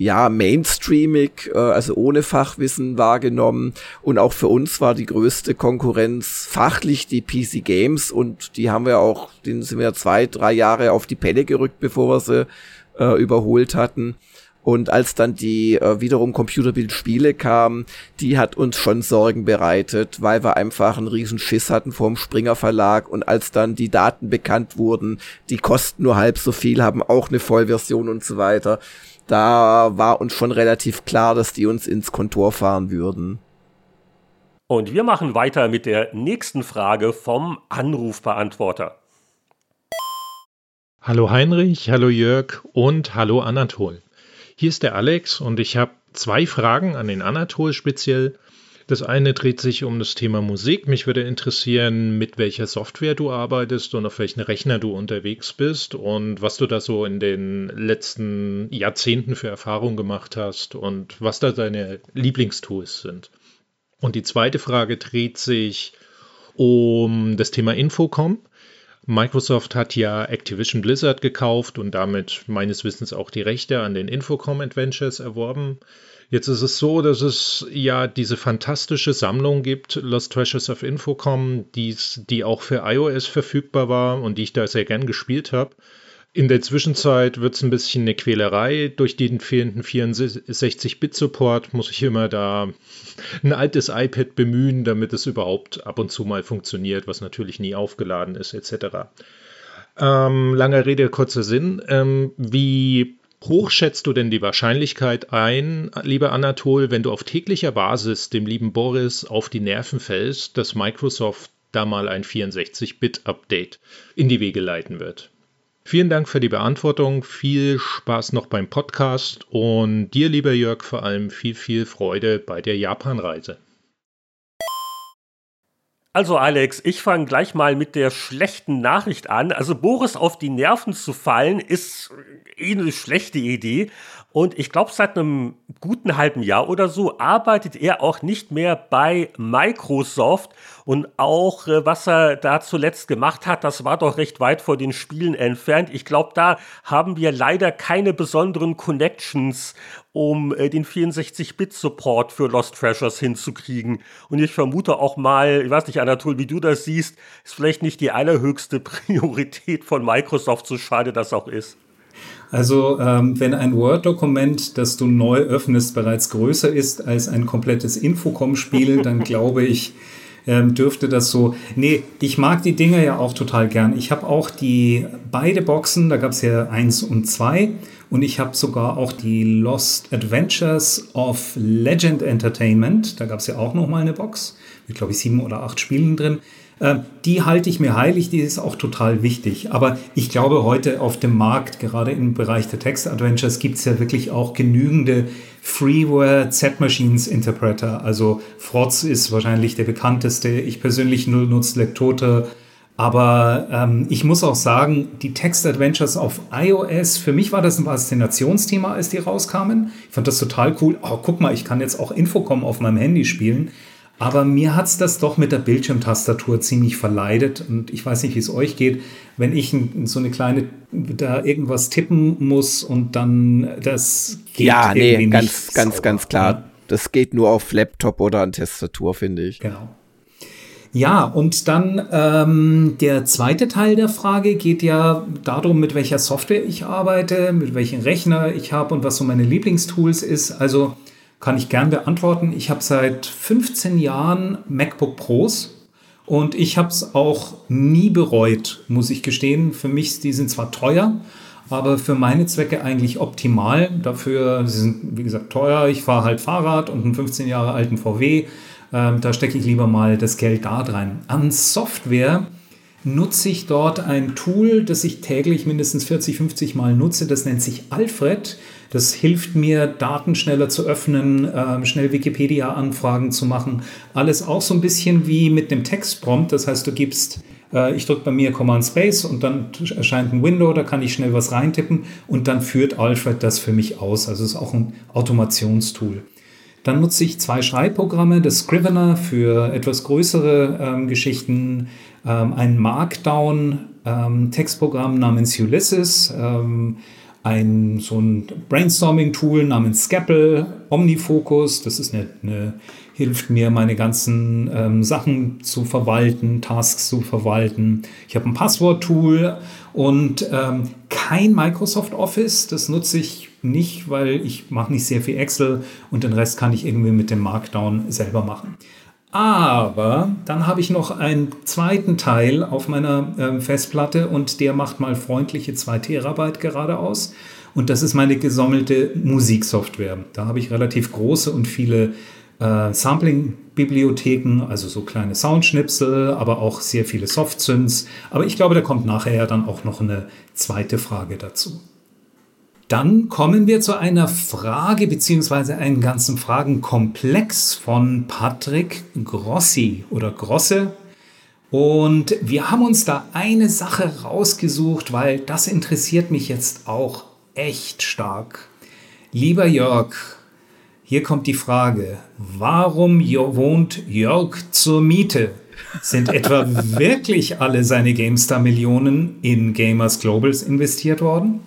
ja, mainstreamig, äh, also ohne Fachwissen wahrgenommen. Und auch für uns war die größte Konkurrenz fachlich die PC Games und die haben wir auch, den sind wir zwei, drei Jahre auf die Pelle gerückt, bevor wir sie äh, überholt hatten. Und als dann die äh, wiederum Computerbildspiele kamen, die hat uns schon Sorgen bereitet, weil wir einfach einen riesen Schiss hatten vom Springer Verlag. Und als dann die Daten bekannt wurden, die kosten nur halb so viel, haben auch eine Vollversion und so weiter, da war uns schon relativ klar, dass die uns ins Kontor fahren würden. Und wir machen weiter mit der nächsten Frage vom Anrufbeantworter. Hallo Heinrich, hallo Jörg und hallo Anatol. Hier ist der Alex und ich habe zwei Fragen an den Anatol speziell. Das eine dreht sich um das Thema Musik. Mich würde interessieren, mit welcher Software du arbeitest und auf welchen Rechner du unterwegs bist und was du da so in den letzten Jahrzehnten für Erfahrungen gemacht hast und was da deine Lieblingstools sind. Und die zweite Frage dreht sich um das Thema Infocom. Microsoft hat ja Activision Blizzard gekauft und damit meines Wissens auch die Rechte an den Infocom Adventures erworben. Jetzt ist es so, dass es ja diese fantastische Sammlung gibt, Lost Treasures of Infocom, die's, die auch für iOS verfügbar war und die ich da sehr gern gespielt habe. In der Zwischenzeit wird es ein bisschen eine Quälerei. Durch den fehlenden 64-Bit-Support muss ich immer da ein altes iPad bemühen, damit es überhaupt ab und zu mal funktioniert, was natürlich nie aufgeladen ist, etc. Ähm, langer Rede, kurzer Sinn. Ähm, wie hoch schätzt du denn die Wahrscheinlichkeit ein, lieber Anatol, wenn du auf täglicher Basis dem lieben Boris auf die Nerven fällst, dass Microsoft da mal ein 64-Bit-Update in die Wege leiten wird? Vielen Dank für die Beantwortung. Viel Spaß noch beim Podcast und dir, lieber Jörg, vor allem viel, viel Freude bei der Japanreise. Also Alex, ich fange gleich mal mit der schlechten Nachricht an. Also Boris auf die Nerven zu fallen, ist eh eine schlechte Idee. Und ich glaube, seit einem guten halben Jahr oder so arbeitet er auch nicht mehr bei Microsoft. Und auch äh, was er da zuletzt gemacht hat, das war doch recht weit vor den Spielen entfernt. Ich glaube, da haben wir leider keine besonderen Connections, um äh, den 64-Bit-Support für Lost Treasures hinzukriegen. Und ich vermute auch mal, ich weiß nicht, Anatol, wie du das siehst, ist vielleicht nicht die allerhöchste Priorität von Microsoft, so schade das auch ist. Also ähm, wenn ein Word-Dokument, das du neu öffnest, bereits größer ist als ein komplettes Infocom-Spiel, dann glaube ich, ähm, dürfte das so. Nee, ich mag die Dinger ja auch total gern. Ich habe auch die beide Boxen, da gab es ja eins und zwei. Und ich habe sogar auch die Lost Adventures of Legend Entertainment. Da gab es ja auch noch mal eine Box mit, glaube ich, sieben oder acht Spielen drin. Ähm, die halte ich mir heilig, die ist auch total wichtig. Aber ich glaube, heute auf dem Markt, gerade im Bereich der Text-Adventures, gibt es ja wirklich auch genügende Freeware Z-Machines Interpreter. Also Frotz ist wahrscheinlich der bekannteste. Ich persönlich nutze Lektote. Aber ähm, ich muss auch sagen, die Text-Adventures auf iOS, für mich war das ein Faszinationsthema, als die rauskamen. Ich fand das total cool. Oh, guck mal, ich kann jetzt auch Infocom auf meinem Handy spielen. Aber mir hat es das doch mit der Bildschirmtastatur ziemlich verleidet. Und ich weiß nicht, wie es euch geht, wenn ich so eine kleine, da irgendwas tippen muss und dann das geht Ja, nee, ganz, ganz, sauber. ganz klar. Das geht nur auf Laptop oder an Tastatur, finde ich. Genau. Ja, und dann ähm, der zweite Teil der Frage geht ja darum, mit welcher Software ich arbeite, mit welchem Rechner ich habe und was so meine Lieblingstools ist. Also kann ich gern beantworten. Ich habe seit 15 Jahren MacBook Pros und ich habe es auch nie bereut, muss ich gestehen. Für mich, die sind zwar teuer, aber für meine Zwecke eigentlich optimal. Dafür, sie sind wie gesagt teuer. Ich fahre halt Fahrrad und einen 15 Jahre alten VW. Ähm, da stecke ich lieber mal das Geld da rein. An Software nutze ich dort ein Tool, das ich täglich mindestens 40, 50 Mal nutze. Das nennt sich Alfred. Das hilft mir, Daten schneller zu öffnen, äh, schnell Wikipedia-Anfragen zu machen. Alles auch so ein bisschen wie mit dem Textprompt. Das heißt, du gibst, äh, ich drücke bei mir Command Space und dann erscheint ein Window, da kann ich schnell was reintippen und dann führt Alfred das für mich aus. Also es ist auch ein Automationstool. Dann nutze ich zwei Schreibprogramme, das Scrivener für etwas größere ähm, Geschichten, ähm, ein Markdown-Textprogramm ähm, namens Ulysses, ähm, ein so ein Brainstorming-Tool namens Scapple, Omnifocus, das ist eine, eine hilft mir, meine ganzen ähm, Sachen zu verwalten, Tasks zu verwalten. Ich habe ein Passwort-Tool und ähm, kein Microsoft Office. Das nutze ich nicht, weil ich mache nicht sehr viel Excel und den Rest kann ich irgendwie mit dem Markdown selber machen. Aber dann habe ich noch einen zweiten Teil auf meiner ähm, Festplatte und der macht mal freundliche 2 Terabyte geradeaus. Und das ist meine gesammelte Musiksoftware. Da habe ich relativ große und viele äh, Sampling-Bibliotheken, also so kleine Soundschnipsel, aber auch sehr viele Softsynths. Aber ich glaube, da kommt nachher ja dann auch noch eine zweite Frage dazu. Dann kommen wir zu einer Frage beziehungsweise einem ganzen Fragenkomplex von Patrick Grossi oder Grosse. Und wir haben uns da eine Sache rausgesucht, weil das interessiert mich jetzt auch echt stark. Lieber Jörg, hier kommt die Frage, warum wohnt Jörg zur Miete? Sind etwa wirklich alle seine GameStar-Millionen in Gamers Globals investiert worden?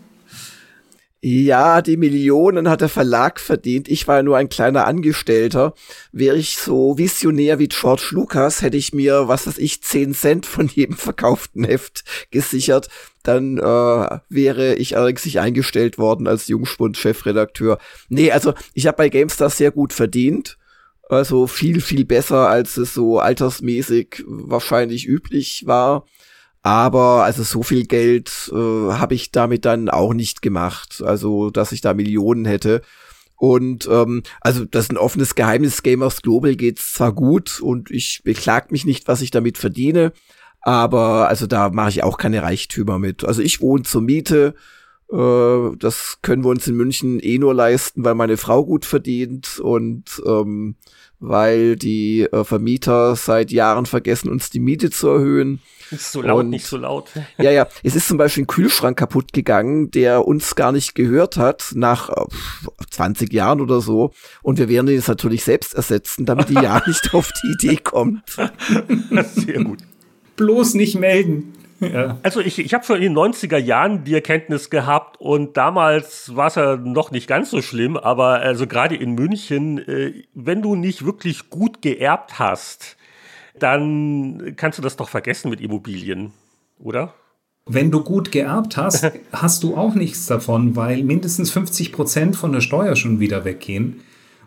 Ja, die Millionen hat der Verlag verdient. Ich war nur ein kleiner Angestellter. Wäre ich so visionär wie George Lucas, hätte ich mir, was weiß ich, 10 Cent von jedem verkauften Heft gesichert. Dann äh, wäre ich allerdings nicht eingestellt worden als Jungspund-Chefredakteur. Nee, also ich habe bei GameStar sehr gut verdient. Also viel, viel besser, als es so altersmäßig wahrscheinlich üblich war. Aber also so viel Geld äh, habe ich damit dann auch nicht gemacht. Also, dass ich da Millionen hätte. Und ähm, also das ist ein offenes Geheimnis. Gamers Global geht's zwar gut und ich beklag mich nicht, was ich damit verdiene, aber also da mache ich auch keine Reichtümer mit. Also ich wohne zur Miete. Äh, das können wir uns in München eh nur leisten, weil meine Frau gut verdient und ähm, weil die äh, Vermieter seit Jahren vergessen, uns die Miete zu erhöhen. Nicht so laut, und, nicht so laut. Ja, ja. Es ist zum Beispiel ein Kühlschrank kaputt gegangen, der uns gar nicht gehört hat, nach äh, 20 Jahren oder so. Und wir werden ihn jetzt natürlich selbst ersetzen, damit die ja nicht auf die Idee kommt. Sehr gut. Bloß nicht melden. Ja. Also ich, ich habe schon in den 90er Jahren die Erkenntnis gehabt und damals war es ja noch nicht ganz so schlimm, aber also gerade in München, äh, wenn du nicht wirklich gut geerbt hast, dann kannst du das doch vergessen mit Immobilien, oder? Wenn du gut geerbt hast, hast du auch nichts davon, weil mindestens 50 Prozent von der Steuer schon wieder weggehen.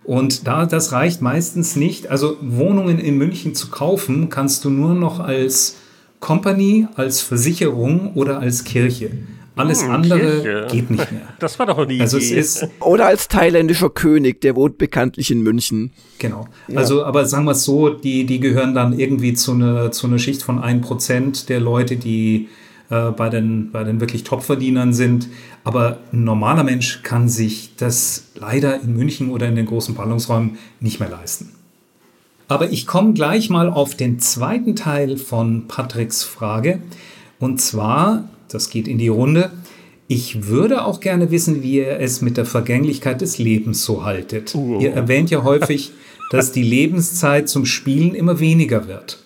Und da das reicht meistens nicht, also Wohnungen in München zu kaufen, kannst du nur noch als Company, als Versicherung oder als Kirche. Alles hm, andere Kirche. geht nicht mehr. Das war doch eine also Idee. Es ist Oder als thailändischer König, der wohnt bekanntlich in München. Genau. Ja. Also, aber sagen wir es so, die, die gehören dann irgendwie zu einer zu einer Schicht von 1% der Leute, die äh, bei, den, bei den wirklich Topverdienern sind. Aber ein normaler Mensch kann sich das leider in München oder in den großen Ballungsräumen nicht mehr leisten. Aber ich komme gleich mal auf den zweiten Teil von Patricks Frage. Und zwar das geht in die Runde. Ich würde auch gerne wissen, wie ihr es mit der Vergänglichkeit des Lebens so haltet. Uh. Ihr erwähnt ja häufig, dass die Lebenszeit zum Spielen immer weniger wird.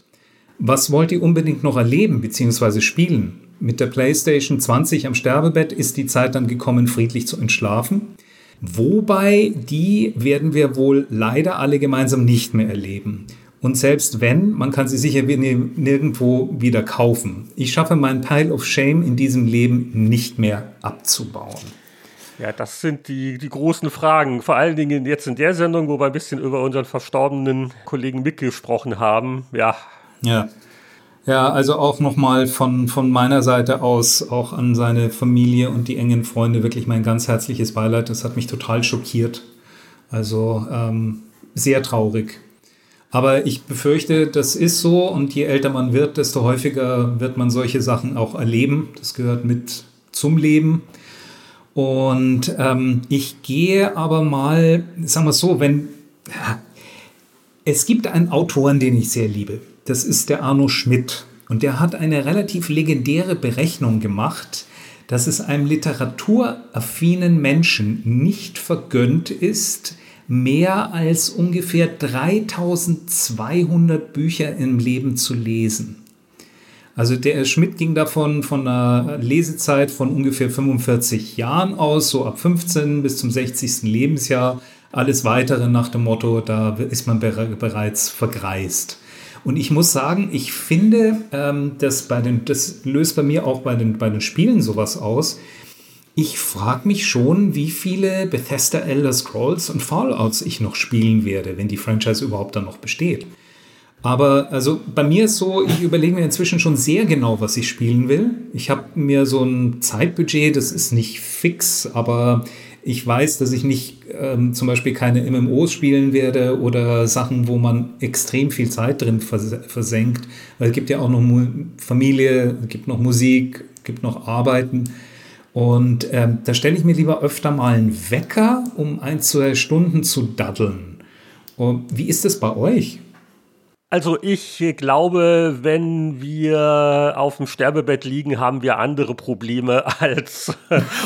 Was wollt ihr unbedingt noch erleben bzw. spielen? Mit der PlayStation 20 am Sterbebett ist die Zeit dann gekommen, friedlich zu entschlafen. Wobei die werden wir wohl leider alle gemeinsam nicht mehr erleben. Und selbst wenn, man kann sie sicher nirgendwo wieder kaufen. Ich schaffe meinen Pile of Shame in diesem Leben nicht mehr abzubauen. Ja, das sind die, die großen Fragen. Vor allen Dingen jetzt in der Sendung, wo wir ein bisschen über unseren verstorbenen Kollegen Mick gesprochen haben. Ja. Ja. Ja, also auch nochmal von, von meiner Seite aus auch an seine Familie und die engen Freunde wirklich mein ganz herzliches Beileid. Das hat mich total schockiert. Also ähm, sehr traurig. Aber ich befürchte, das ist so und je älter man wird, desto häufiger wird man solche Sachen auch erleben. Das gehört mit zum Leben. Und ähm, ich gehe aber mal, sagen wir es so, wenn es gibt einen Autoren, den ich sehr liebe. Das ist der Arno Schmidt. Und der hat eine relativ legendäre Berechnung gemacht, dass es einem literaturaffinen Menschen nicht vergönnt ist, mehr als ungefähr 3200 Bücher im Leben zu lesen. Also der Schmidt ging davon von einer Lesezeit von ungefähr 45 Jahren aus, so ab 15 bis zum 60. Lebensjahr. Alles weitere nach dem Motto, da ist man bereits vergreist. Und ich muss sagen, ich finde, ähm, dass bei den, das löst bei mir auch bei den, bei den Spielen sowas aus. Ich frage mich schon, wie viele Bethesda Elder Scrolls und Fallouts ich noch spielen werde, wenn die Franchise überhaupt dann noch besteht. Aber also bei mir ist so, ich überlege mir inzwischen schon sehr genau, was ich spielen will. Ich habe mir so ein Zeitbudget, das ist nicht fix, aber ich weiß, dass ich nicht ähm, zum Beispiel keine MMOs spielen werde oder Sachen, wo man extrem viel Zeit drin vers versenkt. Weil es gibt ja auch noch Mu Familie, es gibt noch Musik, es gibt noch Arbeiten. Und ähm, da stelle ich mir lieber öfter mal einen Wecker, um ein, zwei Stunden zu daddeln. Und wie ist das bei euch? Also ich glaube, wenn wir auf dem Sterbebett liegen, haben wir andere Probleme, als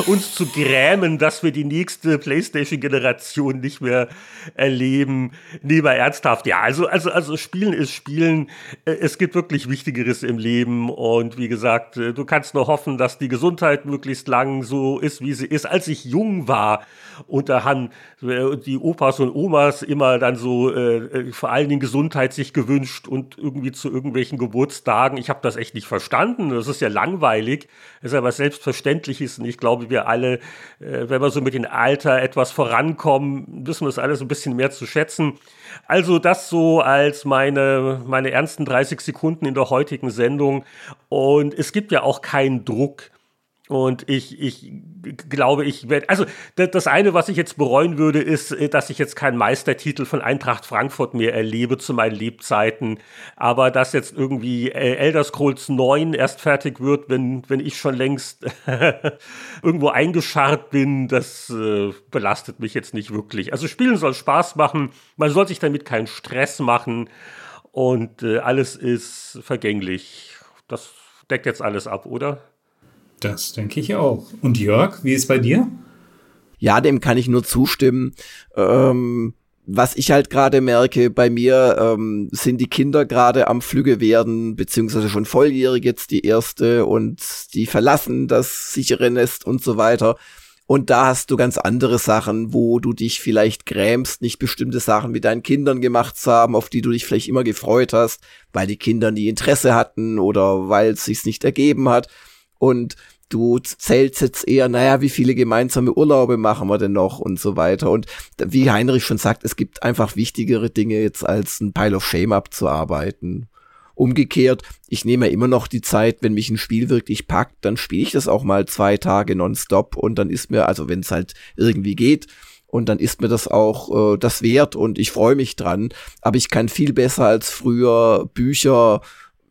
uns zu grämen, dass wir die nächste PlayStation-Generation nicht mehr erleben. Nee, mal ernsthaft. Ja, also, also, also Spielen ist Spielen. Es gibt wirklich Wichtigeres im Leben. Und wie gesagt, du kannst nur hoffen, dass die Gesundheit möglichst lang so ist, wie sie ist. Als ich jung war, und da haben die Opas und Omas immer dann so äh, vor allen Dingen Gesundheit sich gewünscht und irgendwie zu irgendwelchen Geburtstagen. Ich habe das echt nicht verstanden. Das ist ja langweilig. Das ist ja was Selbstverständliches. Und ich glaube, wir alle, äh, wenn wir so mit dem Alter etwas vorankommen, wissen wir das alles ein bisschen mehr zu schätzen. Also das so als meine, meine ernsten 30 Sekunden in der heutigen Sendung. Und es gibt ja auch keinen Druck. Und ich, ich glaube, ich werde, also das eine, was ich jetzt bereuen würde, ist, äh, dass ich jetzt keinen Meistertitel von Eintracht Frankfurt mehr erlebe zu meinen Lebzeiten. Aber dass jetzt irgendwie äh, Elder Scrolls 9 erst fertig wird, wenn, wenn ich schon längst irgendwo eingescharrt bin, das äh, belastet mich jetzt nicht wirklich. Also Spielen soll Spaß machen, man soll sich damit keinen Stress machen und äh, alles ist vergänglich. Das deckt jetzt alles ab, oder? Das denke ich auch. Und Jörg, wie ist bei dir? Ja, dem kann ich nur zustimmen. Ähm, was ich halt gerade merke, bei mir ähm, sind die Kinder gerade am Flüge werden, beziehungsweise schon volljährig jetzt die erste und die verlassen das sichere Nest und so weiter. Und da hast du ganz andere Sachen, wo du dich vielleicht grämst, nicht bestimmte Sachen mit deinen Kindern gemacht zu haben, auf die du dich vielleicht immer gefreut hast, weil die Kinder nie Interesse hatten oder weil es sich nicht ergeben hat. Und du zählst jetzt eher, naja, wie viele gemeinsame Urlaube machen wir denn noch und so weiter. Und wie Heinrich schon sagt, es gibt einfach wichtigere Dinge jetzt als ein Pile of Shame abzuarbeiten. Umgekehrt, ich nehme immer noch die Zeit, wenn mich ein Spiel wirklich packt, dann spiele ich das auch mal zwei Tage nonstop und dann ist mir, also wenn es halt irgendwie geht, und dann ist mir das auch äh, das wert und ich freue mich dran. Aber ich kann viel besser als früher Bücher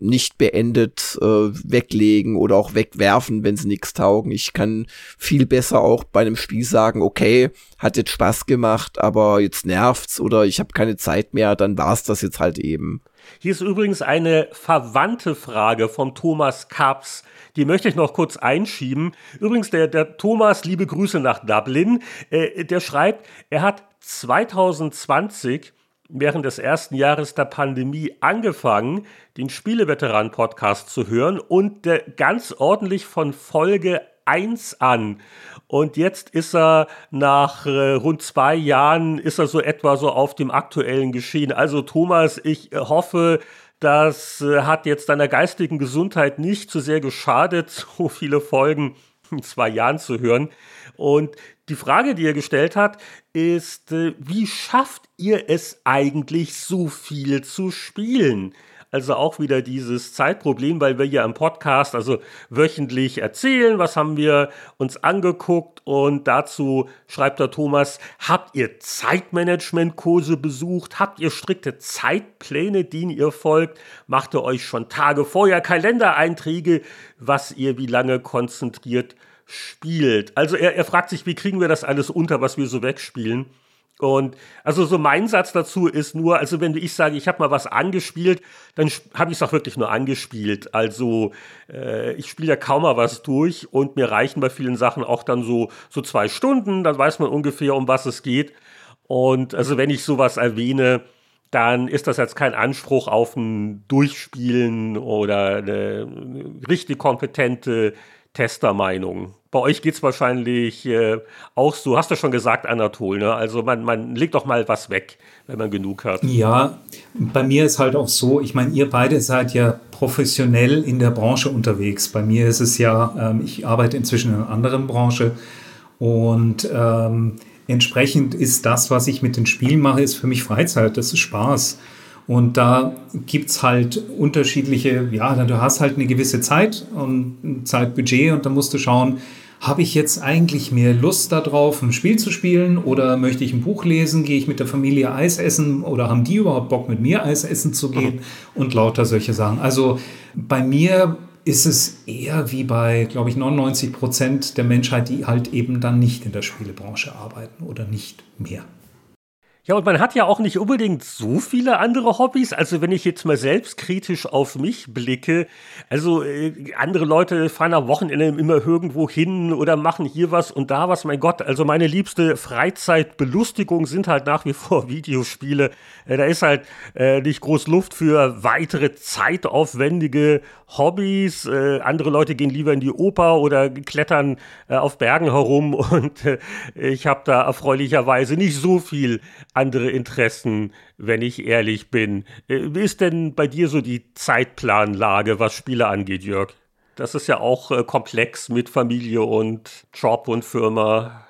nicht beendet äh, weglegen oder auch wegwerfen, wenn sie nichts taugen. Ich kann viel besser auch bei einem Spiel sagen, okay, hat jetzt Spaß gemacht, aber jetzt nervt's oder ich habe keine Zeit mehr, dann war's das jetzt halt eben. Hier ist übrigens eine verwandte Frage vom Thomas Kaps. Die möchte ich noch kurz einschieben. Übrigens, der, der Thomas, liebe Grüße nach Dublin, äh, der schreibt, er hat 2020 während des ersten Jahres der Pandemie angefangen, den Spieleveteran-Podcast zu hören und der ganz ordentlich von Folge 1 an. Und jetzt ist er nach äh, rund zwei Jahren, ist er so etwa so auf dem aktuellen Geschehen. Also Thomas, ich äh, hoffe, das äh, hat jetzt deiner geistigen Gesundheit nicht zu sehr geschadet, so viele Folgen in zwei Jahren zu hören. Und die Frage, die er gestellt hat, ist, äh, wie schafft ihr es eigentlich, so viel zu spielen? Also auch wieder dieses Zeitproblem, weil wir ja im Podcast also wöchentlich erzählen, was haben wir uns angeguckt und dazu schreibt der Thomas, habt ihr Zeitmanagement-Kurse besucht? Habt ihr strikte Zeitpläne, denen ihr folgt? Macht ihr euch schon Tage vorher Kalendereinträge, was ihr wie lange konzentriert spielt. Also er, er fragt sich, wie kriegen wir das alles unter, was wir so wegspielen? Und also so mein Satz dazu ist nur, also wenn ich sage, ich habe mal was angespielt, dann habe ich es auch wirklich nur angespielt. Also äh, ich spiele ja kaum mal was durch und mir reichen bei vielen Sachen auch dann so, so zwei Stunden, dann weiß man ungefähr, um was es geht. Und also wenn ich sowas erwähne, dann ist das jetzt kein Anspruch auf ein Durchspielen oder eine richtig kompetente Testermeinung. Bei euch geht es wahrscheinlich äh, auch so, hast du schon gesagt, Anatol, ne? Also man, man legt doch mal was weg, wenn man genug hat. Ja, bei mir ist halt auch so, ich meine, ihr beide seid ja professionell in der Branche unterwegs. Bei mir ist es ja, ähm, ich arbeite inzwischen in einer anderen Branche und ähm, entsprechend ist das, was ich mit den Spielen mache, ist für mich Freizeit, das ist Spaß. Und da gibt es halt unterschiedliche, ja, du hast halt eine gewisse Zeit und ein Zeitbudget und dann musst du schauen, habe ich jetzt eigentlich mehr Lust darauf, ein Spiel zu spielen oder möchte ich ein Buch lesen, gehe ich mit der Familie Eis essen oder haben die überhaupt Bock mit mir Eis essen zu gehen und lauter solche Sachen. Also bei mir ist es eher wie bei, glaube ich, 99 Prozent der Menschheit, die halt eben dann nicht in der Spielebranche arbeiten oder nicht mehr. Ja, und man hat ja auch nicht unbedingt so viele andere Hobbys. Also wenn ich jetzt mal selbstkritisch auf mich blicke, also äh, andere Leute fahren am Wochenende immer irgendwo hin oder machen hier was und da was. Mein Gott, also meine liebste Freizeitbelustigung sind halt nach wie vor Videospiele. Äh, da ist halt äh, nicht groß Luft für weitere zeitaufwendige Hobbys. Äh, andere Leute gehen lieber in die Oper oder klettern äh, auf Bergen herum und äh, ich habe da erfreulicherweise nicht so viel andere Interessen, wenn ich ehrlich bin. Wie ist denn bei dir so die Zeitplanlage, was Spiele angeht, Jörg? Das ist ja auch komplex mit Familie und Job und Firma.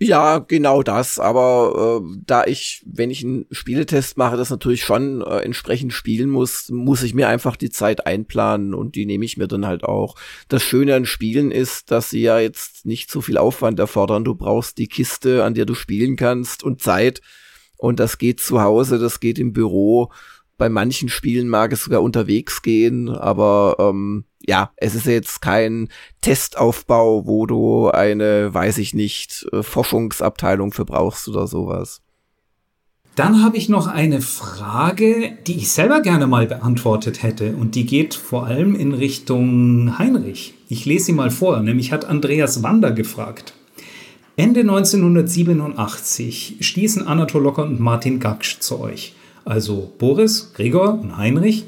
Ja, genau das. Aber äh, da ich, wenn ich einen Spieletest mache, das natürlich schon äh, entsprechend spielen muss, muss ich mir einfach die Zeit einplanen und die nehme ich mir dann halt auch. Das Schöne an Spielen ist, dass sie ja jetzt nicht so viel Aufwand erfordern. Du brauchst die Kiste, an der du spielen kannst und Zeit. Und das geht zu Hause, das geht im Büro. Bei manchen Spielen mag es sogar unterwegs gehen, aber ähm, ja, es ist jetzt kein Testaufbau, wo du eine, weiß ich nicht, äh, Forschungsabteilung für brauchst oder sowas. Dann habe ich noch eine Frage, die ich selber gerne mal beantwortet hätte und die geht vor allem in Richtung Heinrich. Ich lese sie mal vor, nämlich hat Andreas Wander gefragt. Ende 1987 stießen Anatol Locker und Martin Gaksch zu euch, also Boris, Gregor und Heinrich,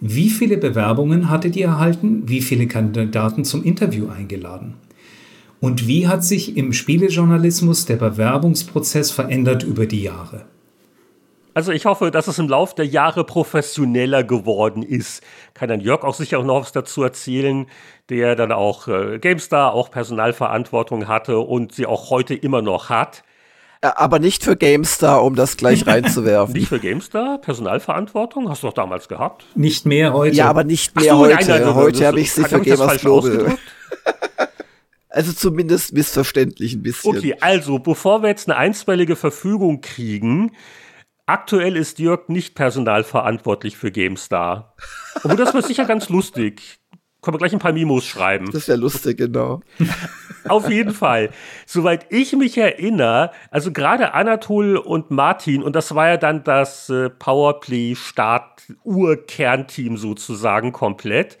wie viele Bewerbungen hattet ihr erhalten? Wie viele Kandidaten zum Interview eingeladen? Und wie hat sich im Spielejournalismus der Bewerbungsprozess verändert über die Jahre? Also ich hoffe, dass es im Laufe der Jahre professioneller geworden ist. Kann dann Jörg auch sicher noch was dazu erzählen, der dann auch äh, GameStar auch Personalverantwortung hatte und sie auch heute immer noch hat. Aber nicht für GameStar, um das gleich reinzuwerfen. nicht für GameStar? Personalverantwortung? Hast du doch damals gehabt? Nicht mehr heute. Ja, aber nicht mehr so, heute. Nein, nein, heute habe ich sie für Gamers Global. also zumindest missverständlich ein bisschen. Okay, also bevor wir jetzt eine einstweilige Verfügung kriegen, aktuell ist Jörg nicht personalverantwortlich für GameStar. Aber das wird sicher ganz lustig. Können wir gleich ein paar Mimos schreiben. Das ist ja lustig, genau. Auf jeden Fall. Soweit ich mich erinnere, also gerade Anatol und Martin, und das war ja dann das äh, Powerplay-Start-Ur-Kernteam sozusagen komplett,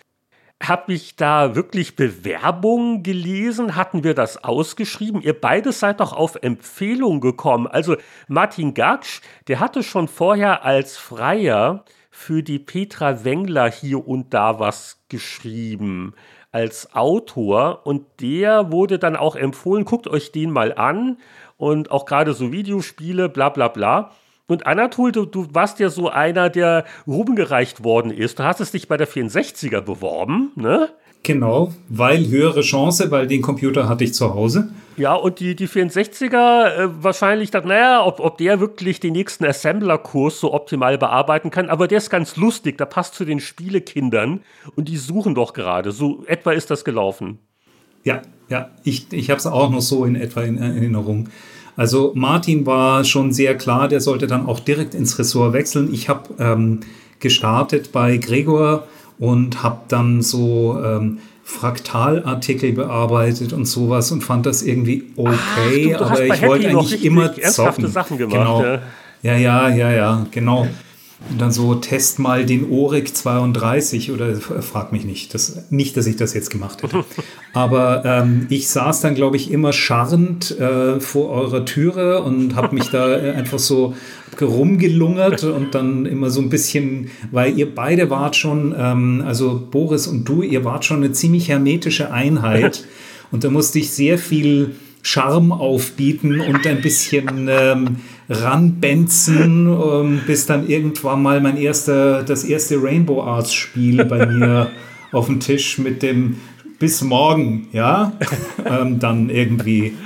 habe ich da wirklich Bewerbungen gelesen? Hatten wir das ausgeschrieben? Ihr beide seid doch auf Empfehlung gekommen. Also Martin Gaksch, der hatte schon vorher als Freier für die Petra Wengler hier und da was geschrieben als Autor und der wurde dann auch empfohlen, guckt euch den mal an und auch gerade so Videospiele, bla bla bla. Und Anatol, du, du, warst ja so einer, der rumgereicht worden ist. Du hast es dich bei der 64er beworben, ne? Genau, weil höhere Chance, weil den Computer hatte ich zu Hause. Ja, und die, die 64er äh, wahrscheinlich dachte, naja, ob, ob der wirklich den nächsten Assembler-Kurs so optimal bearbeiten kann, aber der ist ganz lustig, der passt zu den Spielekindern und die suchen doch gerade. So etwa ist das gelaufen. Ja, ja, ich, ich habe es auch noch so in etwa in Erinnerung. Also Martin war schon sehr klar, der sollte dann auch direkt ins Ressort wechseln. Ich habe ähm, gestartet bei Gregor und habe dann so ähm, Fraktalartikel bearbeitet und sowas und fand das irgendwie okay, Ach, du, du aber ich wollte eigentlich immer zocken. Sachen gemacht, genau. ja. ja, ja, ja, ja, genau. Und dann so, test mal den Oryx 32 oder frag mich nicht. Das, nicht, dass ich das jetzt gemacht hätte. Aber ähm, ich saß dann, glaube ich, immer scharrend äh, vor eurer Türe und habe mich da einfach so rumgelungert und dann immer so ein bisschen, weil ihr beide wart schon, ähm, also Boris und du, ihr wart schon eine ziemlich hermetische Einheit. Und da musste ich sehr viel Charme aufbieten und ein bisschen ähm, ranbenzen, ähm, bis dann irgendwann mal mein erster, das erste Rainbow Arts Spiel bei mir auf dem Tisch mit dem bis morgen, ja, ähm, dann irgendwie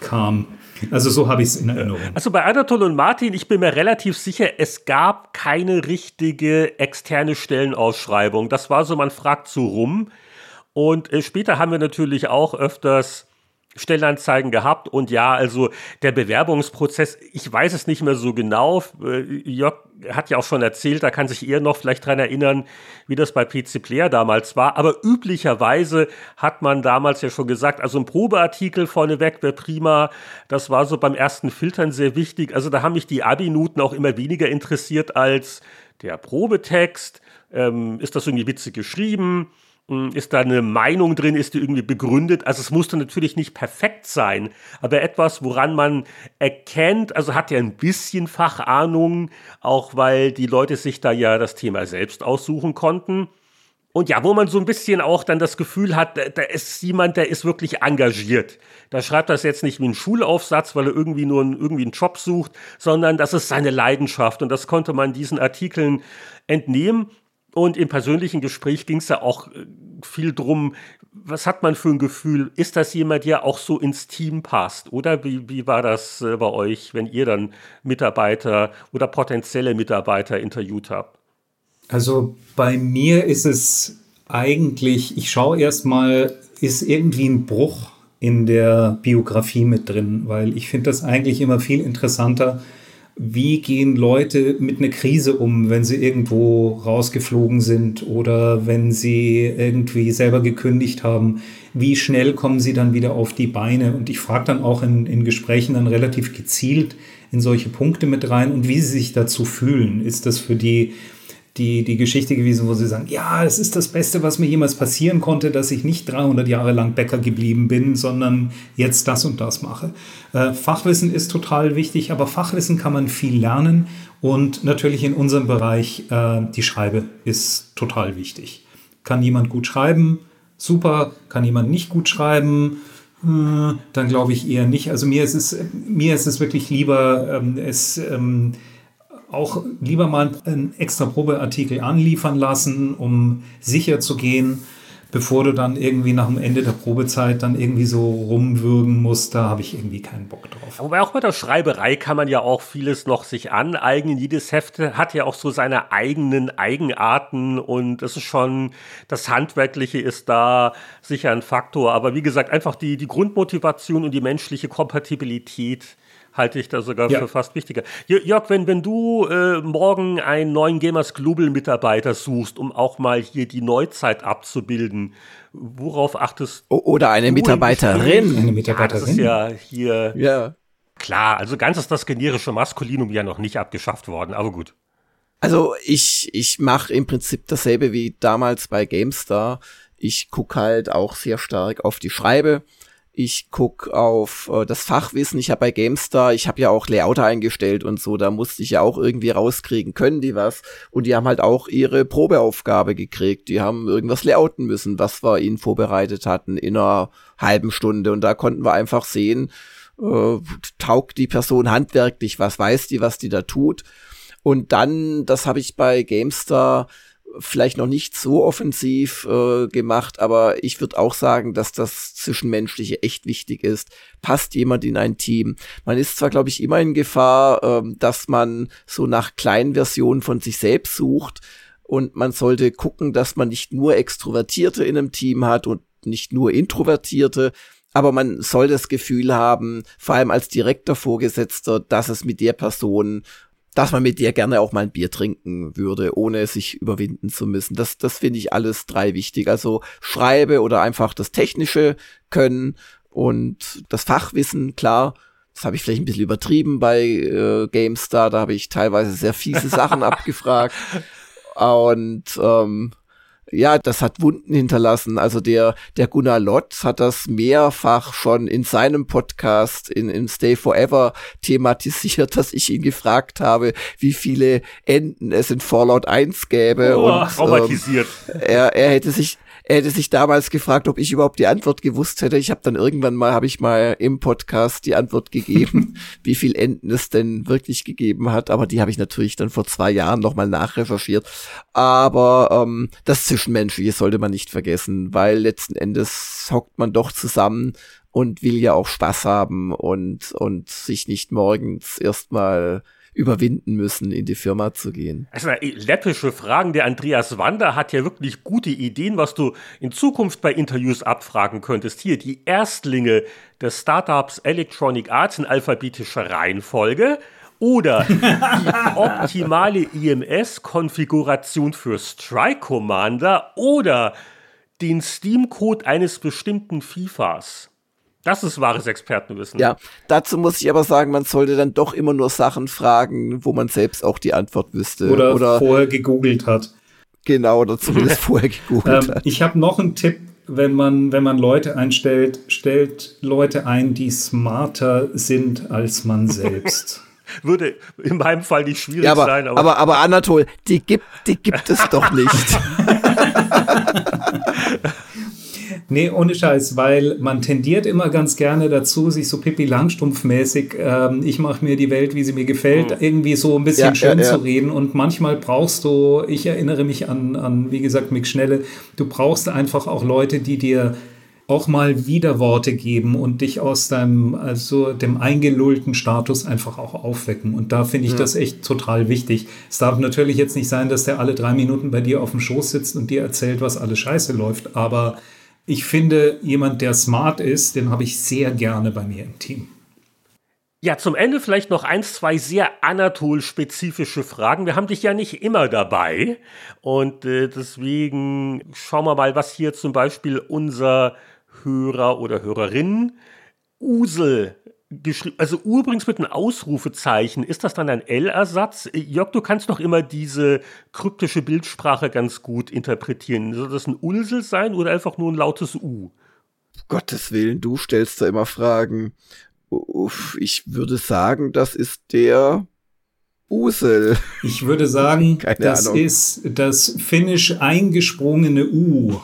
kam. Also so habe ich es in Erinnerung. Also bei Anatol und Martin, ich bin mir relativ sicher, es gab keine richtige externe Stellenausschreibung. Das war so, man fragt so rum. Und äh, später haben wir natürlich auch öfters Stellenanzeigen gehabt und ja, also der Bewerbungsprozess, ich weiß es nicht mehr so genau. Äh, Jörg hat ja auch schon erzählt, da kann sich eher noch vielleicht dran erinnern, wie das bei PC Player damals war. Aber üblicherweise hat man damals ja schon gesagt, also ein Probeartikel vorneweg wäre prima. Das war so beim ersten Filtern sehr wichtig. Also da haben mich die Abi-Noten auch immer weniger interessiert als der Probetext. Ähm, ist das irgendwie witzig geschrieben? Hm, ist da eine Meinung drin, ist die irgendwie begründet? Also es musste natürlich nicht perfekt sein, aber etwas, woran man erkennt, also hat ja ein bisschen Fachahnung, auch weil die Leute sich da ja das Thema selbst aussuchen konnten. Und ja, wo man so ein bisschen auch dann das Gefühl hat, da, ist jemand, der ist wirklich engagiert. Da schreibt das jetzt nicht wie ein Schulaufsatz, weil er irgendwie nur einen, irgendwie einen Job sucht, sondern das ist seine Leidenschaft. Und das konnte man diesen Artikeln entnehmen. Und im persönlichen Gespräch ging es ja auch äh, viel drum, was hat man für ein Gefühl? Ist das jemand, der auch so ins Team passt? Oder wie, wie war das äh, bei euch, wenn ihr dann Mitarbeiter oder potenzielle Mitarbeiter interviewt habt? Also bei mir ist es eigentlich, ich schaue erstmal, ist irgendwie ein Bruch in der Biografie mit drin, weil ich finde das eigentlich immer viel interessanter, wie gehen Leute mit einer Krise um, wenn sie irgendwo rausgeflogen sind oder wenn sie irgendwie selber gekündigt haben? Wie schnell kommen sie dann wieder auf die Beine? Und ich frage dann auch in, in Gesprächen dann relativ gezielt in solche Punkte mit rein und wie sie sich dazu fühlen. Ist das für die die, die Geschichte gewesen, wo sie sagen, ja, es ist das Beste, was mir jemals passieren konnte, dass ich nicht 300 Jahre lang Bäcker geblieben bin, sondern jetzt das und das mache. Äh, Fachwissen ist total wichtig, aber Fachwissen kann man viel lernen und natürlich in unserem Bereich äh, die Schreibe ist total wichtig. Kann jemand gut schreiben? Super. Kann jemand nicht gut schreiben? Hm, dann glaube ich eher nicht. Also mir ist es, mir ist es wirklich lieber, ähm, es ähm, auch lieber mal einen extra Probeartikel anliefern lassen, um sicher zu gehen, bevor du dann irgendwie nach dem Ende der Probezeit dann irgendwie so rumwürgen musst, da habe ich irgendwie keinen Bock drauf. Aber auch bei der Schreiberei kann man ja auch vieles noch sich aneignen. Jedes Heft hat ja auch so seine eigenen Eigenarten und es ist schon, das Handwerkliche ist da sicher ein Faktor. Aber wie gesagt, einfach die, die Grundmotivation und die menschliche Kompatibilität halte ich da sogar ja. für fast wichtiger. Jörg, wenn, wenn du äh, morgen einen neuen Gamers Global Mitarbeiter suchst, um auch mal hier die Neuzeit abzubilden, worauf achtest du? Oder eine Mitarbeiterin. Eine Mitarbeiterin. Ja, das ist ja hier. Ja. Klar, also ganz ist das generische Maskulinum ja noch nicht abgeschafft worden, aber gut. Also ich, ich mache im Prinzip dasselbe wie damals bei GameStar. Ich gucke halt auch sehr stark auf die Schreibe ich guck auf äh, das Fachwissen. Ich habe bei GameStar, ich habe ja auch Layouter eingestellt und so, da musste ich ja auch irgendwie rauskriegen, können die was? Und die haben halt auch ihre Probeaufgabe gekriegt. Die haben irgendwas layouten müssen, was wir ihnen vorbereitet hatten in einer halben Stunde. Und da konnten wir einfach sehen, äh, taugt die Person handwerklich, was weiß die, was die da tut. Und dann, das habe ich bei GameStar vielleicht noch nicht so offensiv äh, gemacht, aber ich würde auch sagen, dass das Zwischenmenschliche echt wichtig ist. Passt jemand in ein Team? Man ist zwar, glaube ich, immer in Gefahr, äh, dass man so nach kleinen Versionen von sich selbst sucht und man sollte gucken, dass man nicht nur Extrovertierte in einem Team hat und nicht nur Introvertierte, aber man soll das Gefühl haben, vor allem als direkter Vorgesetzter, dass es mit der Person dass man mit dir gerne auch mal ein Bier trinken würde, ohne sich überwinden zu müssen. Das, das finde ich alles drei wichtig. Also schreibe oder einfach das technische können und das Fachwissen, klar. Das habe ich vielleicht ein bisschen übertrieben bei äh, GameStar, da habe ich teilweise sehr fiese Sachen abgefragt. Und ähm, ja, das hat Wunden hinterlassen. Also der, der Gunnar Lotz hat das mehrfach schon in seinem Podcast in, in Stay Forever thematisiert, dass ich ihn gefragt habe, wie viele Enden es in Fallout 1 gäbe. Oh, und, traumatisiert. Ähm, er, er hätte sich, er hätte sich damals gefragt, ob ich überhaupt die Antwort gewusst hätte. Ich habe dann irgendwann mal, habe ich mal im Podcast die Antwort gegeben, wie viel Enden es denn wirklich gegeben hat. Aber die habe ich natürlich dann vor zwei Jahren nochmal nachrecherchiert. Aber ähm, das Zwischenmenschliche sollte man nicht vergessen, weil letzten Endes hockt man doch zusammen und will ja auch Spaß haben und, und sich nicht morgens erstmal überwinden müssen, in die Firma zu gehen. Also läppische Fragen. Der Andreas Wander hat ja wirklich gute Ideen, was du in Zukunft bei Interviews abfragen könntest. Hier die Erstlinge des Startups Electronic Arts in alphabetischer Reihenfolge oder die optimale IMS-Konfiguration für Strike Commander oder den Steam-Code eines bestimmten FIFAs. Das ist wahres Expertenwissen. Ja, dazu muss ich aber sagen, man sollte dann doch immer nur Sachen fragen, wo man selbst auch die Antwort wüsste. Oder, oder vorher gegoogelt hat. Genau, oder zumindest vorher gegoogelt ähm, hat. Ich habe noch einen Tipp, wenn man, wenn man Leute einstellt, stellt Leute ein, die smarter sind als man selbst. Würde in meinem Fall nicht schwierig ja, aber, sein. Aber, aber, aber Anatol, die gibt, die gibt es doch nicht. Nee, ohne Scheiß, weil man tendiert immer ganz gerne dazu, sich so Pippi Langstrumpf-mäßig, ähm, ich mache mir die Welt, wie sie mir gefällt, mhm. irgendwie so ein bisschen ja, schön ja, ja. zu reden. Und manchmal brauchst du, ich erinnere mich an, an, wie gesagt, Mick Schnelle, du brauchst einfach auch Leute, die dir auch mal Widerworte geben und dich aus deinem, also dem eingelullten Status einfach auch aufwecken. Und da finde ich ja. das echt total wichtig. Es darf natürlich jetzt nicht sein, dass der alle drei Minuten bei dir auf dem Schoß sitzt und dir erzählt, was alles scheiße läuft, aber ich finde, jemand, der smart ist, den habe ich sehr gerne bei mir im Team. Ja, zum Ende vielleicht noch eins, zwei sehr Anatol-spezifische Fragen. Wir haben dich ja nicht immer dabei und äh, deswegen schauen wir mal, was hier zum Beispiel unser Hörer oder Hörerin Usel geschrieben, also übrigens mit einem Ausrufezeichen, ist das dann ein L-Ersatz? Jörg, du kannst doch immer diese kryptische Bildsprache ganz gut interpretieren. Soll das ein Ulsel sein oder einfach nur ein lautes U? Gottes Willen, du stellst da immer Fragen. Uff, ich würde sagen, das ist der Usel. Ich würde sagen, das Ahnung. ist das finnisch eingesprungene U.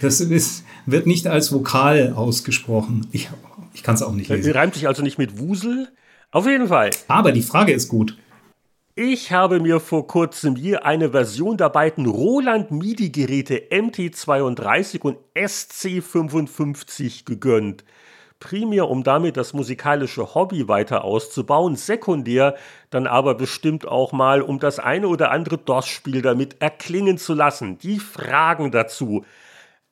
Das ist, wird nicht als Vokal ausgesprochen. Ich ich kann es auch nicht lesen. Reimt sich also nicht mit Wusel? Auf jeden Fall. Aber die Frage ist gut. Ich habe mir vor kurzem hier eine Version der beiden Roland MIDI-Geräte MT32 und SC55 gegönnt. Primär, um damit das musikalische Hobby weiter auszubauen, sekundär dann aber bestimmt auch mal, um das eine oder andere DOS-Spiel damit erklingen zu lassen. Die Fragen dazu.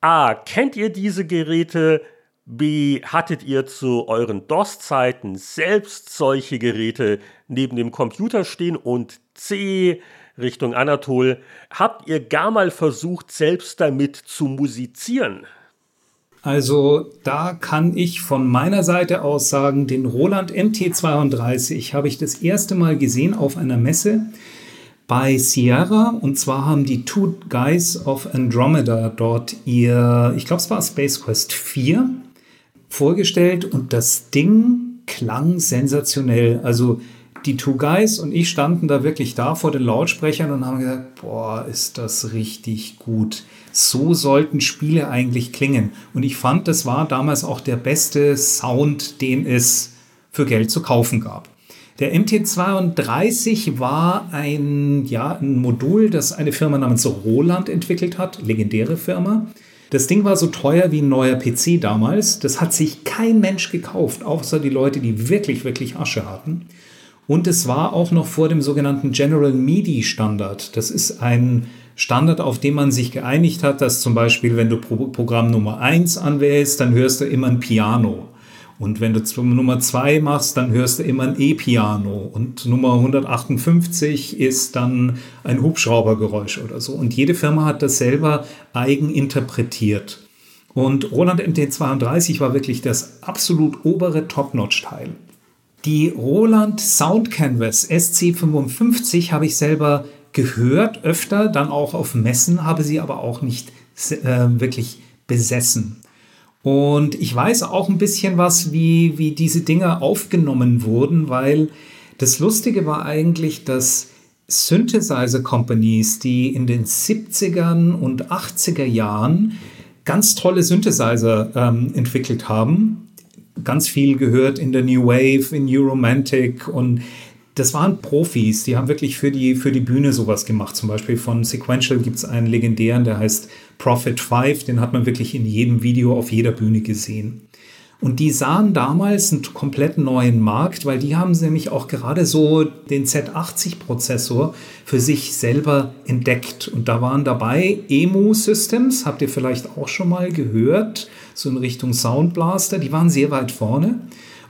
A. Kennt ihr diese Geräte? B. Hattet ihr zu euren DOS-Zeiten selbst solche Geräte neben dem Computer stehen? Und C. Richtung Anatol. Habt ihr gar mal versucht, selbst damit zu musizieren? Also da kann ich von meiner Seite aus sagen, den Roland MT32 habe ich das erste Mal gesehen auf einer Messe bei Sierra und zwar haben die Two Guys of Andromeda dort ihr, ich glaube es war Space Quest 4 vorgestellt und das Ding klang sensationell. Also die Two Guys und ich standen da wirklich da vor den Lautsprechern und haben gesagt, boah, ist das richtig gut. So sollten Spiele eigentlich klingen. Und ich fand, das war damals auch der beste Sound, den es für Geld zu kaufen gab. Der MT32 war ein, ja, ein Modul, das eine Firma namens Roland entwickelt hat, legendäre Firma. Das Ding war so teuer wie ein neuer PC damals. Das hat sich kein Mensch gekauft, außer die Leute, die wirklich, wirklich Asche hatten. Und es war auch noch vor dem sogenannten General MIDI Standard. Das ist ein Standard, auf dem man sich geeinigt hat, dass zum Beispiel, wenn du Programm Nummer 1 anwählst, dann hörst du immer ein Piano. Und wenn du Nummer 2 machst, dann hörst du immer ein E-Piano. Und Nummer 158 ist dann ein Hubschraubergeräusch oder so. Und jede Firma hat das selber eigen interpretiert. Und Roland MT32 war wirklich das absolut obere Top-Notch-Teil. Die Roland Sound Canvas SC55 habe ich selber gehört, öfter, dann auch auf Messen, habe sie aber auch nicht äh, wirklich besessen. Und ich weiß auch ein bisschen was, wie, wie diese Dinge aufgenommen wurden, weil das Lustige war eigentlich, dass Synthesizer Companies, die in den 70ern und 80er Jahren ganz tolle Synthesizer ähm, entwickelt haben, ganz viel gehört in der New Wave, in New Romantic und das waren Profis, die haben wirklich für die, für die Bühne sowas gemacht. Zum Beispiel von Sequential gibt es einen legendären, der heißt Prophet 5, den hat man wirklich in jedem Video auf jeder Bühne gesehen. Und die sahen damals einen komplett neuen Markt, weil die haben nämlich auch gerade so den Z80-Prozessor für sich selber entdeckt. Und da waren dabei Emu Systems, habt ihr vielleicht auch schon mal gehört, so in Richtung Sound Blaster, die waren sehr weit vorne.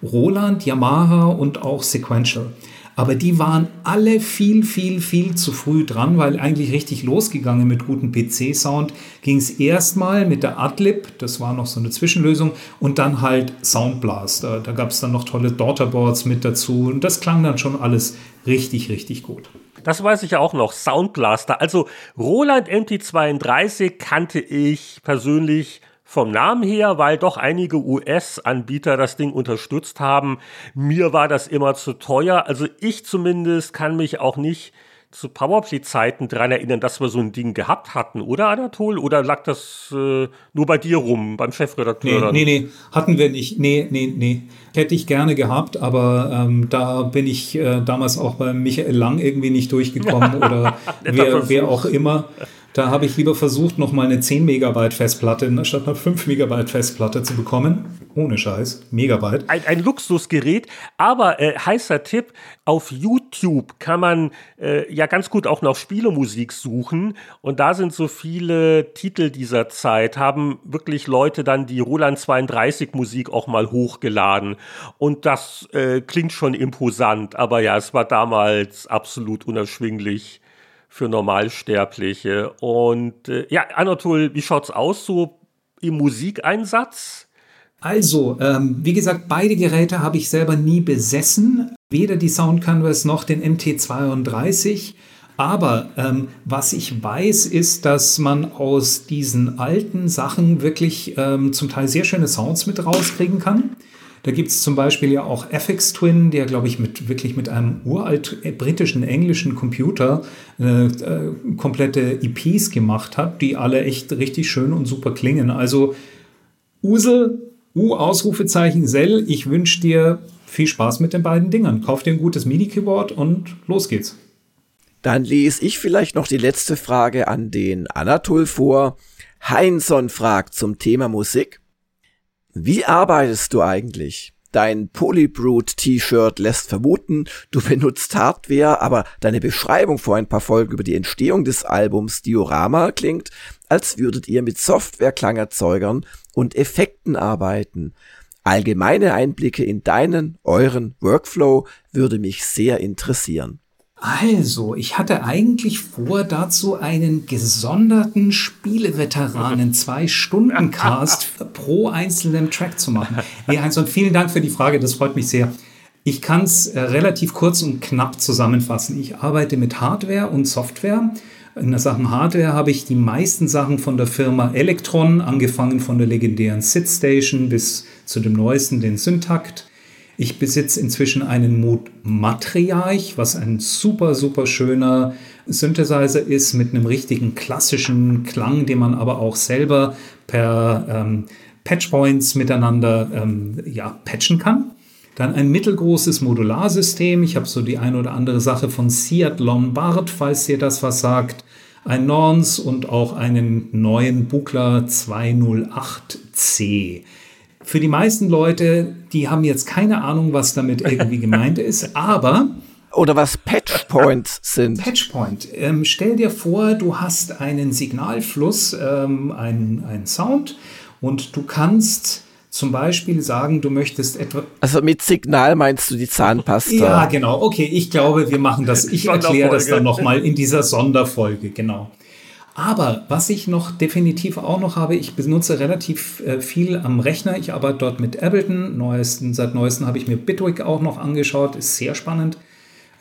Roland, Yamaha und auch Sequential. Aber die waren alle viel, viel, viel zu früh dran, weil eigentlich richtig losgegangen mit gutem PC-Sound ging es erstmal mit der Adlib, das war noch so eine Zwischenlösung, und dann halt Soundblaster. Da gab es dann noch tolle Daughterboards mit dazu und das klang dann schon alles richtig, richtig gut. Das weiß ich ja auch noch, Soundblaster. Also Roland MT32 kannte ich persönlich vom Namen her, weil doch einige US-Anbieter das Ding unterstützt haben. Mir war das immer zu teuer. Also ich zumindest kann mich auch nicht zu Powerplay-Zeiten daran erinnern, dass wir so ein Ding gehabt hatten, oder Anatol? Oder lag das äh, nur bei dir rum, beim Chefredakteur? Nee, nee, nee, hatten wir nicht. Nee, nee, nee. Hätte ich gerne gehabt, aber ähm, da bin ich äh, damals auch bei Michael Lang irgendwie nicht durchgekommen oder wer, wer auch immer. Da habe ich lieber versucht, noch mal eine 10 Megabyte Festplatte statt einer 5 Megabyte Festplatte zu bekommen. Ohne Scheiß. Megabyte. Ein, ein Luxusgerät. Aber äh, heißer Tipp, auf YouTube kann man äh, ja ganz gut auch nach Spielemusik suchen. Und da sind so viele Titel dieser Zeit, haben wirklich Leute dann die Roland 32 Musik auch mal hochgeladen. Und das äh, klingt schon imposant. Aber ja, es war damals absolut unerschwinglich für Normalsterbliche. Und äh, ja, Anatol, wie schaut's aus so im Musikeinsatz? Also, ähm, wie gesagt, beide Geräte habe ich selber nie besessen, weder die Sound Canvas noch den MT32. Aber ähm, was ich weiß, ist, dass man aus diesen alten Sachen wirklich ähm, zum Teil sehr schöne Sounds mit rauskriegen kann. Da gibt es zum Beispiel ja auch FX Twin, der, glaube ich, mit wirklich mit einem uralt äh, britischen englischen Computer äh, äh, komplette EPs gemacht hat, die alle echt richtig schön und super klingen. Also Usel, U Ausrufezeichen Sell, ich wünsche dir viel Spaß mit den beiden Dingern. Kauf dir ein gutes MIDI-Keyboard und los geht's. Dann lese ich vielleicht noch die letzte Frage an den Anatol vor. Heinson fragt zum Thema Musik. Wie arbeitest du eigentlich? Dein Polybrute T-Shirt lässt vermuten, du benutzt Hardware, aber deine Beschreibung vor ein paar Folgen über die Entstehung des Albums Diorama klingt, als würdet ihr mit Software-Klangerzeugern und Effekten arbeiten. Allgemeine Einblicke in deinen, euren Workflow würde mich sehr interessieren. Also, ich hatte eigentlich vor, dazu einen gesonderten Spieleveteranen zwei Stunden Cast pro einzelnen Track zu machen. Nee, Heinz, vielen Dank für die Frage, das freut mich sehr. Ich kann es äh, relativ kurz und knapp zusammenfassen. Ich arbeite mit Hardware und Software. In der Sachen Hardware habe ich die meisten Sachen von der Firma Electron, angefangen von der legendären SidStation bis zu dem neuesten, den Syntakt. Ich besitze inzwischen einen Mood Matriarch, was ein super, super schöner Synthesizer ist mit einem richtigen klassischen Klang, den man aber auch selber per ähm, Patchpoints miteinander ähm, ja, patchen kann. Dann ein mittelgroßes Modularsystem. Ich habe so die eine oder andere Sache von Seat Lombard, falls ihr das was sagt. Ein Norns und auch einen neuen Buchler 208C. Für die meisten Leute, die haben jetzt keine Ahnung, was damit irgendwie gemeint ist, aber oder was Patchpoints sind. Patchpoint. Ähm, stell dir vor, du hast einen Signalfluss, ähm, einen, einen Sound und du kannst zum Beispiel sagen, du möchtest etwa. Also mit Signal meinst du die Zahnpasta? Ja, genau. Okay, ich glaube, wir machen das. Ich erkläre das dann nochmal in dieser Sonderfolge, genau. Aber was ich noch definitiv auch noch habe, ich benutze relativ äh, viel am Rechner. Ich arbeite dort mit Ableton. Neuesten, seit neuestem habe ich mir Bitwig auch noch angeschaut. Ist sehr spannend.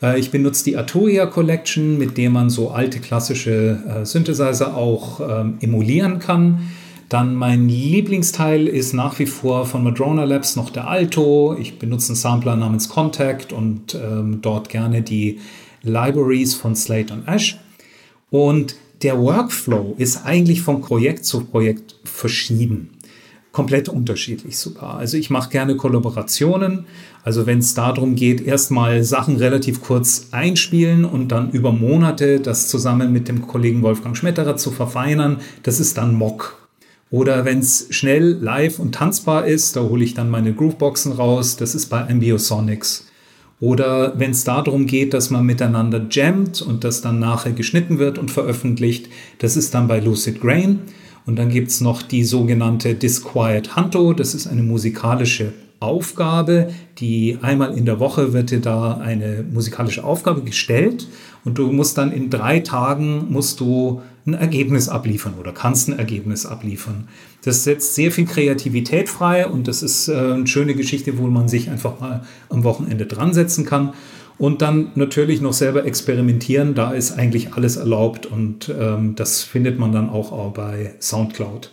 Äh, ich benutze die Arturia Collection, mit der man so alte klassische äh, Synthesizer auch ähm, emulieren kann. Dann mein Lieblingsteil ist nach wie vor von Madrona Labs noch der Alto. Ich benutze einen Sampler namens Contact und ähm, dort gerne die Libraries von Slate und Ash. Und der Workflow ist eigentlich von Projekt zu Projekt verschieden. Komplett unterschiedlich sogar. Also ich mache gerne Kollaborationen. Also wenn es darum geht, erstmal Sachen relativ kurz einspielen und dann über Monate das zusammen mit dem Kollegen Wolfgang Schmetterer zu verfeinern, das ist dann Mock. Oder wenn es schnell, live und tanzbar ist, da hole ich dann meine Grooveboxen raus. Das ist bei Ambiosonics. Oder wenn es darum geht, dass man miteinander jammt und das dann nachher geschnitten wird und veröffentlicht, das ist dann bei Lucid Grain. Und dann gibt es noch die sogenannte Disquiet Hunto. Das ist eine musikalische Aufgabe, die einmal in der Woche wird dir da eine musikalische Aufgabe gestellt und du musst dann in drei Tagen musst du ein Ergebnis abliefern oder kannst ein Ergebnis abliefern. Das setzt sehr viel Kreativität frei und das ist äh, eine schöne Geschichte, wo man sich einfach mal am Wochenende dran setzen kann. Und dann natürlich noch selber experimentieren, da ist eigentlich alles erlaubt und ähm, das findet man dann auch, bei SoundCloud.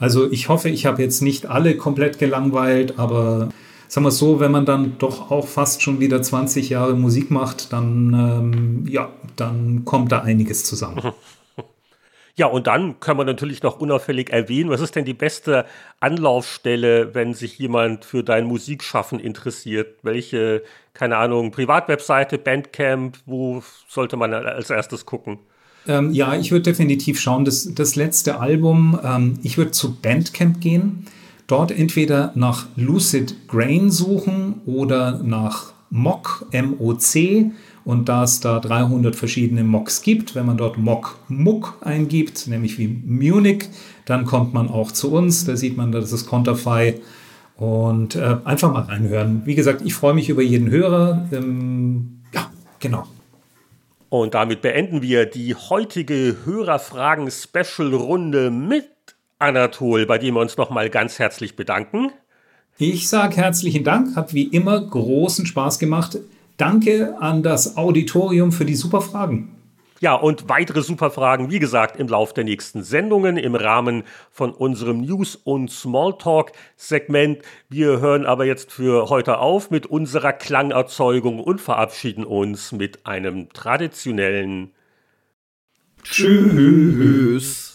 Also ich hoffe, ich habe jetzt nicht alle komplett gelangweilt, aber sagen wir es so, wenn man dann doch auch fast schon wieder 20 Jahre Musik macht, dann, ähm, ja, dann kommt da einiges zusammen. Ja, und dann kann man natürlich noch unauffällig erwähnen, was ist denn die beste Anlaufstelle, wenn sich jemand für dein Musikschaffen interessiert? Welche, keine Ahnung, Privatwebseite, Bandcamp, wo sollte man als erstes gucken? Ähm, ja, ich würde definitiv schauen, das, das letzte Album, ähm, ich würde zu Bandcamp gehen, dort entweder nach Lucid Grain suchen oder nach Mock, M-O-C, und da es da 300 verschiedene Mocks gibt, wenn man dort Mock Muck eingibt, nämlich wie Munich, dann kommt man auch zu uns. Da sieht man, das ist Conterfy. Und äh, einfach mal reinhören. Wie gesagt, ich freue mich über jeden Hörer. Ähm, ja, genau. Und damit beenden wir die heutige Hörerfragen-Special-Runde mit Anatol, bei dem wir uns nochmal ganz herzlich bedanken. Ich sage herzlichen Dank, hat wie immer großen Spaß gemacht. Danke an das Auditorium für die super Fragen. Ja, und weitere super Fragen, wie gesagt, im Lauf der nächsten Sendungen im Rahmen von unserem News- und Smalltalk-Segment. Wir hören aber jetzt für heute auf mit unserer Klangerzeugung und verabschieden uns mit einem traditionellen Tschüss.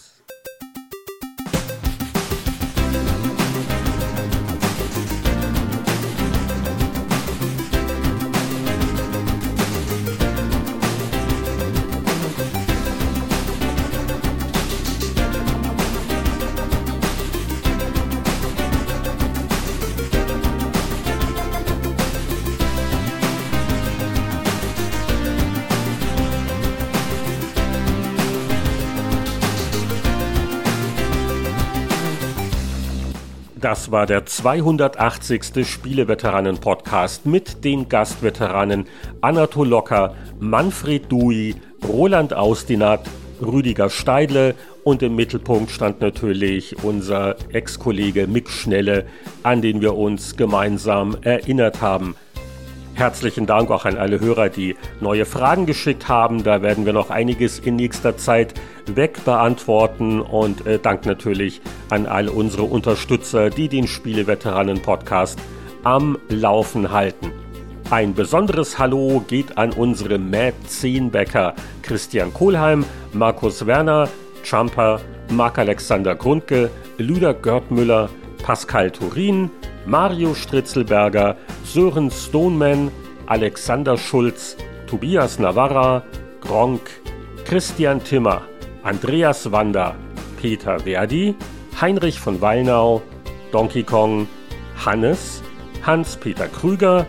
Das war der 280. Spieleveteranen-Podcast mit den Gastveteranen Anatol Locker, Manfred Dui, Roland Austinat, Rüdiger Steidle und im Mittelpunkt stand natürlich unser Ex-Kollege Mick Schnelle, an den wir uns gemeinsam erinnert haben. Herzlichen Dank auch an alle Hörer, die neue Fragen geschickt haben. Da werden wir noch einiges in nächster Zeit wegbeantworten. Und äh, Dank natürlich an all unsere Unterstützer, die den Spieleveteranen-Podcast am Laufen halten. Ein besonderes Hallo geht an unsere Mad 10 Bäcker Christian Kohlheim, Markus Werner, Jumper, Marc-Alexander Grundke, Lüder Görtmüller, Pascal Turin, Mario Stritzelberger, Sören Stoneman, Alexander Schulz, Tobias Navarra, Gronk, Christian Timmer, Andreas Wander, Peter Verdi, Heinrich von Wallnau, Donkey Kong, Hannes, Hans-Peter Krüger,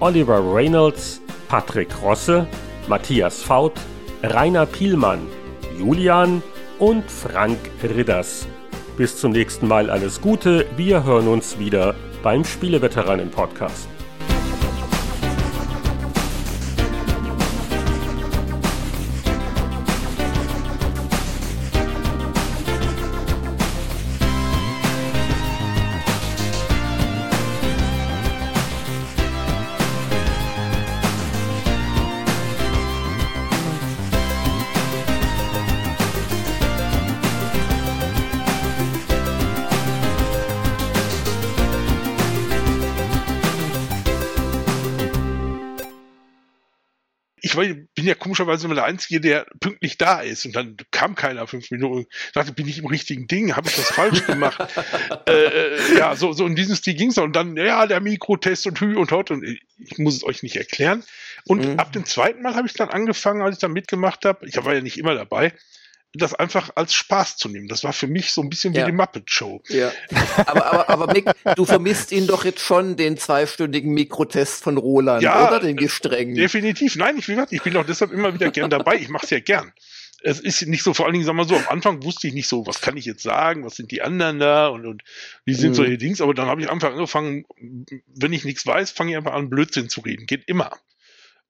Oliver Reynolds, Patrick Rosse, Matthias Faut, Rainer Pielmann, Julian und Frank Ridders. Bis zum nächsten Mal alles Gute, wir hören uns wieder beim Spieleveteranen-Podcast. Ja komischerweise immer der Einzige, der pünktlich da ist. Und dann kam keiner fünf Minuten. Ich dachte, bin ich im richtigen Ding? Habe ich das falsch gemacht? äh, äh, ja, so, so in diesem Stil ging es. Und dann, ja, der Mikrotest und Hü und Hot. Und ich muss es euch nicht erklären. Und mhm. ab dem zweiten Mal habe ich dann angefangen, als ich da mitgemacht habe. Ich war ja nicht immer dabei das einfach als Spaß zu nehmen. Das war für mich so ein bisschen wie ja. die Muppet Show. Ja. Aber, aber, aber Mick, du vermisst ihn doch jetzt schon, den zweistündigen Mikrotest von Roland, ja, oder? Den gestrengen. Definitiv. Nein, ich, wie gesagt, ich bin doch deshalb immer wieder gern dabei. Ich mache es ja gern. Es ist nicht so, vor allen Dingen, sagen wir so, am Anfang wusste ich nicht so, was kann ich jetzt sagen, was sind die anderen da und, und wie sind mhm. solche Dings, aber dann habe ich einfach angefangen, wenn ich nichts weiß, fange ich einfach an, Blödsinn zu reden. Geht immer.